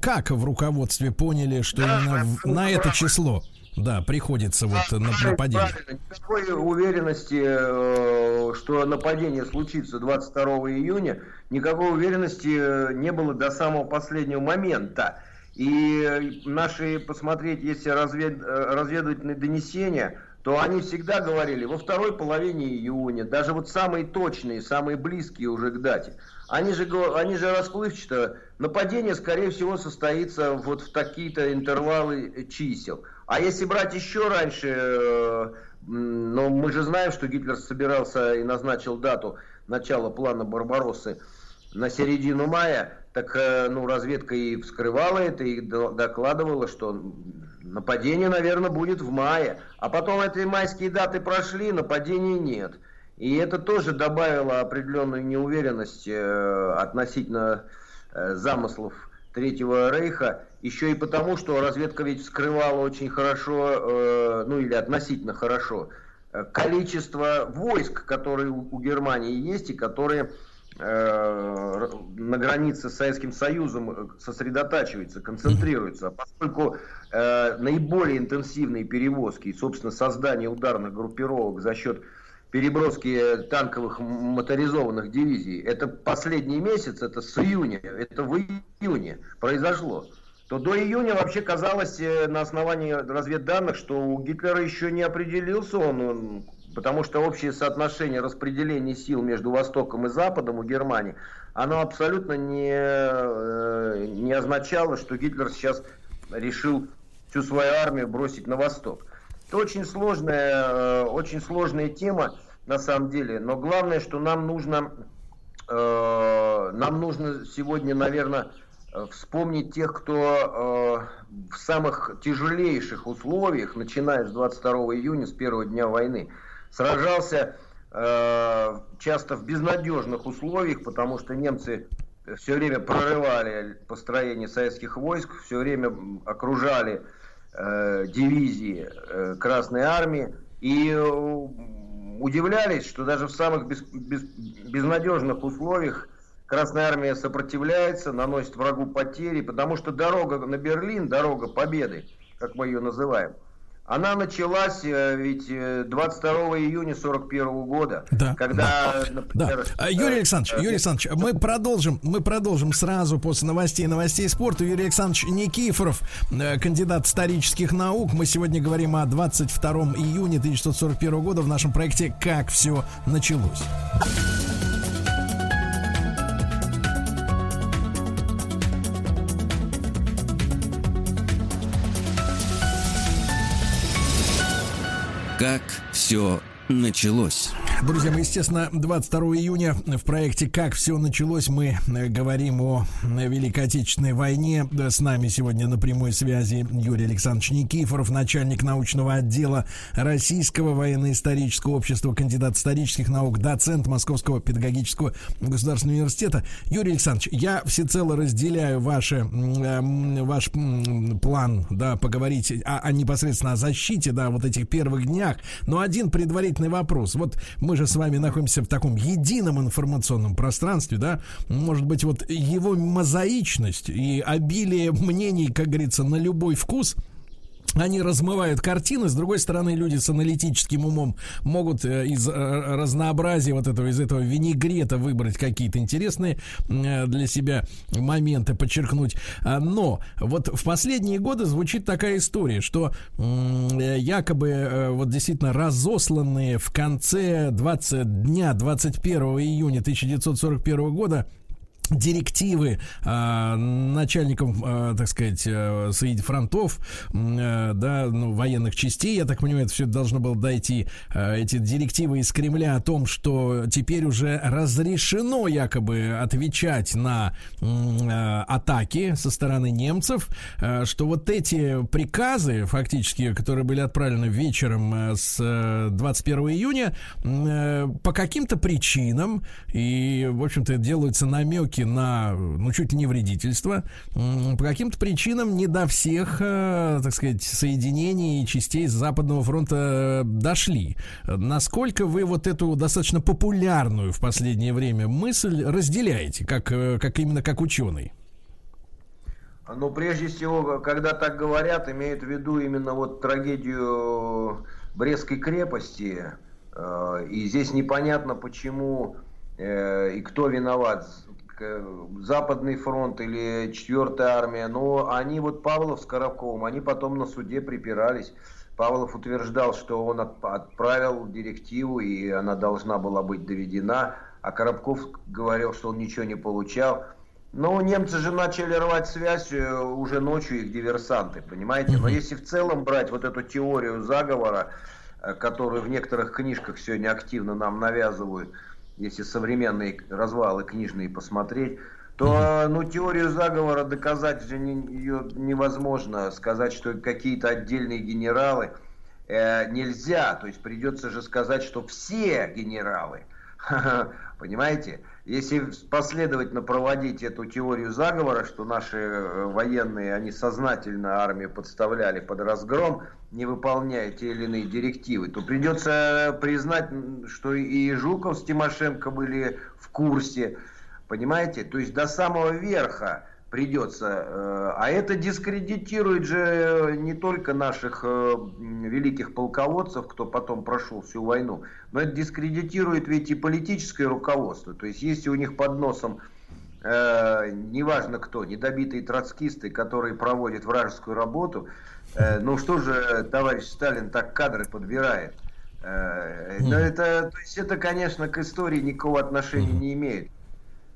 как в руководстве поняли, что именно на это число? Да, приходится вот на нападение. Никакой уверенности, э, что нападение случится 22 июня, никакой уверенности не было до самого последнего момента. И наши, посмотреть, если развед, разведывательные донесения, то они всегда говорили во второй половине июня, даже вот самые точные, самые близкие уже к дате. Они же, они же расплывчато, нападение, скорее всего, состоится вот в такие-то интервалы чисел. А если брать еще раньше, э, но мы же знаем, что Гитлер собирался и назначил дату начала плана Барбароссы на середину мая, так э, ну, разведка и вскрывала это, и докладывала, что нападение, наверное, будет в мае. А потом эти майские даты прошли, нападений нет. И это тоже добавило определенную неуверенность э, относительно замыслов Третьего Рейха. Еще и потому, что разведка ведь вскрывала очень хорошо, ну или относительно хорошо, количество войск, которые у Германии есть и которые Э, на границе с Советским Союзом э, сосредотачивается, концентрируется. А поскольку э, наиболее интенсивные перевозки и, собственно, создание ударных группировок за счет переброски танковых моторизованных дивизий, это последний месяц, это с июня, это в июне произошло, то до июня вообще казалось э, на основании разведданных, что у Гитлера еще не определился он, он потому что общее соотношение распределения сил между Востоком и Западом у Германии, оно абсолютно не, э, не означало, что Гитлер сейчас решил всю свою армию бросить на Восток. Это очень сложная, э, очень сложная тема на самом деле, но главное, что нам нужно, нам нужно сегодня, наверное, вспомнить тех, кто в самых тяжелейших условиях, начиная с 22 июня, с первого дня войны, сражался э, часто в безнадежных условиях, потому что немцы все время прорывали построение советских войск, все время окружали э, дивизии э, Красной Армии. И э, удивлялись, что даже в самых без, без, безнадежных условиях Красная Армия сопротивляется, наносит врагу потери, потому что дорога на Берлин, дорога победы, как мы ее называем – она началась э, ведь 22 э, июня 41 года, да, когда, да, например, да. А, Юрий Александрович, Юрий Александрович, мы продолжим, мы продолжим сразу после новостей новостей спорта. Юрий Александрович Никифоров, э, кандидат исторических наук. Мы сегодня говорим о 22 июня 1941 года в нашем проекте «Как все началось». Как все началось. Друзья, мы, естественно, 22 июня в проекте «Как все началось» мы э, говорим о Великой Отечественной войне. С нами сегодня на прямой связи Юрий Александрович Никифоров, начальник научного отдела Российского военно-исторического общества, кандидат исторических наук, доцент Московского педагогического государственного университета. Юрий Александрович, я всецело разделяю ваше, э, ваш план, да, поговорить о, о непосредственно о защите, да, вот этих первых днях. Но один предварительный вопрос. Вот мы же с вами находимся в таком едином информационном пространстве, да, может быть, вот его мозаичность и обилие мнений, как говорится, на любой вкус – они размывают картины. С другой стороны, люди с аналитическим умом могут э, из э, разнообразия вот этого, из этого винегрета выбрать какие-то интересные э, для себя моменты, подчеркнуть. А, но вот в последние годы звучит такая история, что якобы вот действительно разосланные в конце 20 дня 21 июня 1941 года директивы э, начальникам, э, так сказать, э, фронтов, э, да, ну, военных частей, я так понимаю, это все должно было дойти, э, эти директивы из Кремля о том, что теперь уже разрешено якобы отвечать на э, атаки со стороны немцев, э, что вот эти приказы, фактически, которые были отправлены вечером э, с 21 июня, э, по каким-то причинам, и, в общем-то, делаются намеки все-таки на, ну, чуть ли не вредительство. По каким-то причинам не до всех, э, так сказать, соединений и частей Западного фронта дошли. Насколько вы вот эту достаточно популярную в последнее время мысль разделяете, как, как именно как ученый? Ну, прежде всего, когда так говорят, имеют в виду именно вот трагедию Брестской крепости. Э, и здесь непонятно, почему э, и кто виноват. Западный фронт или четвертая армия. Но они вот Павлов с Коробковым, они потом на суде припирались. Павлов утверждал, что он отправил директиву, и она должна была быть доведена. А Коробков говорил, что он ничего не получал. Ну, немцы же начали рвать связь э, уже ночью, их диверсанты, понимаете? Но если в целом брать вот эту теорию заговора, э, которую в некоторых книжках сегодня активно нам навязывают, если современные развалы книжные посмотреть, то ну, теорию заговора доказать же не, ее невозможно. Сказать, что какие-то отдельные генералы э, нельзя. То есть придется же сказать, что все генералы. Понимаете? Если последовательно проводить эту теорию заговора, что наши э, военные, они сознательно армию подставляли под разгром, не выполняя те или иные директивы, то придется признать, что и Жуков с Тимошенко были в курсе, понимаете? То есть до самого верха придется. Э, а это дискредитирует же не только наших э, великих полководцев, кто потом прошел всю войну, но это дискредитирует ведь и политическое руководство. То есть если у них под носом э, неважно кто, недобитые троцкисты, которые проводят вражескую работу, э, ну что же товарищ Сталин так кадры подбирает? Э, но это, то есть это, конечно, к истории никакого отношения не имеет.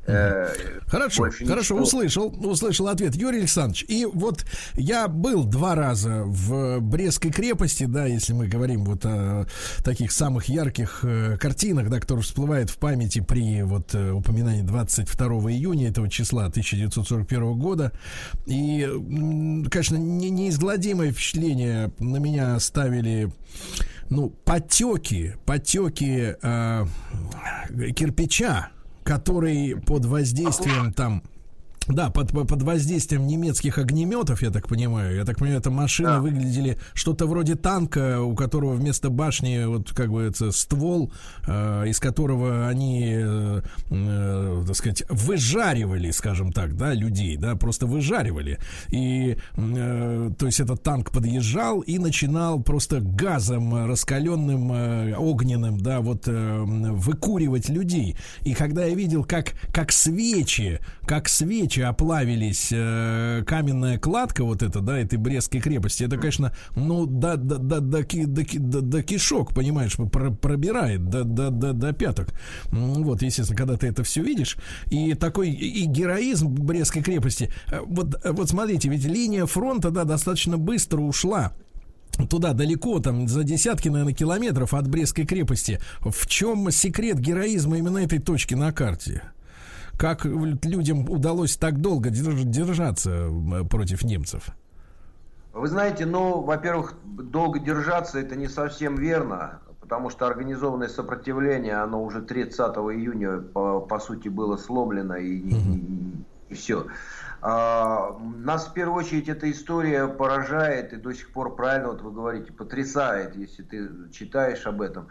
Э, хорошо, хорошо, услышал, услышал ответ Юрий Александрович. И вот я был два раза в Брестской крепости, да, если мы говорим вот о таких самых ярких э, картинах, да, которые всплывают в памяти при вот э, упоминании 22 июня этого числа 1941 года. И, конечно, не, неизгладимое впечатление на меня оставили ну, потеки, потеки э, кирпича, который под воздействием там да, под, под воздействием немецких огнеметов, я так понимаю. Я так понимаю, это машины да. выглядели что-то вроде танка, у которого вместо башни вот как бы это ствол, э, из которого они, э, э, так сказать, выжаривали, скажем так, да, людей, да, просто выжаривали. И, э, то есть этот танк подъезжал и начинал просто газом раскаленным, э, огненным, да, вот э, выкуривать людей. И когда я видел, как, как свечи, как свечи свечи оплавились, э, каменная кладка вот эта, да, этой Брестской крепости, это, конечно, ну, до, до, до, до, до, до, до кишок, понимаешь, пробирает до, до, до, до пяток. Вот, естественно, когда ты это все видишь, и такой, и героизм Брестской крепости, э, вот, вот смотрите, ведь линия фронта, да, достаточно быстро ушла туда далеко, там за десятки, наверное, километров от Брестской крепости. В чем секрет героизма именно этой точки на карте? Как людям удалось так долго держаться против немцев? Вы знаете, ну, во-первых, долго держаться это не совсем верно, потому что организованное сопротивление, оно уже 30 июня, по, по сути, было сломлено и, и, и, и все. А, нас в первую очередь эта история поражает и до сих пор, правильно вот вы говорите, потрясает, если ты читаешь об этом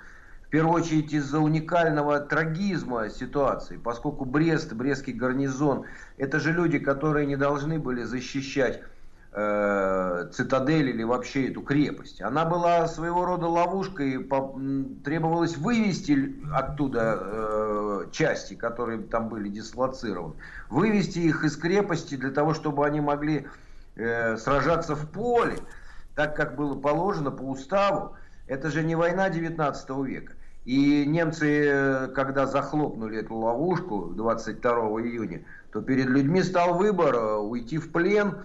первую очередь из-за уникального трагизма ситуации, поскольку Брест, Брестский гарнизон, это же люди, которые не должны были защищать э, цитадель или вообще эту крепость. Она была своего рода ловушкой, по, требовалось вывести оттуда э, части, которые там были дислоцированы, вывести их из крепости для того, чтобы они могли э, сражаться в поле, так как было положено по уставу. Это же не война 19 века. И немцы, когда захлопнули эту ловушку 22 июня, то перед людьми стал выбор э, уйти в плен,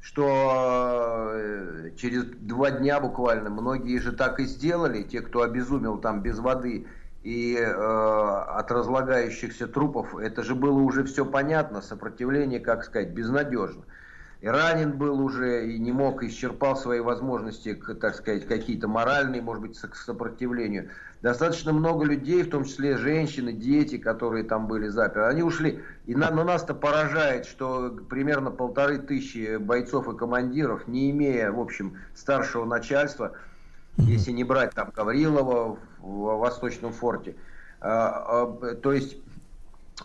что э, через два дня буквально многие же так и сделали, те, кто обезумел там без воды и э, от разлагающихся трупов, это же было уже все понятно, сопротивление, как сказать, безнадежно. и ранен был уже, и не мог, исчерпал свои возможности, так сказать, какие-то моральные, может быть, к сопротивлению. Достаточно много людей, в том числе женщины, дети, которые там были заперты, они ушли. И на, но нас-то поражает, что примерно полторы тысячи бойцов и командиров, не имея, в общем, старшего начальства, если не брать там Гаврилова в Восточном форте, а, а, то есть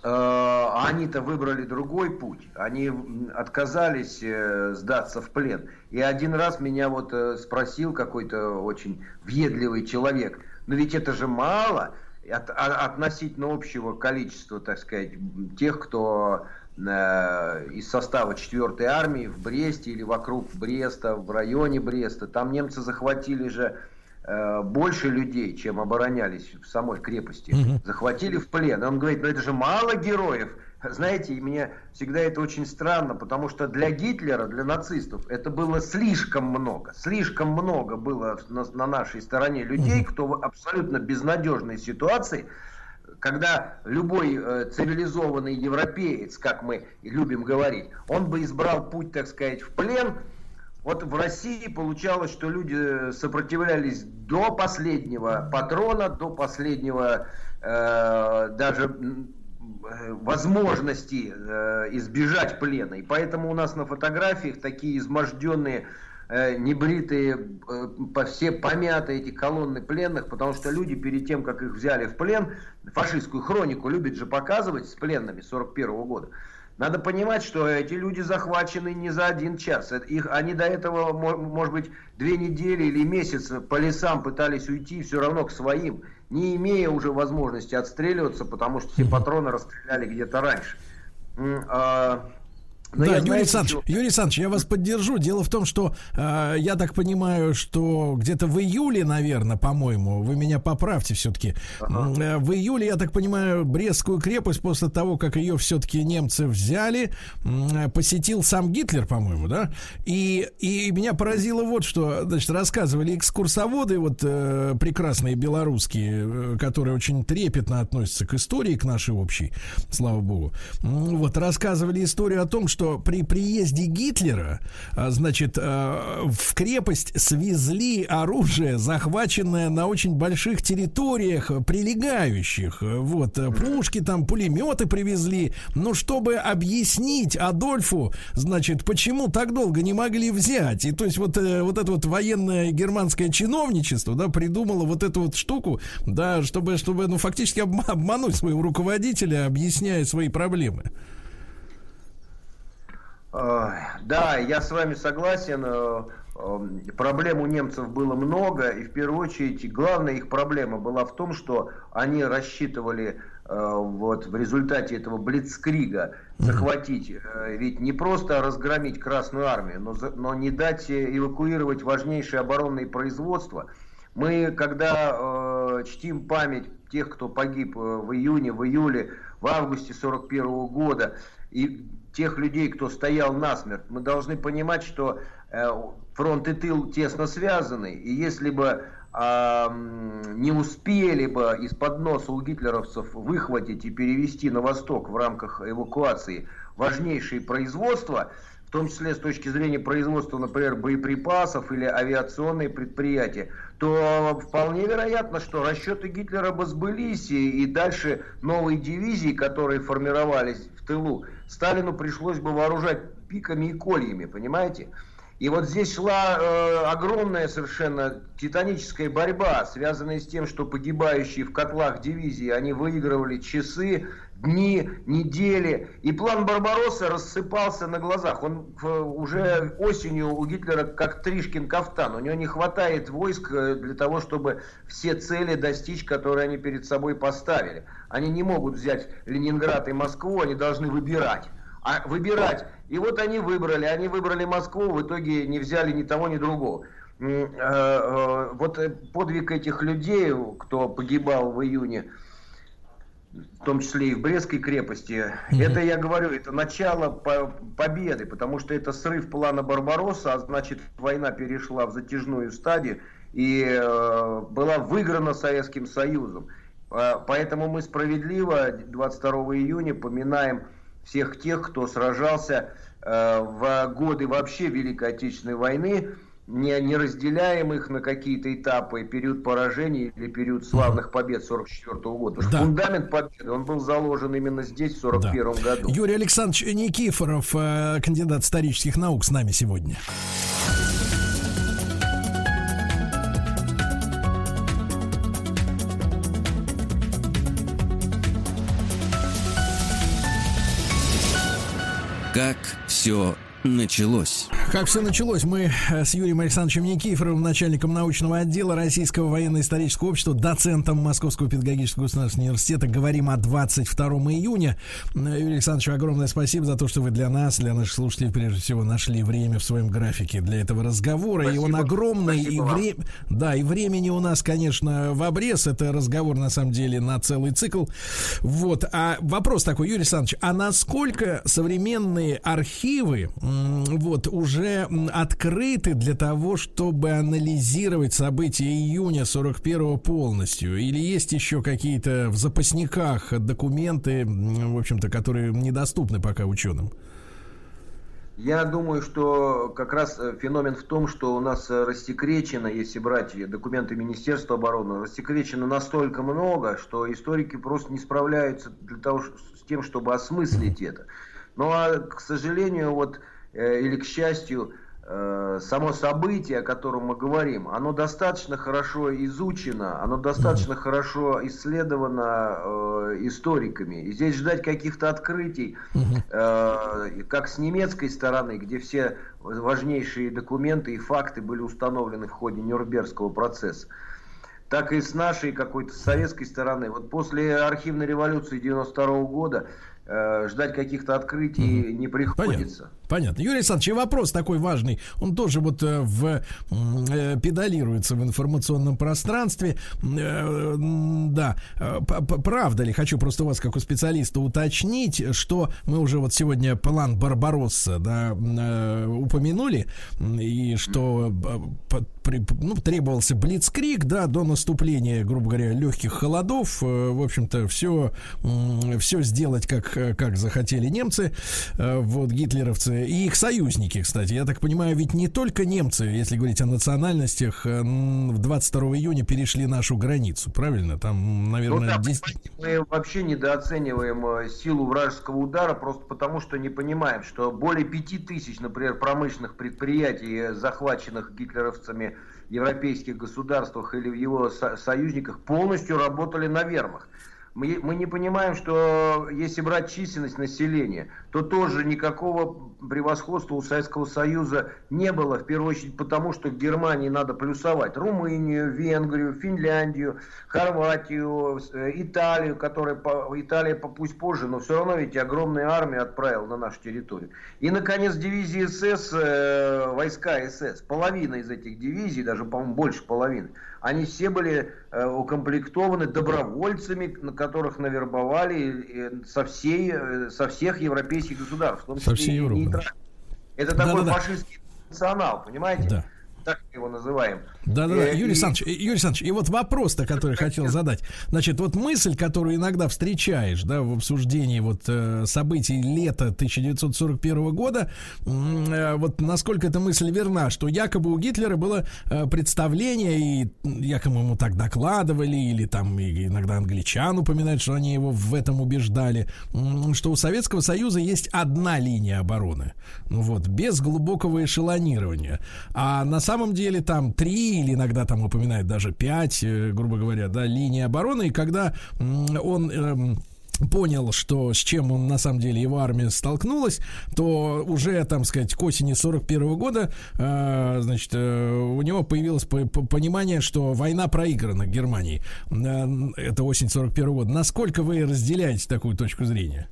Э, они-то выбрали другой путь. Они отказались э, сдаться в плен. И один раз меня вот э, спросил какой-то очень въедливый человек, но ведь это же мало от, относительно общего количества, так сказать, тех, кто из состава 4-й армии в Бресте или вокруг Бреста, в районе Бреста. Там немцы захватили же Э, больше людей, чем оборонялись в самой крепости, угу. захватили в плен. Он говорит, ну это же мало героев. Знаете, мне всегда это очень странно, потому что для Гитлера, для нацистов, это было слишком много. Слишком много было на, на нашей стороне людей, кто в абсолютно безнадежной ситуации, когда любой э, цивилизованный европеец, как мы любим говорить, он бы избрал путь, так сказать, в плен, вот в России получалось, что люди сопротивлялись до последнего патрона, до последнего э, даже э, возможности э, избежать плена. И поэтому у нас на фотографиях такие изможденные, э, небритые, э, все помятые эти колонны пленных, потому что люди перед тем, как их взяли в плен, фашистскую хронику любят же показывать с пленными 41 -го года. Надо понимать, что эти люди захвачены не за один час. Их, они до этого, может быть, две недели или месяц по лесам пытались уйти все равно к своим, не имея уже возможности отстреливаться, потому что все патроны расстреляли где-то раньше. Но да, Юрий Александрович, что... Юрий Александрович, я вас поддержу. Дело в том, что э, я так понимаю, что где-то в июле, наверное, по-моему, вы меня поправьте все-таки. Ага. Э, в июле, я так понимаю, Брестскую крепость после того, как ее все-таки немцы взяли, э, посетил сам Гитлер, по-моему, да? И, и меня поразило вот что, значит, рассказывали экскурсоводы, вот э, прекрасные белорусские, э, которые очень трепетно относятся к истории, к нашей общей, слава богу. Вот рассказывали историю о том, что что при приезде Гитлера, а, значит, а, в крепость свезли оружие, захваченное на очень больших территориях, прилегающих. Вот, пушки там, пулеметы привезли. Ну, чтобы объяснить Адольфу, значит, почему так долго не могли взять. И то есть вот, э, вот это вот военное германское чиновничество, да, придумало вот эту вот штуку, да, чтобы, чтобы ну, фактически обмануть своего руководителя, объясняя свои проблемы. Да, я с вами согласен. Э, э, проблем у немцев было много, и в первую очередь главная их проблема была в том, что они рассчитывали э, вот в результате этого блицкрига захватить, ведь не просто разгромить Красную Армию, но, но не дать эвакуировать важнейшие оборонные производства. Мы, когда э, чтим память тех, кто погиб в июне, в июле, в августе 41 года, и тех людей, кто стоял насмерть, мы должны понимать, что э, фронт и тыл тесно связаны, и если бы э, не успели бы из-под носа у гитлеровцев выхватить и перевести на восток в рамках эвакуации важнейшие производства, в том числе с точки зрения производства, например, боеприпасов или авиационные предприятия, то вполне вероятно, что расчеты Гитлера бы сбылись, и, и дальше новые дивизии, которые формировались тылу, Сталину пришлось бы вооружать пиками и кольями, понимаете? И вот здесь шла э, огромная совершенно титаническая борьба, связанная с тем, что погибающие в котлах дивизии, они выигрывали часы, дни, недели. И план Барбаросса рассыпался на глазах. Он э, уже осенью у Гитлера как Тришкин кафтан. У него не хватает войск э, для того, чтобы все цели достичь, которые они перед собой поставили. Они не могут взять Ленинград и Москву, они должны выбирать а выбирать. И вот они выбрали, они выбрали Москву, в итоге не взяли ни того, ни другого. Э, э, вот подвиг этих людей, кто погибал в июне, в том числе и в Брестской крепости, mm-hmm. это, я говорю, это начало победы, потому что это срыв плана Барбаросса, а значит, война перешла в затяжную стадию и э, была выиграна Советским Союзом. Поэтому мы справедливо 22 июня поминаем всех тех, кто сражался э, в годы вообще Великой Отечественной войны, не, не разделяем их на какие-то этапы, период поражений или период славных побед 44 года. да. фундамент победы, он был заложен именно здесь, в 41 да. году. Юрий Александрович Никифоров, э, кандидат исторических наук, с нами сегодня. Как все началось? Как все началось? Мы э, с Юрием Александровичем Никифоровым, начальником научного отдела Российского военно-исторического общества, доцентом Московского педагогического государственного университета, говорим о 22 июня. Юрий Александрович, огромное спасибо за то, что вы для нас, для наших слушателей, прежде всего, нашли время в своем графике для этого разговора. Спасибо. И он огромный, и, вре... да, и времени у нас, конечно, в обрез. Это разговор, на самом деле, на целый цикл. Вот. А вопрос такой, Юрий Александрович, а насколько современные архивы вот, уже открыты для того, чтобы анализировать события июня 41 полностью? Или есть еще какие-то в запасниках документы, в общем-то, которые недоступны пока ученым? Я думаю, что как раз э, феномен в том, что у нас э, рассекречено, если брать документы Министерства обороны, рассекречено настолько много, что историки просто не справляются для того, с тем, чтобы осмыслить это. Ну а, к сожалению, вот или, к счастью, э, само событие, о котором мы говорим, оно достаточно хорошо изучено, оно достаточно mm-hmm. хорошо исследовано э, историками. И здесь ждать каких-то открытий, mm-hmm. э, как с немецкой стороны, где все важнейшие документы и факты были установлены в ходе Нюрнбергского процесса, так и с нашей какой-то советской стороны. Вот после архивной революции 92 года Э, ждать каких-то открытий mm-hmm. не приходится. Понятно. Понятно. Юрий Александрович, вопрос такой важный. Он тоже вот э, в, э, педалируется в информационном пространстве. Э, да, э, правда ли, хочу просто вас, как у специалиста, уточнить, что мы уже вот сегодня план Барбаросса да, э, упомянули, и что ну, требовался блицкрик, да, до наступления, грубо говоря, легких холодов. В общем-то, все, все сделать, как, как захотели немцы, вот, гитлеровцы и их союзники, кстати. Я так понимаю, ведь не только немцы, если говорить о национальностях, э, в 22 июня перешли нашу границу, правильно? Там, наверное, ну, да, 10... Мы вообще недооцениваем силу вражеского удара, просто потому что не понимаем, что более пяти тысяч, например, промышленных предприятий, захваченных гитлеровцами европейских государствах или в его со союзниках полностью работали на вермах. Мы, мы не понимаем, что если брать численность населения, то тоже никакого превосходства у Советского Союза не было, в первую очередь потому, что в Германии надо плюсовать Румынию, Венгрию, Финляндию, Хорватию, э, Италию, которая по, Италия пусть позже, но все равно ведь огромные армии отправила на нашу территорию. И, наконец, дивизии СС, э, войска СС, половина из этих дивизий, даже, по-моему, больше половины, они все были э, укомплектованы добровольцами, на которых навербовали со, всей, э, со всех европейских государств. В том числе со всей Европы. Это да, такой да, фашистский национал, понимаете? Да так его называем. Да-да-да, Юрий Александрович, Юрий Александрович, и вот вопрос-то, который хотел задать. Значит, вот мысль, которую иногда встречаешь, да, в обсуждении вот э, событий лета 1941 года, э, вот насколько эта мысль верна, что якобы у Гитлера было э, представление, и якобы ему так докладывали, или там иногда англичан упоминают, что они его в этом убеждали, что у Советского Союза есть одна линия обороны, ну вот, без глубокого эшелонирования. А на самом деле там три или иногда там упоминают даже пять, э, грубо говоря, да, линии обороны. И когда он эм, понял, что с чем он на самом деле его армия столкнулась, то уже, там сказать, к осени 41 года, э, значит, э, у него появилось по по понимание, что война проиграна Германии. Э, это осень 41 года. Насколько вы разделяете такую точку зрения?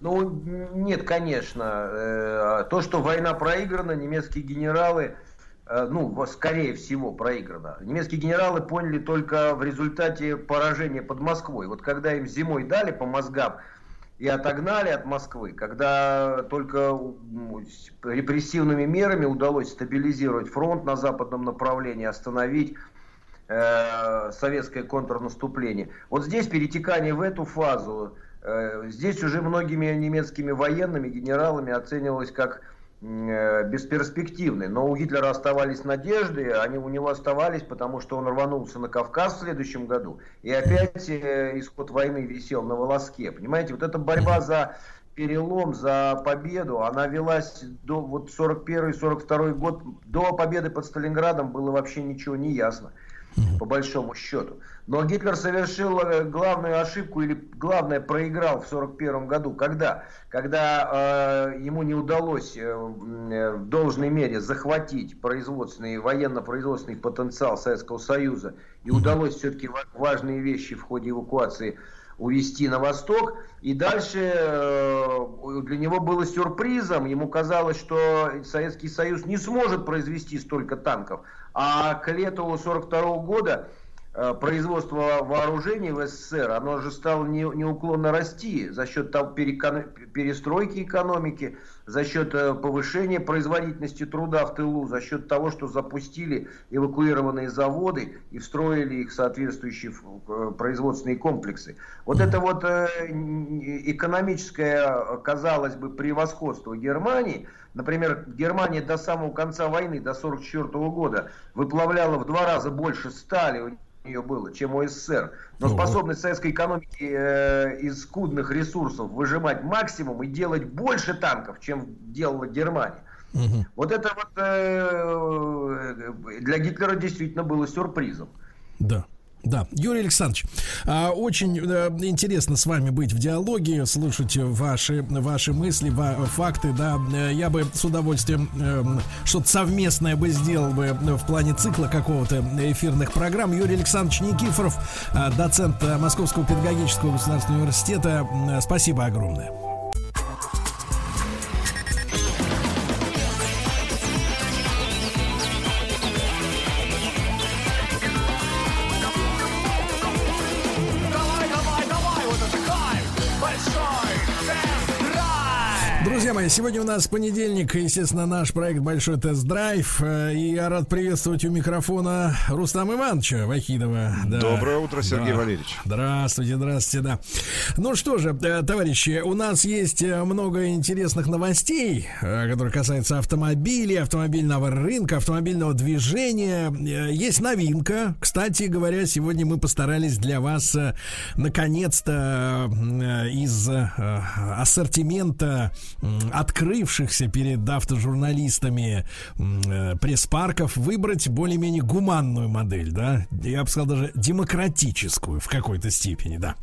Ну, нет, конечно. Э, то, что война проиграна, немецкие генералы ну, скорее всего, проиграно. Немецкие генералы поняли только в результате поражения под Москвой. Вот когда им зимой дали по мозгам и отогнали от Москвы, когда только репрессивными мерами удалось стабилизировать фронт на западном направлении, остановить э, советское контрнаступление. Вот здесь перетекание в эту фазу э, здесь уже многими немецкими военными, генералами оценивалось как э, бесперспективной. Но у Гитлера оставались надежды, они у него оставались, потому что он рванулся на Кавказ в следующем году, и опять э, исход войны висел на волоске. Понимаете, вот эта борьба за перелом, за победу, она велась до вот 41-42 год, до победы под Сталинградом было вообще ничего не ясно, по большому счету. Но Гитлер совершил э, главную ошибку или главное проиграл в 1941 году. Когда? Когда э, ему не удалось э, э, в должной мере захватить производственный, военно-производственный потенциал Советского Союза и удалось все-таки важные вещи в ходе эвакуации увести на восток. И дальше э, для него было сюрпризом. Ему казалось, что Советский Союз не сможет произвести столько танков. А к лету 1942 года производство вооружений в СССР, оно же стало не, неуклонно расти за счет перестройки экономики, за счет э, повышения производительности труда в тылу, за счет того, что запустили эвакуированные заводы и встроили их соответствующие э, производственные комплексы. Вот это вот экономическое, казалось бы, превосходство Германии, например, Германия до самого конца войны, до 1944 года, выплавляла в два раза больше стали, нее было, чем у СССР. Но способность советской экономики э, из скудных ресурсов выжимать максимум и делать больше танков, чем делала Германия. Угу. Вот это вот э, для Гитлера действительно было сюрпризом. Да. Да, Юрий Александрович, а, очень э, интересно с вами быть в диалоге, слушать ваши, ваши мысли, факты, да. Э, я бы с удовольствием эм, что-то совместное бы сделал бы в плане цикла какого-то эфирных программ. Юрий Александрович Никифоров, э, доцент Московского педагогического государственного университета. Спасибо огромное. Мои, сегодня у нас понедельник, естественно, наш проект Большой тест-драйв. Э, и я рад приветствовать у микрофона Рустама Ивановича Вахидова. Да. Доброе утро, Сергей да. Валерьевич. Здравствуйте, здравствуйте, да. Ну что же, э, товарищи, у нас есть э, много интересных новостей, которые касаются автомобилей, автомобильного рынка, автомобильного движения. Есть новинка. Кстати говоря, сегодня мы постарались для вас наконец-то из ассортимента открывшихся перед автожурналистами э, пресс-парков выбрать более-менее гуманную модель, да, я бы сказал даже демократическую в какой-то степени, да.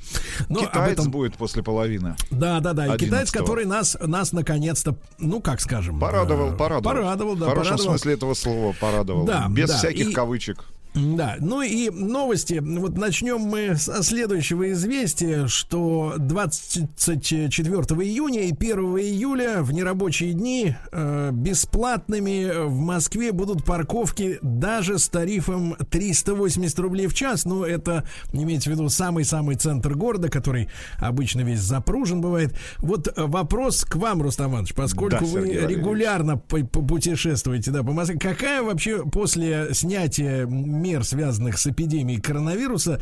Но китаец этом... будет после половины. Да, да, да, и китаец, который нас, нас наконец-то, ну как скажем, порадовал, порадовал, порадовал, да, в хорошем порадовал. смысле этого слова порадовал, да, без да, всяких и... кавычек. Да, ну и новости. Вот начнем мы с следующего известия, что 24 июня и 1 июля в нерабочие дни э, бесплатными в Москве будут парковки даже с тарифом 380 рублей в час. Ну, это имеется в виду самый-самый центр города, который обычно весь запружен бывает. Вот вопрос к вам, Рустам Иванович, поскольку да, вы регулярно путешествуете да, по Москве. Какая вообще после снятия мер, связанных с эпидемией коронавируса,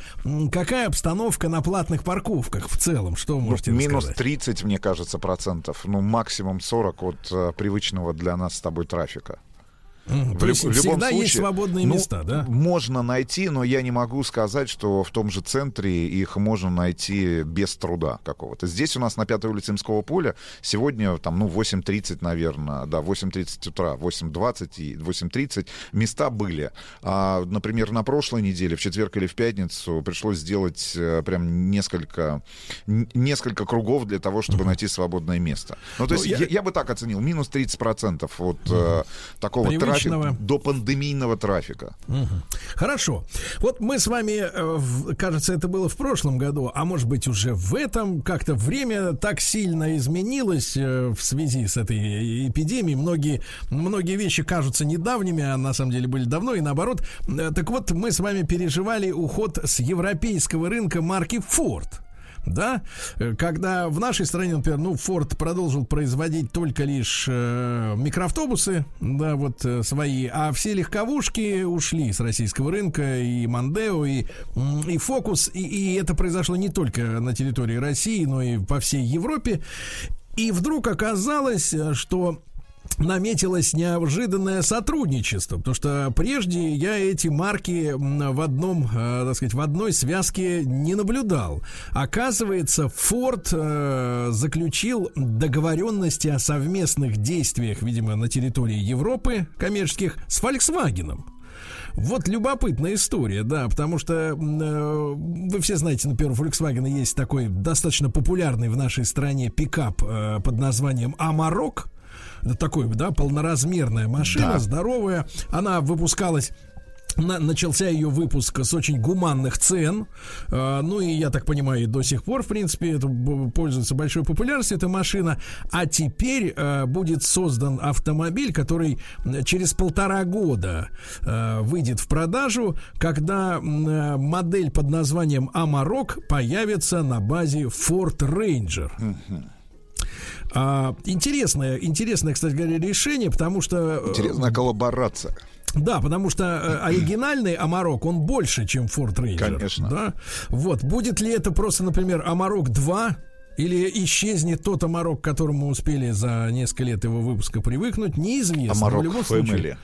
какая обстановка на платных парковках в целом? Что вы можете ну, Минус сказать? 30, мне кажется, процентов. Ну, максимум 40 от э, привычного для нас с тобой трафика. В, То есть в любом всегда случае, есть свободные ну, места, да? Можно найти, но я не могу сказать, что в том же центре их можно найти без труда какого-то. Здесь у нас на 5 улице Имского поля сегодня там, ну, 8.30, наверное, да, 8.30 утра, 8.20 и 8.30 места были. А, например, на прошлой неделе, в четверг или в пятницу, пришлось сделать э, прям несколько, несколько кругов для того, чтобы найти свободное место. Ну, то ну, есть я... Я, я бы так оценил, минус 30% от э, такого трафика трафик до пандемийного трафика. Угу. Хорошо. Вот мы с вами, э, кажется, это было в прошлом году, а может быть уже в этом как-то время так сильно изменилось э, в связи с этой эпидемией. Многие, многие вещи кажутся недавними, а на самом деле были давно и наоборот. Э, так вот, мы с вами переживали уход с европейского рынка марки Ford. Да, э, когда в нашей стране, например, ну, Ford продолжил производить только лишь э, микроавтобусы, да, вот э, свои, а все легковушки ушли с российского рынка, и Мандео, и, и Фокус, и, и это произошло не только на территории России, но и по всей Европе. И вдруг оказалось, э, что наметилось неожиданное сотрудничество, потому что прежде я эти марки в одном, э, так сказать, в одной связке не наблюдал. Оказывается, Ford э, заключил договоренности о совместных действиях, видимо, на территории Европы коммерческих с Volkswagen. Вот любопытная история, да, потому что э, вы все знаете, например, у Volkswagen есть такой достаточно популярный в нашей стране пикап э, под названием Амарок. Такой, да, полноразмерная машина, Да. здоровая. Она выпускалась на- начался ее выпуск с очень гуманных цен. Э, ну и я так понимаю, до сих пор, в принципе, это пользуется большой популярностью эта машина. А теперь э, будет создан автомобиль, который через полтора года э, выйдет в продажу, когда э, модель под названием Amarok появится на базе Ford Ranger. А, интересное, интересное, кстати говоря, решение, потому что... э, Интересная коллаборация. Да, потому что э, оригинальный Амарок, он больше, чем Ford Ranger. Конечно. Да? Вот, будет ли это просто, например, Амарок 2, или исчезнет тот Амарок, к которому мы успели за несколько лет его выпуска привыкнуть, неизвестно. Но Амарок в любом Family. случае,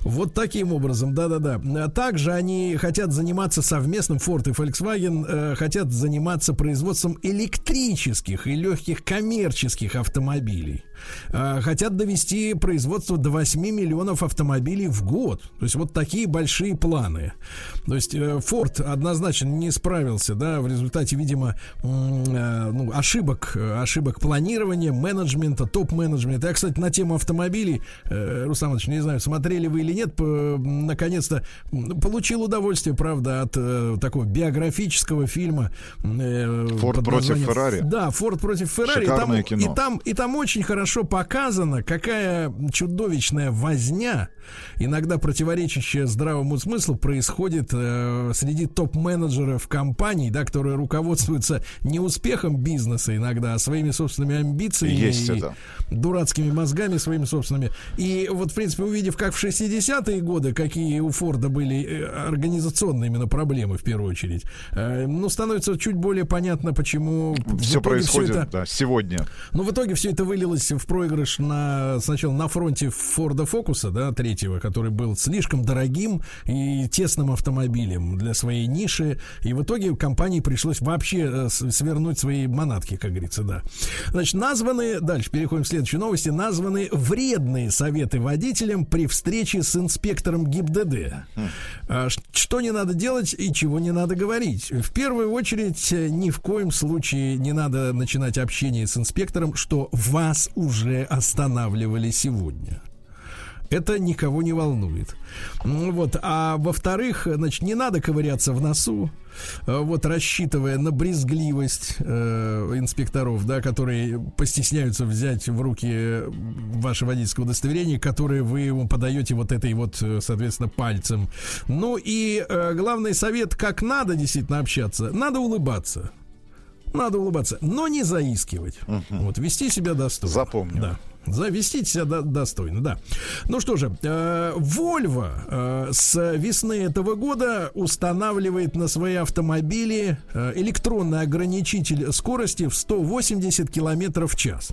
вот таким образом, да-да-да. Также они хотят заниматься совместным, Ford и Volkswagen э, хотят заниматься производством электрических и легких коммерческих автомобилей. Э, хотят довести производство до 8 миллионов автомобилей в год. То есть вот такие большие планы. То есть э, Ford однозначно не справился, да, в результате, видимо, э, ну, ошибок, ошибок планирования, менеджмента, топ-менеджмента. Я, кстати, на тему автомобилей, Руслан Иванович, не знаю, смотрели вы или нет, наконец-то получил удовольствие, правда, от такого биографического фильма. «Форд против Феррари». Да, Форд против Феррари. И там, Шикарное кино. и там, и там очень хорошо показано, какая чудовищная возня, иногда противоречащая здравому смыслу, происходит э, среди топ-менеджеров компаний, да, которые руководствуются не успехом бизнеса иногда, а своими собственными амбициями Есть и это. дурацкими мозгами своими собственными. И вот, в принципе, увидев, как в 60-е годы, какие у Форда были э, организационные именно проблемы в первую очередь, э, ну, становится чуть более понятно, почему Все происходит это- да, сегодня. но в итоге все это вылилось в проигрыш на сначала на фронте Форда Фокуса, да, третьего, который был слишком дорогим и тесным автомобилем для своей ниши. И в итоге компании пришлось вообще э, свернуть свои манатки, как говорится, да. Значит, названы, дальше переходим к следующей новости, названы вредные советы водителям при встрече с инспектором ГИБДД. А, Что не надо делать и чего не надо говорить? В первую очередь, э, ни в коем случае не надо начинать общение с инспектором, что вас уже останавливали сегодня. Это никого не волнует. М, Вот. А во-вторых, значит, не надо ковыряться в носу, э, вот рассчитывая на брезгливость э, инспекторов, да, которые постесняются взять в руки ваше водительское удостоверение, которое вы ему подаете вот этой вот, э, соответственно, пальцем. Ну и э, главный совет, как надо действительно общаться, надо улыбаться. Надо улыбаться, но не заискивать. Вот, вести себя достойно. Запомнил. Да. Завести себя до- достойно, да. Ну что же, э, Volvo э, с весны этого года устанавливает на свои автомобили э, электронный ограничитель скорости в 180 километров в час.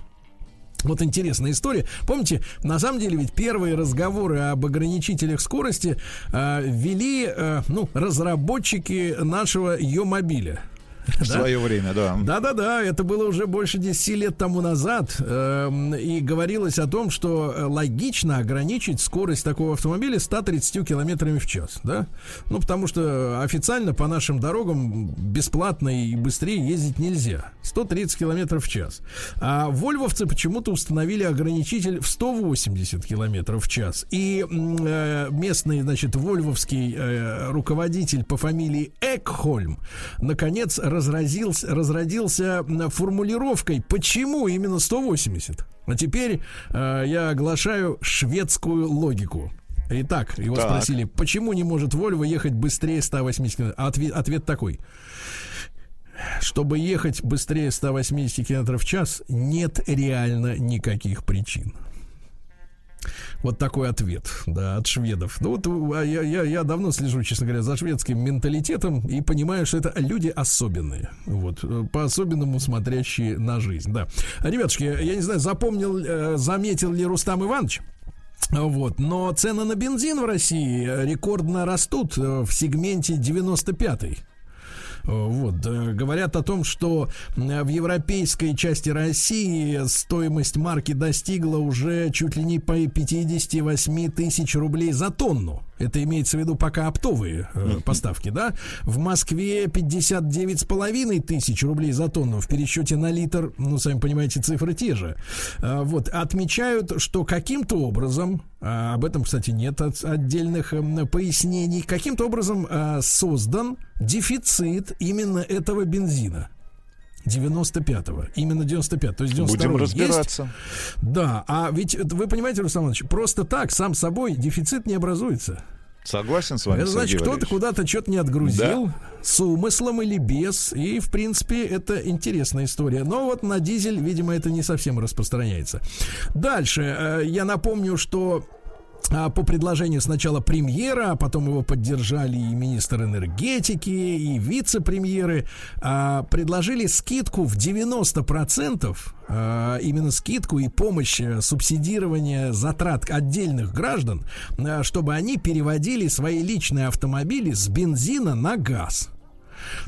Вот интересная история. Помните, на самом деле ведь первые разговоры об ограничителях скорости э, вели э, ну, разработчики нашего Е-мобиля. В свое время, да. Да-да-да, это было уже больше 10 лет тому назад. эм, и говорилось о том, что э, логично ограничить скорость такого автомобиля 130 километрами в час. Да? Ну, потому что официально по нашим дорогам бесплатно и быстрее ездить нельзя. 130 километров в час. А вольвовцы почему-то установили ограничитель в 180 километров в час. И э, местный, значит, вольвовский э, руководитель по фамилии Экхольм наконец разразился, разродился формулировкой, почему именно 180. А теперь э, я оглашаю шведскую логику. Итак, его Так. спросили, почему не может Вольво ехать быстрее 180 км? Ответ, ответ такой. чтобы ехать быстрее 180 км в час, нет реально никаких причин. Вот такой ответ, да, от шведов. Ну вот а я, я, я давно слежу, честно говоря, за шведским менталитетом и понимаю, что это люди особенные. Вот, э, по-особенному смотрящие на жизнь, да. Ребятушки, я не знаю, запомнил, э, заметил ли Рустам Иванович, вот. Но цены на бензин в России рекордно растут в сегменте 95-й. Вот. Говорят о том, что в европейской части России стоимость марки достигла уже чуть ли не по 58 тысяч рублей за тонну. Это имеется в виду пока оптовые э, поставки, да? В Москве 59 с половиной тысяч рублей за тонну. В пересчете на литр, ну, сами понимаете, цифры те же. А, вот. Отмечают, что каким-то образом, а, об этом, кстати, нет от, отдельных э, пояснений, каким-то образом а, создан дефицит именно этого бензина. 95-го. Именно 95 То есть 92 Будем разбираться. Есть. Да, а ведь вы понимаете, Руслан Иванович, просто так, сам собой, дефицит не образуется. Согласен с вами. Это значит, кто-то куда-то что-то не отгрузил да. с умыслом или без. И, в принципе, это интересная история. Но вот на дизель, видимо, это не совсем распространяется. Дальше. Э, я напомню, что по предложению сначала премьера, а потом его поддержали и министр энергетики, и вице-премьеры, а, предложили скидку в 90%, а, именно скидку и помощь э, субсидирования затрат отдельных граждан, чтобы они переводили свои личные автомобили с бензина на газ.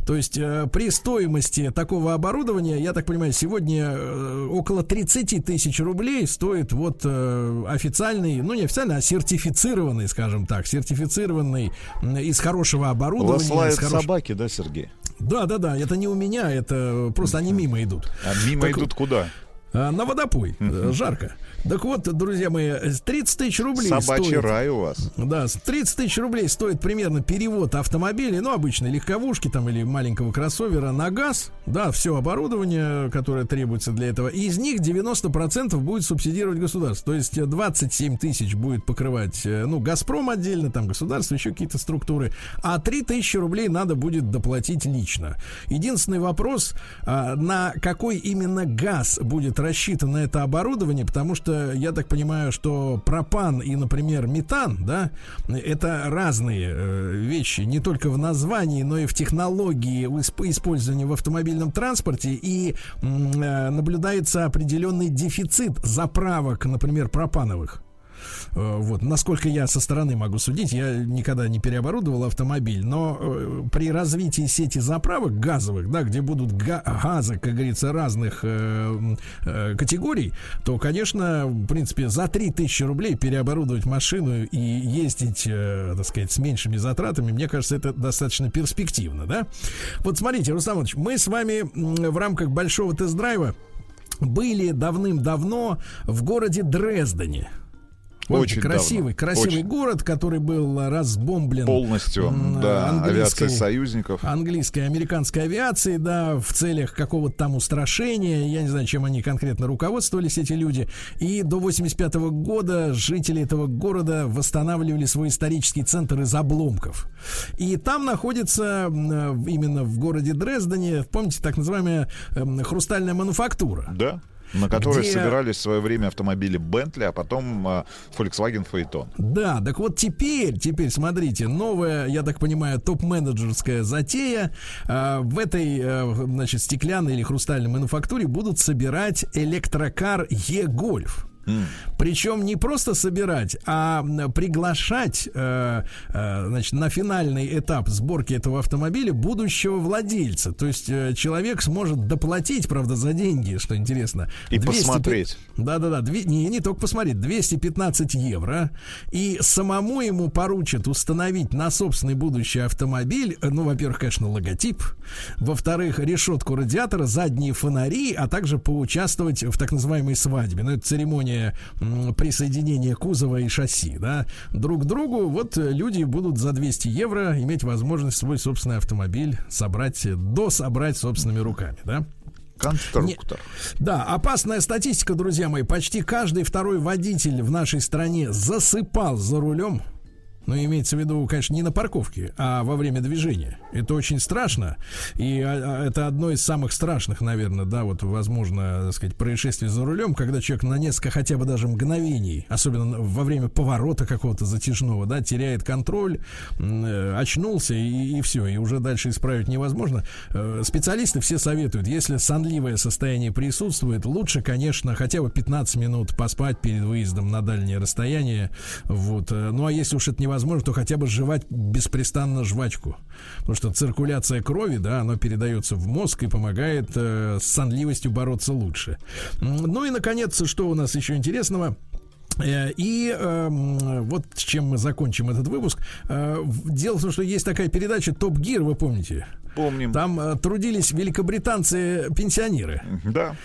То есть э, при стоимости такого оборудования, я так понимаю, сегодня э, около 30 тысяч рублей стоит вот э, официальный, ну не официальный, а сертифицированный, скажем так, сертифицированный из хорошего оборудования. У вас из хорош... собаки, да, Сергей? Да, да, да, это не у меня, это просто они мимо идут. А мимо так, идут куда? А, на водопой. Жарко. Так вот, друзья мои, 30 тысяч рублей Собачий стоит, рай у вас. Да, 30 тысяч рублей стоит примерно перевод автомобилей, ну, обычной легковушки там или маленького кроссовера на газ. Да, все оборудование, которое требуется для этого. И из них 90% будет субсидировать государство. То есть 27 тысяч будет покрывать, э, ну, Газпром отдельно, там государство, еще какие-то структуры. А 3 тысячи рублей надо будет доплатить лично. Единственный вопрос, а, на какой именно газ будет рассчитано это оборудование, потому что я так понимаю, что пропан и, например, метан, да, это разные э, вещи, не только в названии, но и в технологии использования в автомобильном транспорте, и э, наблюдается определенный дефицит заправок, например, пропановых. Э, вот, насколько я со стороны могу судить, я никогда не переоборудовал автомобиль, но э, при развитии сети заправок газовых, да, где будут га- газы, как говорится, разных э, категорий, то, конечно, в принципе, за 3000 рублей переоборудовать машину и ездить, э, так сказать, с меньшими затратами, мне кажется, это достаточно перспективно, да? Вот смотрите, Руслан Иванович, мы с вами в рамках большого тест-драйва были давным-давно в городе Дрездене. Очень красивый, давно. красивый Очень. город, который был разбомблен полностью, да, авиацией союзников, английской, американской авиации, да, в целях какого-то там устрашения. Я не знаю, чем они конкретно руководствовались эти люди. И до 85 -го года жители этого города восстанавливали свой исторический центр из обломков. И там находится именно в городе Дрездене, помните, так называемая эм, хрустальная мануфактура. Да. На которой где... собирались в свое время автомобили Bentley, а потом э, Volkswagen Phaeton. Да, так вот теперь, теперь смотрите, новая, я так понимаю, топ-менеджерская затея. Э, в этой, э, значит, стеклянной или хрустальной мануфактуре будут собирать электрокар Причем не просто собирать, а приглашать э, э, значит, на финальный этап сборки этого автомобиля будущего владельца. То есть э, человек сможет доплатить, правда, за деньги, что интересно. И 200, посмотреть. Да-да-да, не, не только посмотреть, 215 евро. И самому ему поручат установить на собственный будущий автомобиль, э, ну, во-первых, конечно, логотип, во-вторых, решетку радиатора, задние фонари, а также поучаствовать в так называемой свадьбе. Ну, это церемония присоединения, присоединения кузова и шасси, да, друг к другу, вот люди будут за 200 евро иметь возможность свой собственный автомобиль собрать, дособрать собственными руками, да. Конструктор. Не, да, опасная статистика, друзья мои. Почти каждый второй водитель в нашей стране засыпал за рулем Но имеется в виду, конечно, не на парковке, а во время движения. Это очень страшно. И а, а, это одно из самых страшных, наверное, да, вот, возможно, так сказать, происшествий за рулем, когда человек на несколько хотя бы даже мгновений, особенно во время поворота какого-то затяжного, да, теряет контроль, э, очнулся и, и все, и уже дальше исправить невозможно. Э, специалисты все советуют, если сонливое состояние присутствует, лучше, конечно, хотя бы 15 минут поспать перед выездом на дальнее расстояние. Вот. Э, ну а если уж это невозможно, то хотя бы жевать беспрестанно жвачку. Потому что циркуляция крови, да, она передается в мозг и помогает э, с сонливостью бороться лучше. Ну и, наконец, что у нас еще интересного? Э, и э, вот с чем мы закончим этот выпуск. Э, дело в том, что есть такая передача Топ Гир, вы помните? Помним. Там э, трудились великобританцы-пенсионеры. Да.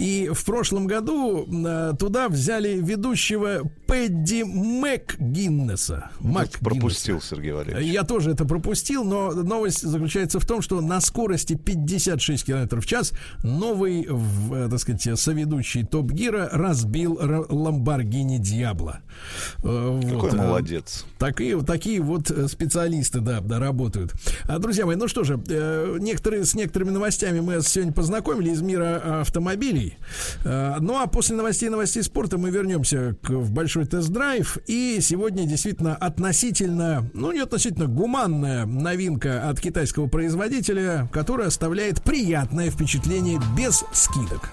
И в прошлом году э, туда взяли ведущего Пэдди МакГиннеса. Мак пропустил Сергей Валерьевич. Я тоже это пропустил, но новость заключается в том, что на скорости 56 км в час новый, в, э, так сказать, соведущий Топ Гира разбил Ламборгини Диабло. Э, Какой вот. молодец. Такие, такие вот специалисты, да, да, работают. А, друзья мои, ну что же, некоторые, с некоторыми новостями мы сегодня познакомили из мира автомобилей. Э, ну а после новостей новостей спорта мы вернемся к, в большой тест-драйв. И сегодня действительно относительно, ну не относительно гуманная новинка от китайского производителя, которая оставляет приятное впечатление без скидок.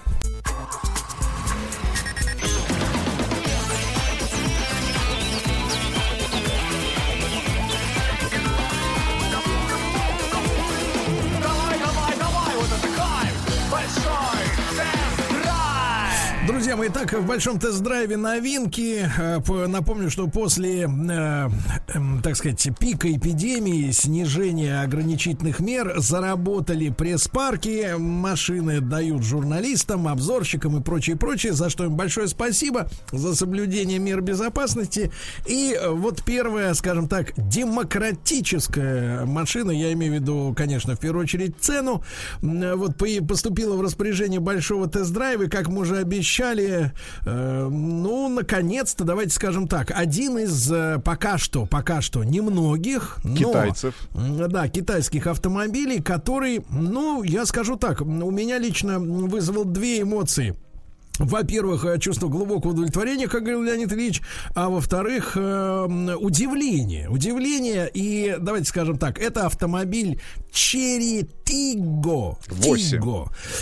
Друзья мои, так, в большом тест-драйве новинки. Э, напомню, что после, э, э, так сказать, пика эпидемии, снижения ограничительных мер, заработали пресс-парки, машины дают журналистам, обзорщикам и прочее, прочее, за что им большое спасибо за соблюдение мер безопасности. И вот первая, скажем так, демократическая машина, я имею в виду, конечно, в первую очередь цену, вот поступила в распоряжение большого тест-драйва, как мы уже обещали, обещали, э, ну, наконец-то, давайте скажем так, один из э, пока что, пока что немногих, китайцев, но, да, китайских автомобилей, который, ну, я скажу так, у меня лично вызвал две эмоции – во-первых, э, чувство глубокого удовлетворения, как говорил Леонид Ильич, а во-вторых, удивление. Удивление, и давайте скажем так, это автомобиль Черри Тиго. Восемь.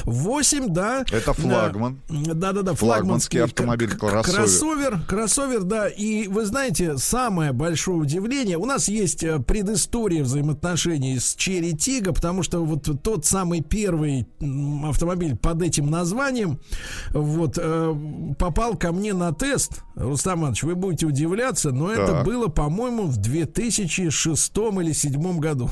Восемь, да. Это флагман. Да-да-да, флагманский автомобиль, кроссовер. Кроссовер, кроссовер, да. И вы знаете, самое большое удивление, у нас есть э, предыстория взаимоотношений с Черри Тиго, потому что вот тот самый первый автомобиль под этим названием, вот, э, попал ко мне на тест, Рустам Иванович, вы будете удивляться, но так. это было, по-моему, в 2006 или 2007 году.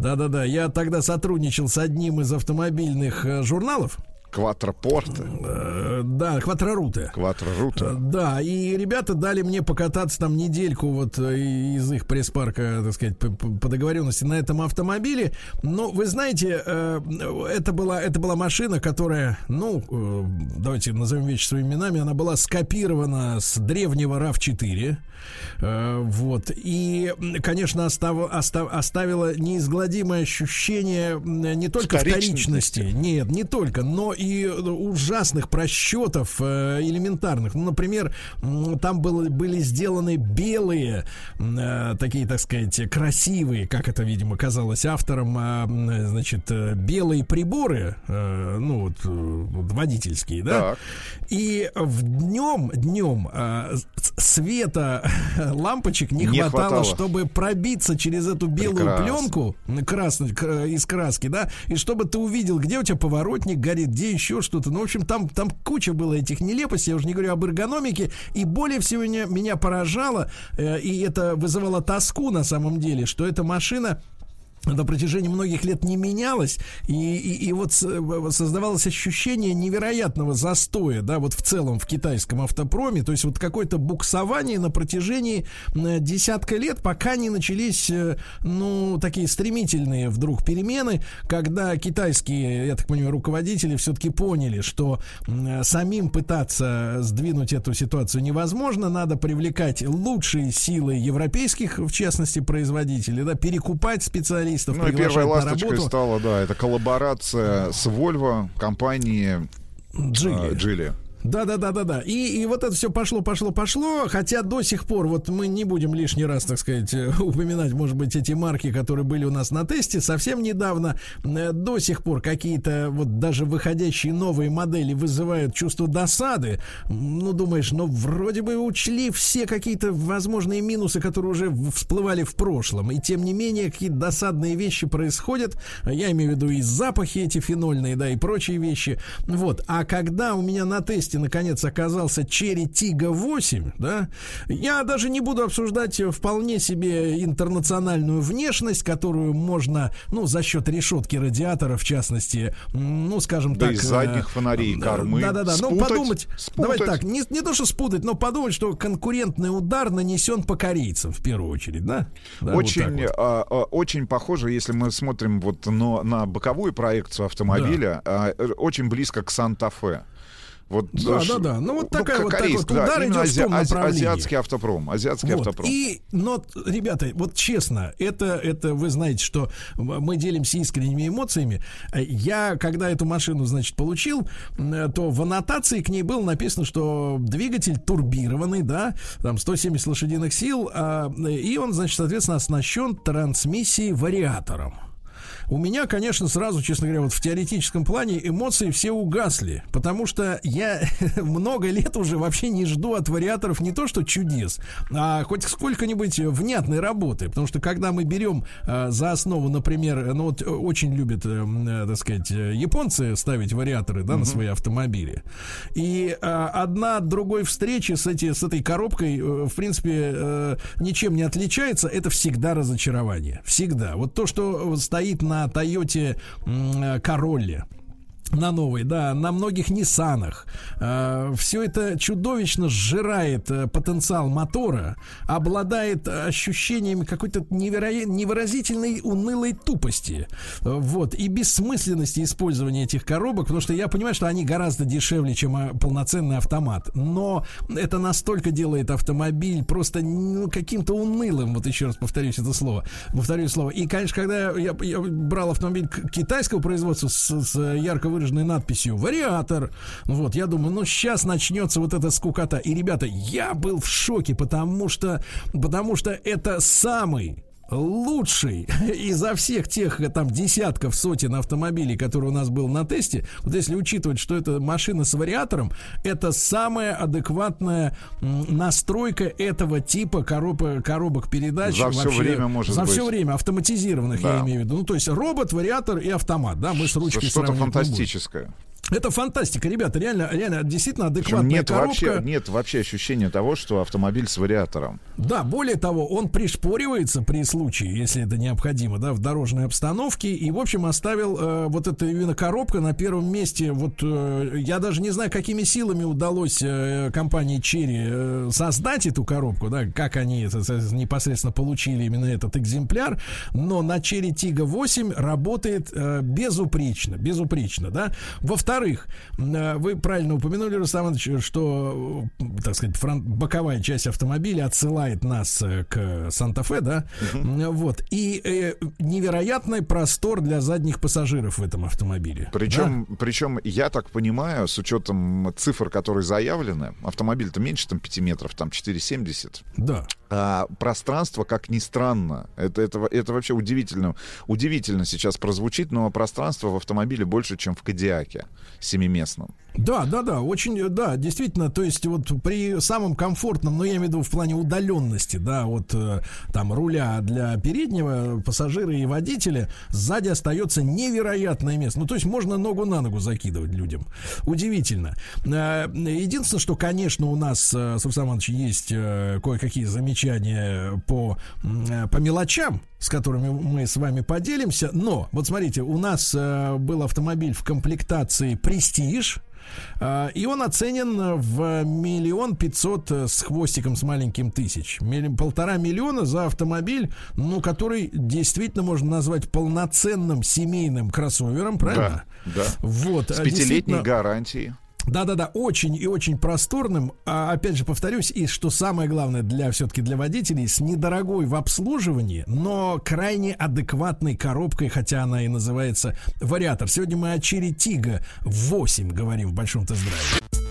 Да-да-да, я тогда сотрудничал с одним из автомобильных э, журналов. Кватрапорта. Э, да, кватроруты. Кватроруты. Э, да, и ребята дали мне покататься там недельку вот из их пресс-парка, так сказать, по, по договоренности на этом автомобиле. Но вы знаете, это была, это была машина, которая, ну, давайте назовем вещи своими именами, она была скопирована с древнего RAV4. Вот. И, конечно, остав, остав, оставила неизгладимое ощущение не только вторичности. Нет, не только, но и ужасных просчетов э, элементарных. Ну, например, там было, были сделаны белые, э, такие, так сказать, красивые, как это, видимо, казалось автором, э, значит, белые приборы, э, ну, вот, водительские, да? Так. И в днем, днем э, света лампочек не, не хватало, хватало, чтобы пробиться через эту белую Прекрасно. пленку красную, из краски, да, и чтобы ты увидел, где у тебя поворотник горит, где еще что-то. Ну, в общем, там, там куча было этих нелепостей, я уже не говорю об эргономике. И более всего меня, меня поражало, э, и это вызывало тоску на самом деле, что эта машина на протяжении многих лет не менялось, и, и, и вот создавалось ощущение невероятного застоя, да, вот в целом в китайском автопроме, то есть вот какое-то буксование на протяжении десятка лет, пока не начались, э, ну, такие стремительные вдруг перемены, когда китайские, я так понимаю, руководители все-таки поняли, что самим пытаться сдвинуть эту ситуацию невозможно, надо привлекать лучшие силы европейских, в частности, производителей, да, перекупать специалистов, специалистов Ну и первой ласточкой стала, да, это коллаборация с Volvo, компанией Джили. Джили. Да, да, да, да, да. И, и вот это все пошло, пошло, пошло. Хотя до сих пор, вот мы не будем лишний раз, так сказать, э, упоминать, может быть, эти марки, которые были у нас на тесте. Совсем недавно э, до сих пор какие-то вот даже выходящие новые модели вызывают чувство досады. Ну, думаешь, ну, вроде бы учли все какие-то возможные минусы, которые уже всплывали в прошлом. И тем не менее, какие-то досадные вещи происходят. Я имею в виду и запахи эти фенольные, да, и прочие вещи. Вот. А когда у меня на тесте месте наконец оказался Черри Тига 8, да, я даже не буду обсуждать вполне себе интернациональную внешность, которую можно, ну, за счет решетки радиатора, в частности, ну, скажем да так... и задних фонарей, кормы. Да-да-да, ну, подумать, спутать. давайте так, не, не то, что спутать, но подумать, что конкурентный удар нанесен по корейцам, в первую очередь, да? да очень, вот а, а, очень похоже, если мы смотрим вот на, на боковую проекцию автомобиля, да. а, очень близко к Санта-Фе. Вот, да, ш... да, да. Ну, вот такая ну, вот, такой вот удар да, идет ази... в том направлении. Азиатский автопром. Азиатский вот. автопром. И, но, ребята, вот честно, это, это вы знаете, что мы делимся искренними эмоциями. Я, когда эту машину, значит, получил, то в аннотации к ней было написано, что двигатель турбированный, да, там 170 лошадиных сил, а, и он, значит, соответственно, оснащен трансмиссией вариатором. У меня, конечно, сразу, честно говоря, вот в теоретическом плане эмоции все угасли, потому что я много лет уже вообще не жду от вариаторов не то что чудес, а хоть сколько-нибудь внятной работы, потому что когда мы берем э, за основу, например, ну вот очень любят, э, э, так сказать, японцы ставить вариаторы, да, mm-hmm. на свои автомобили, и э, одна от другой встречи с, эти, с этой коробкой, э, в принципе, э, ничем не отличается, это всегда разочарование, всегда. Вот то, что стоит на на Тойоте Королле на новой, да, на многих Ниссанах. Э, все это чудовищно сжирает э, потенциал мотора, обладает ощущением какой-то неверо... невыразительной унылой тупости. Вот. И бессмысленности использования этих коробок, потому что я понимаю, что они гораздо дешевле, чем э, полноценный автомат. Но это настолько делает автомобиль просто ну, каким-то унылым. Вот еще раз повторюсь это слово. Повторю слово. И, конечно, когда я, я брал автомобиль китайского производства с, с ярко выраженной надписью «Вариатор». Вот, я думаю, ну, сейчас начнется вот эта скукота. И, ребята, я был в шоке, потому что, потому что это самый лучший изо всех тех там десятков, сотен автомобилей, которые у нас был на тесте, вот если учитывать, что это машина с вариатором, это самая адекватная настройка этого типа коробок, коробок передач. За вообще, все время может За быть. все время автоматизированных, да. я имею в виду. Ну, то есть робот, вариатор и автомат, да, мы с ручкой Что-то фантастическое. Это фантастика, ребята, реально, реально, действительно адекватная нет коробка. Вообще, нет вообще ощущения того, что автомобиль с вариатором. Да, более того, он пришпоривается при случае, если это необходимо, да, в дорожной обстановке. И, в общем, оставил э, вот эта именно коробка на первом месте. Вот э, я даже не знаю, какими силами удалось э, компании Cherry э, создать эту коробку, да, как они это, непосредственно получили именно этот экземпляр. Но на Cherry Tiggo 8 работает э, безупречно, безупречно, да. Во-вторых, во-вторых, э, вы правильно упомянули, Рустам Иванович, что, так сказать, фронт, боковая часть автомобиля отсылает нас э, к Санта-Фе, да? Угу. Вот. И э, невероятный простор для задних пассажиров в этом автомобиле. Причем, да? причем, я так понимаю, с учетом цифр, которые заявлены, автомобиль-то меньше там 5 метров, там 4,70. Да. А пространство, как ни странно, это, это, это вообще удивительно. Удивительно сейчас прозвучит, но пространство в автомобиле больше, чем в Кадиаке семиместном. Да, да, да, очень, да, действительно, то есть вот при самом комфортном, ну, я имею в виду в плане удаленности, да, вот э, там руля для переднего пассажира и водителя, сзади остается невероятное место. Ну, то есть можно ногу на ногу закидывать людям. Удивительно. Э, единственное, что, конечно, у нас, э, Сусаманович, есть кое-какие замечания по, по мелочам, с которыми мы с вами поделимся. Но, вот смотрите, у нас э, был автомобиль в комплектации «Престиж», И он оценен в миллион пятьсот э, с хвостиком, с маленьким тысяч. Полтора миллиона за автомобиль, ну, который действительно можно назвать полноценным семейным кроссовером, правильно? Да, да. Вот. С а, пятилетней гарантией. Да-да-да, очень и очень просторным. А, опять же, повторюсь, и что самое главное для все-таки для водителей, с недорогой в обслуживании, но крайне адекватной коробкой, хотя она и называется вариатор. Сегодня мы о Черри Тига 8 говорим в большом тест-драйве.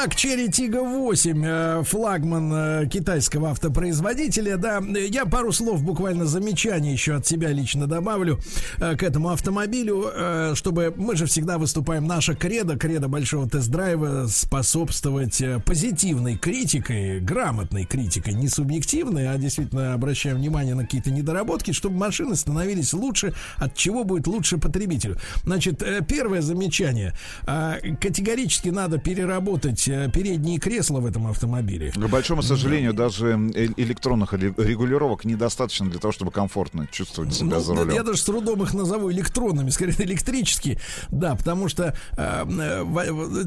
Итак, Cherry Tiggo 8, э, флагман э, китайского автопроизводителя. Да, я пару слов, буквально замечаний еще от себя лично добавлю э, к этому автомобилю, чтобы мы же всегда выступаем, наша кредо, кредо большого тест-драйва, способствовать позитивной критикой, грамотной критикой, не субъективной, а действительно обращаем внимание на какие-то недоработки, чтобы машины становились лучше, от чего будет лучше потребителю. Значит, первое замечание. Категорически надо переработать передние кресла в этом автомобиле. К большому сожалению, даже э, электронных ре- регулировок недостаточно для того, чтобы комфортно чувствовать себя Ну, за да, рулем. Я даже с трудом их назову электронными, скорее электрические. Да, потому что э, э,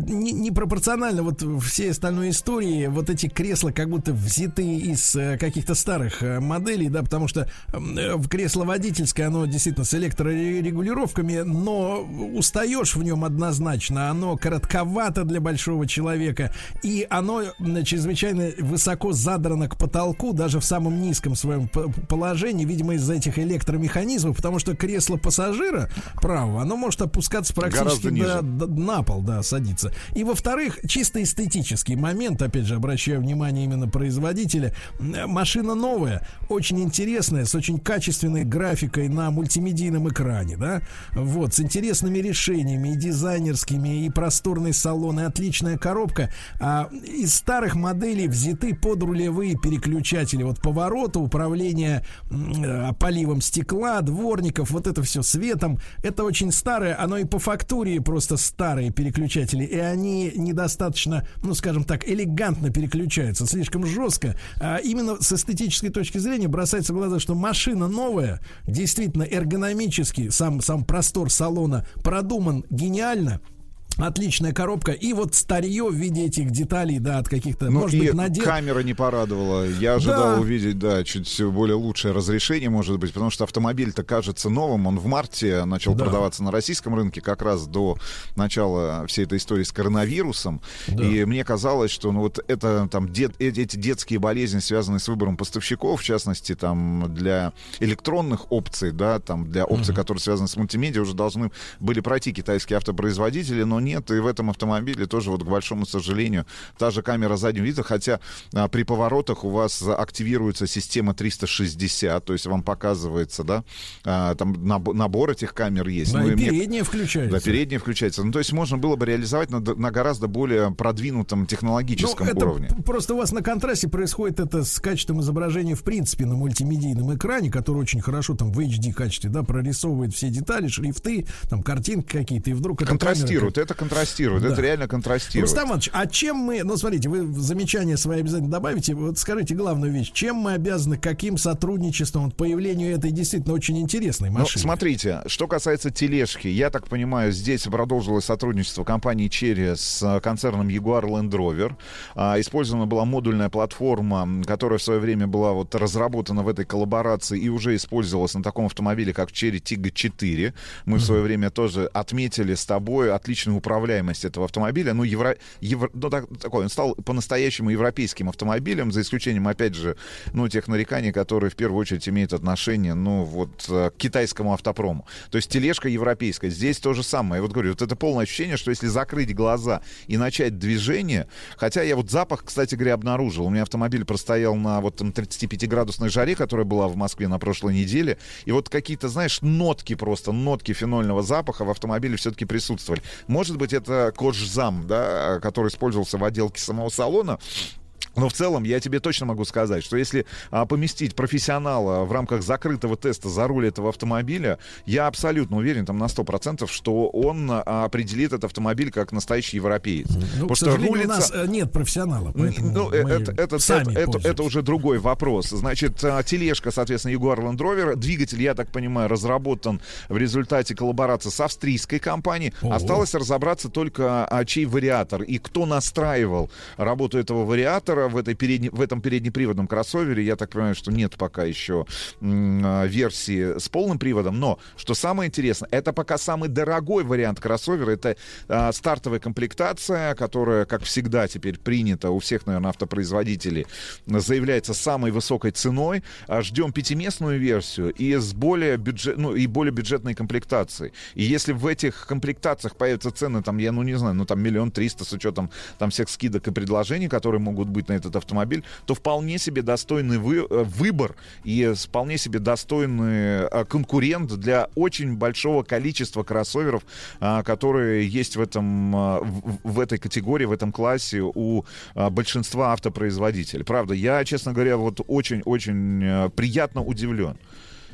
не- непропорционально вот всей остальной истории вот эти кресла как будто взяты из э, каких-то старых э, моделей, да, потому что э, в кресло водительское, оно действительно с электрорегулировками, но устаешь в нем однозначно, оно коротковато для большого человека, и оно чрезвычайно высоко задрано к потолку, даже в самом низком своем положении, видимо, из-за этих электромеханизмов, потому что кресло пассажира правого, оно может опускаться практически до, до- на пол, да, садиться. И во-вторых, чисто эстетический момент, опять же, обращаю внимание именно производителя, М, машина новая, очень интересная, с очень качественной графикой на мультимедийном экране, да, вот, с интересными решениями и дизайнерскими, и просторный салон, и отличная коробка. А из старых моделей взяты подрулевые переключатели, вот поворота, управление э, поливом стекла, дворников, вот это все светом. Это очень старое, оно и по фактуре просто старые переключатели, и они недостаточно, ну, скажем так, элегантно переключаются, слишком жестко. А именно с эстетической точки зрения бросается в глаза, что машина новая, действительно эргономически, сам, сам простор салона продуман гениально, Отличная коробка. И вот старье в виде этих деталей, да, от каких-то, Ну может и быть, надел... камера не порадовала. Я ожидал Да. увидеть, да, чуть более лучшее разрешение, может быть, потому что автомобиль-то кажется новым. Он в марте начал Да. продаваться на российском рынке как раз до начала всей этой истории с коронавирусом. Да. И мне казалось, что ну вот это там дет- э- эти детские болезни, связанные с выбором поставщиков, в частности, там для электронных опций, да, там для опций, которые связаны с мультимедиа, уже должны были пройти китайские автопроизводители, но нет, и в этом автомобиле тоже вот, к большому сожалению, та же камера заднего вида, хотя а, при поворотах у вас активируется система 360, то есть вам показывается, да, а, там наб- набор этих камер есть. Да, Ну, и мне- передняя включается. Да, передняя включается. Ну, то есть можно было бы реализовать на, на гораздо более продвинутом технологическом Ну, это уровне. просто у вас на контрасте происходит это с качеством изображения в принципе на мультимедийном экране, который очень хорошо там в HD качестве, да, прорисовывает все детали, шрифты, там картинки какие-то, и вдруг это Контрастирует, камера это контрастирует, Да. это реально контрастирует. Рустам Иванович, а чем мы, ну смотрите, вы замечания свои обязательно добавите, вот скажите главную вещь, чем мы обязаны, каким сотрудничеством, вот появлению этой действительно очень интересной Ну, машины? смотрите, что касается тележки, я так понимаю, здесь продолжилось сотрудничество компании Cherry с э, концерном Jaguar Land Rover. А, Использована была модульная платформа, которая в свое время была вот разработана в этой коллаборации и уже использовалась на таком автомобиле, как Cherry Tiggo 4. Мы в свое время тоже отметили с тобой отличную управляемость этого автомобиля. Ну, евро, евро- ну так- такой, он стал по-настоящему европейским автомобилем, за исключением, опять же, ну, тех нареканий, которые в первую очередь имеют отношение, ну, вот, э, к китайскому автопрому. То есть тележка европейская. Здесь то же самое. Я вот говорю, вот это полное ощущение, что если закрыть глаза и начать движение, хотя я вот запах, кстати говоря, обнаружил. У меня автомобиль простоял на вот там 35-градусной жаре, которая была в Москве на прошлой неделе, и вот какие-то, знаешь, нотки просто, нотки фенольного запаха в автомобиле все-таки присутствовали. Может быть, это кожзам, да, который использовался в отделке самого салона, Но в целом я тебе точно могу сказать, что если а, поместить профессионала в рамках закрытого теста за руль этого автомобиля, я абсолютно уверен там на 100%, что он а, определит этот автомобиль как настоящий европеец. Ну, Потому что сожалению, у рулится- нас э, нет профессионала, поэтому ну, мы это, это, сами это, это, уже другой вопрос. Значит, а, тележка, соответственно, Jaguar Land Rover. Двигатель, я так понимаю, разработан в результате коллаборации с австрийской компанией. Ого. Осталось разобраться только, а, чей вариатор и кто настраивал работу этого вариатора в, этой передней, в этом переднеприводном кроссовере. Я так понимаю, что нет пока еще а, версии с полным приводом. Но, что самое интересное, это пока самый дорогой вариант кроссовера. Это а, стартовая комплектация, которая, как всегда, теперь принята у всех, наверное, автопроизводителей, заявляется самой высокой ценой. А, Ждем пятиместную версию и с более бюджет, ну, и более бюджетной комплектацией. И если в этих комплектациях появятся цены, там, я, ну, не знаю, ну, там, миллион триста с учетом там всех скидок и предложений, которые могут быть на этот автомобиль, то вполне себе достойный вы- э, выбор и вполне себе достойный э, конкурент для очень большого количества кроссоверов, а, которые есть в этом а, в, в этой категории, в этом классе у а, большинства автопроизводителей. Правда, я, честно говоря, вот очень-очень э, приятно удивлен.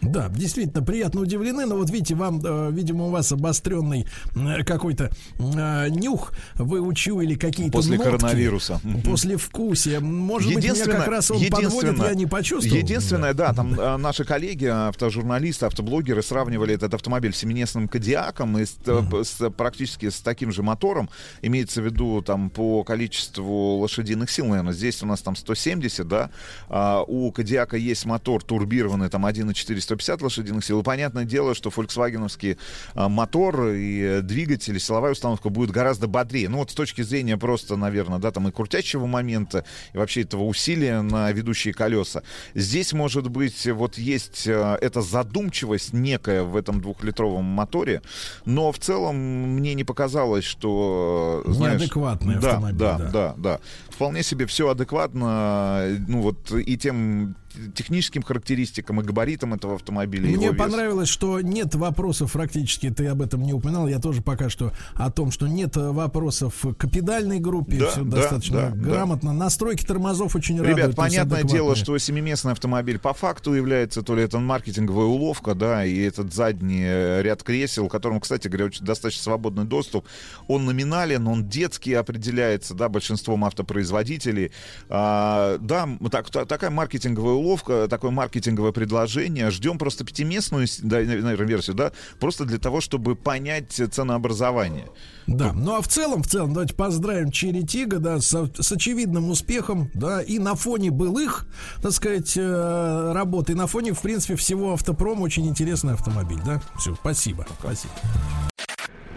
Да, действительно, приятно удивлены, но вот видите, вам, э, видимо, у вас обостренный э, какой-то э, нюх, вы учуяли какие-то После нотки, коронавируса. После вкусия. Может быть, меня как раз он подводит, я не почувствовал. Единственное, да, там а, наши коллеги, автожурналисты, автоблогеры сравнивали этот автомобиль с семиместным Кадиаком и с, э, с- практически с таким же мотором. Имеется в виду там по количеству лошадиных сил, наверное. Здесь у нас там 170, да. А у Кадиака есть мотор турбированный, там 1,4 150 лошадиных сил. И понятное дело, что фольксвагеновский а, мотор и э, двигатель, силовая установка будет гораздо бодрее. Ну вот с точки зрения просто, наверное, да, там и крутящего момента, и вообще этого усилия на ведущие колеса. Здесь, может быть, вот есть э, эта задумчивость некая в этом двухлитровом моторе, но в целом мне не показалось, что... э, знаешь, Неадекватный да, автомобиль, Да, да. да, да. Вполне себе все адекватно, ну вот и тем техническим характеристикам и габаритам этого автомобиля. Мне понравилось, что нет вопросов практически, ты об этом не упоминал, я тоже пока что о том, что нет э, вопросов к педальной группе, Да, все да, достаточно да, да. грамотно. Настройки тормозов очень радуют. Ребят, то есть понятное дело, что семиместный автомобиль по факту является то ли это маркетинговая уловка, да, и этот задний э, ряд кресел, которому, кстати говоря, очень достаточно свободный доступ, он номинален, он детский определяется, да, большинством автопроизводителей. А, да, так, та- такая маркетинговая уловка, такое маркетинговое предложение. Ждем просто пятиместную, да, наверное, версию, да, просто для того, чтобы понять ценообразование. Да, ну а в целом, в целом, давайте поздравим Черри Тига, да, с, с очевидным успехом, да, и на фоне былых, так сказать, э, работ, и на фоне, в принципе, всего автопрома очень интересный автомобиль, да. Все, спасибо, спасибо.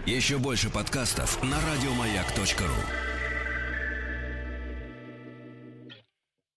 Еще больше подкастов на радиомаяк.ру.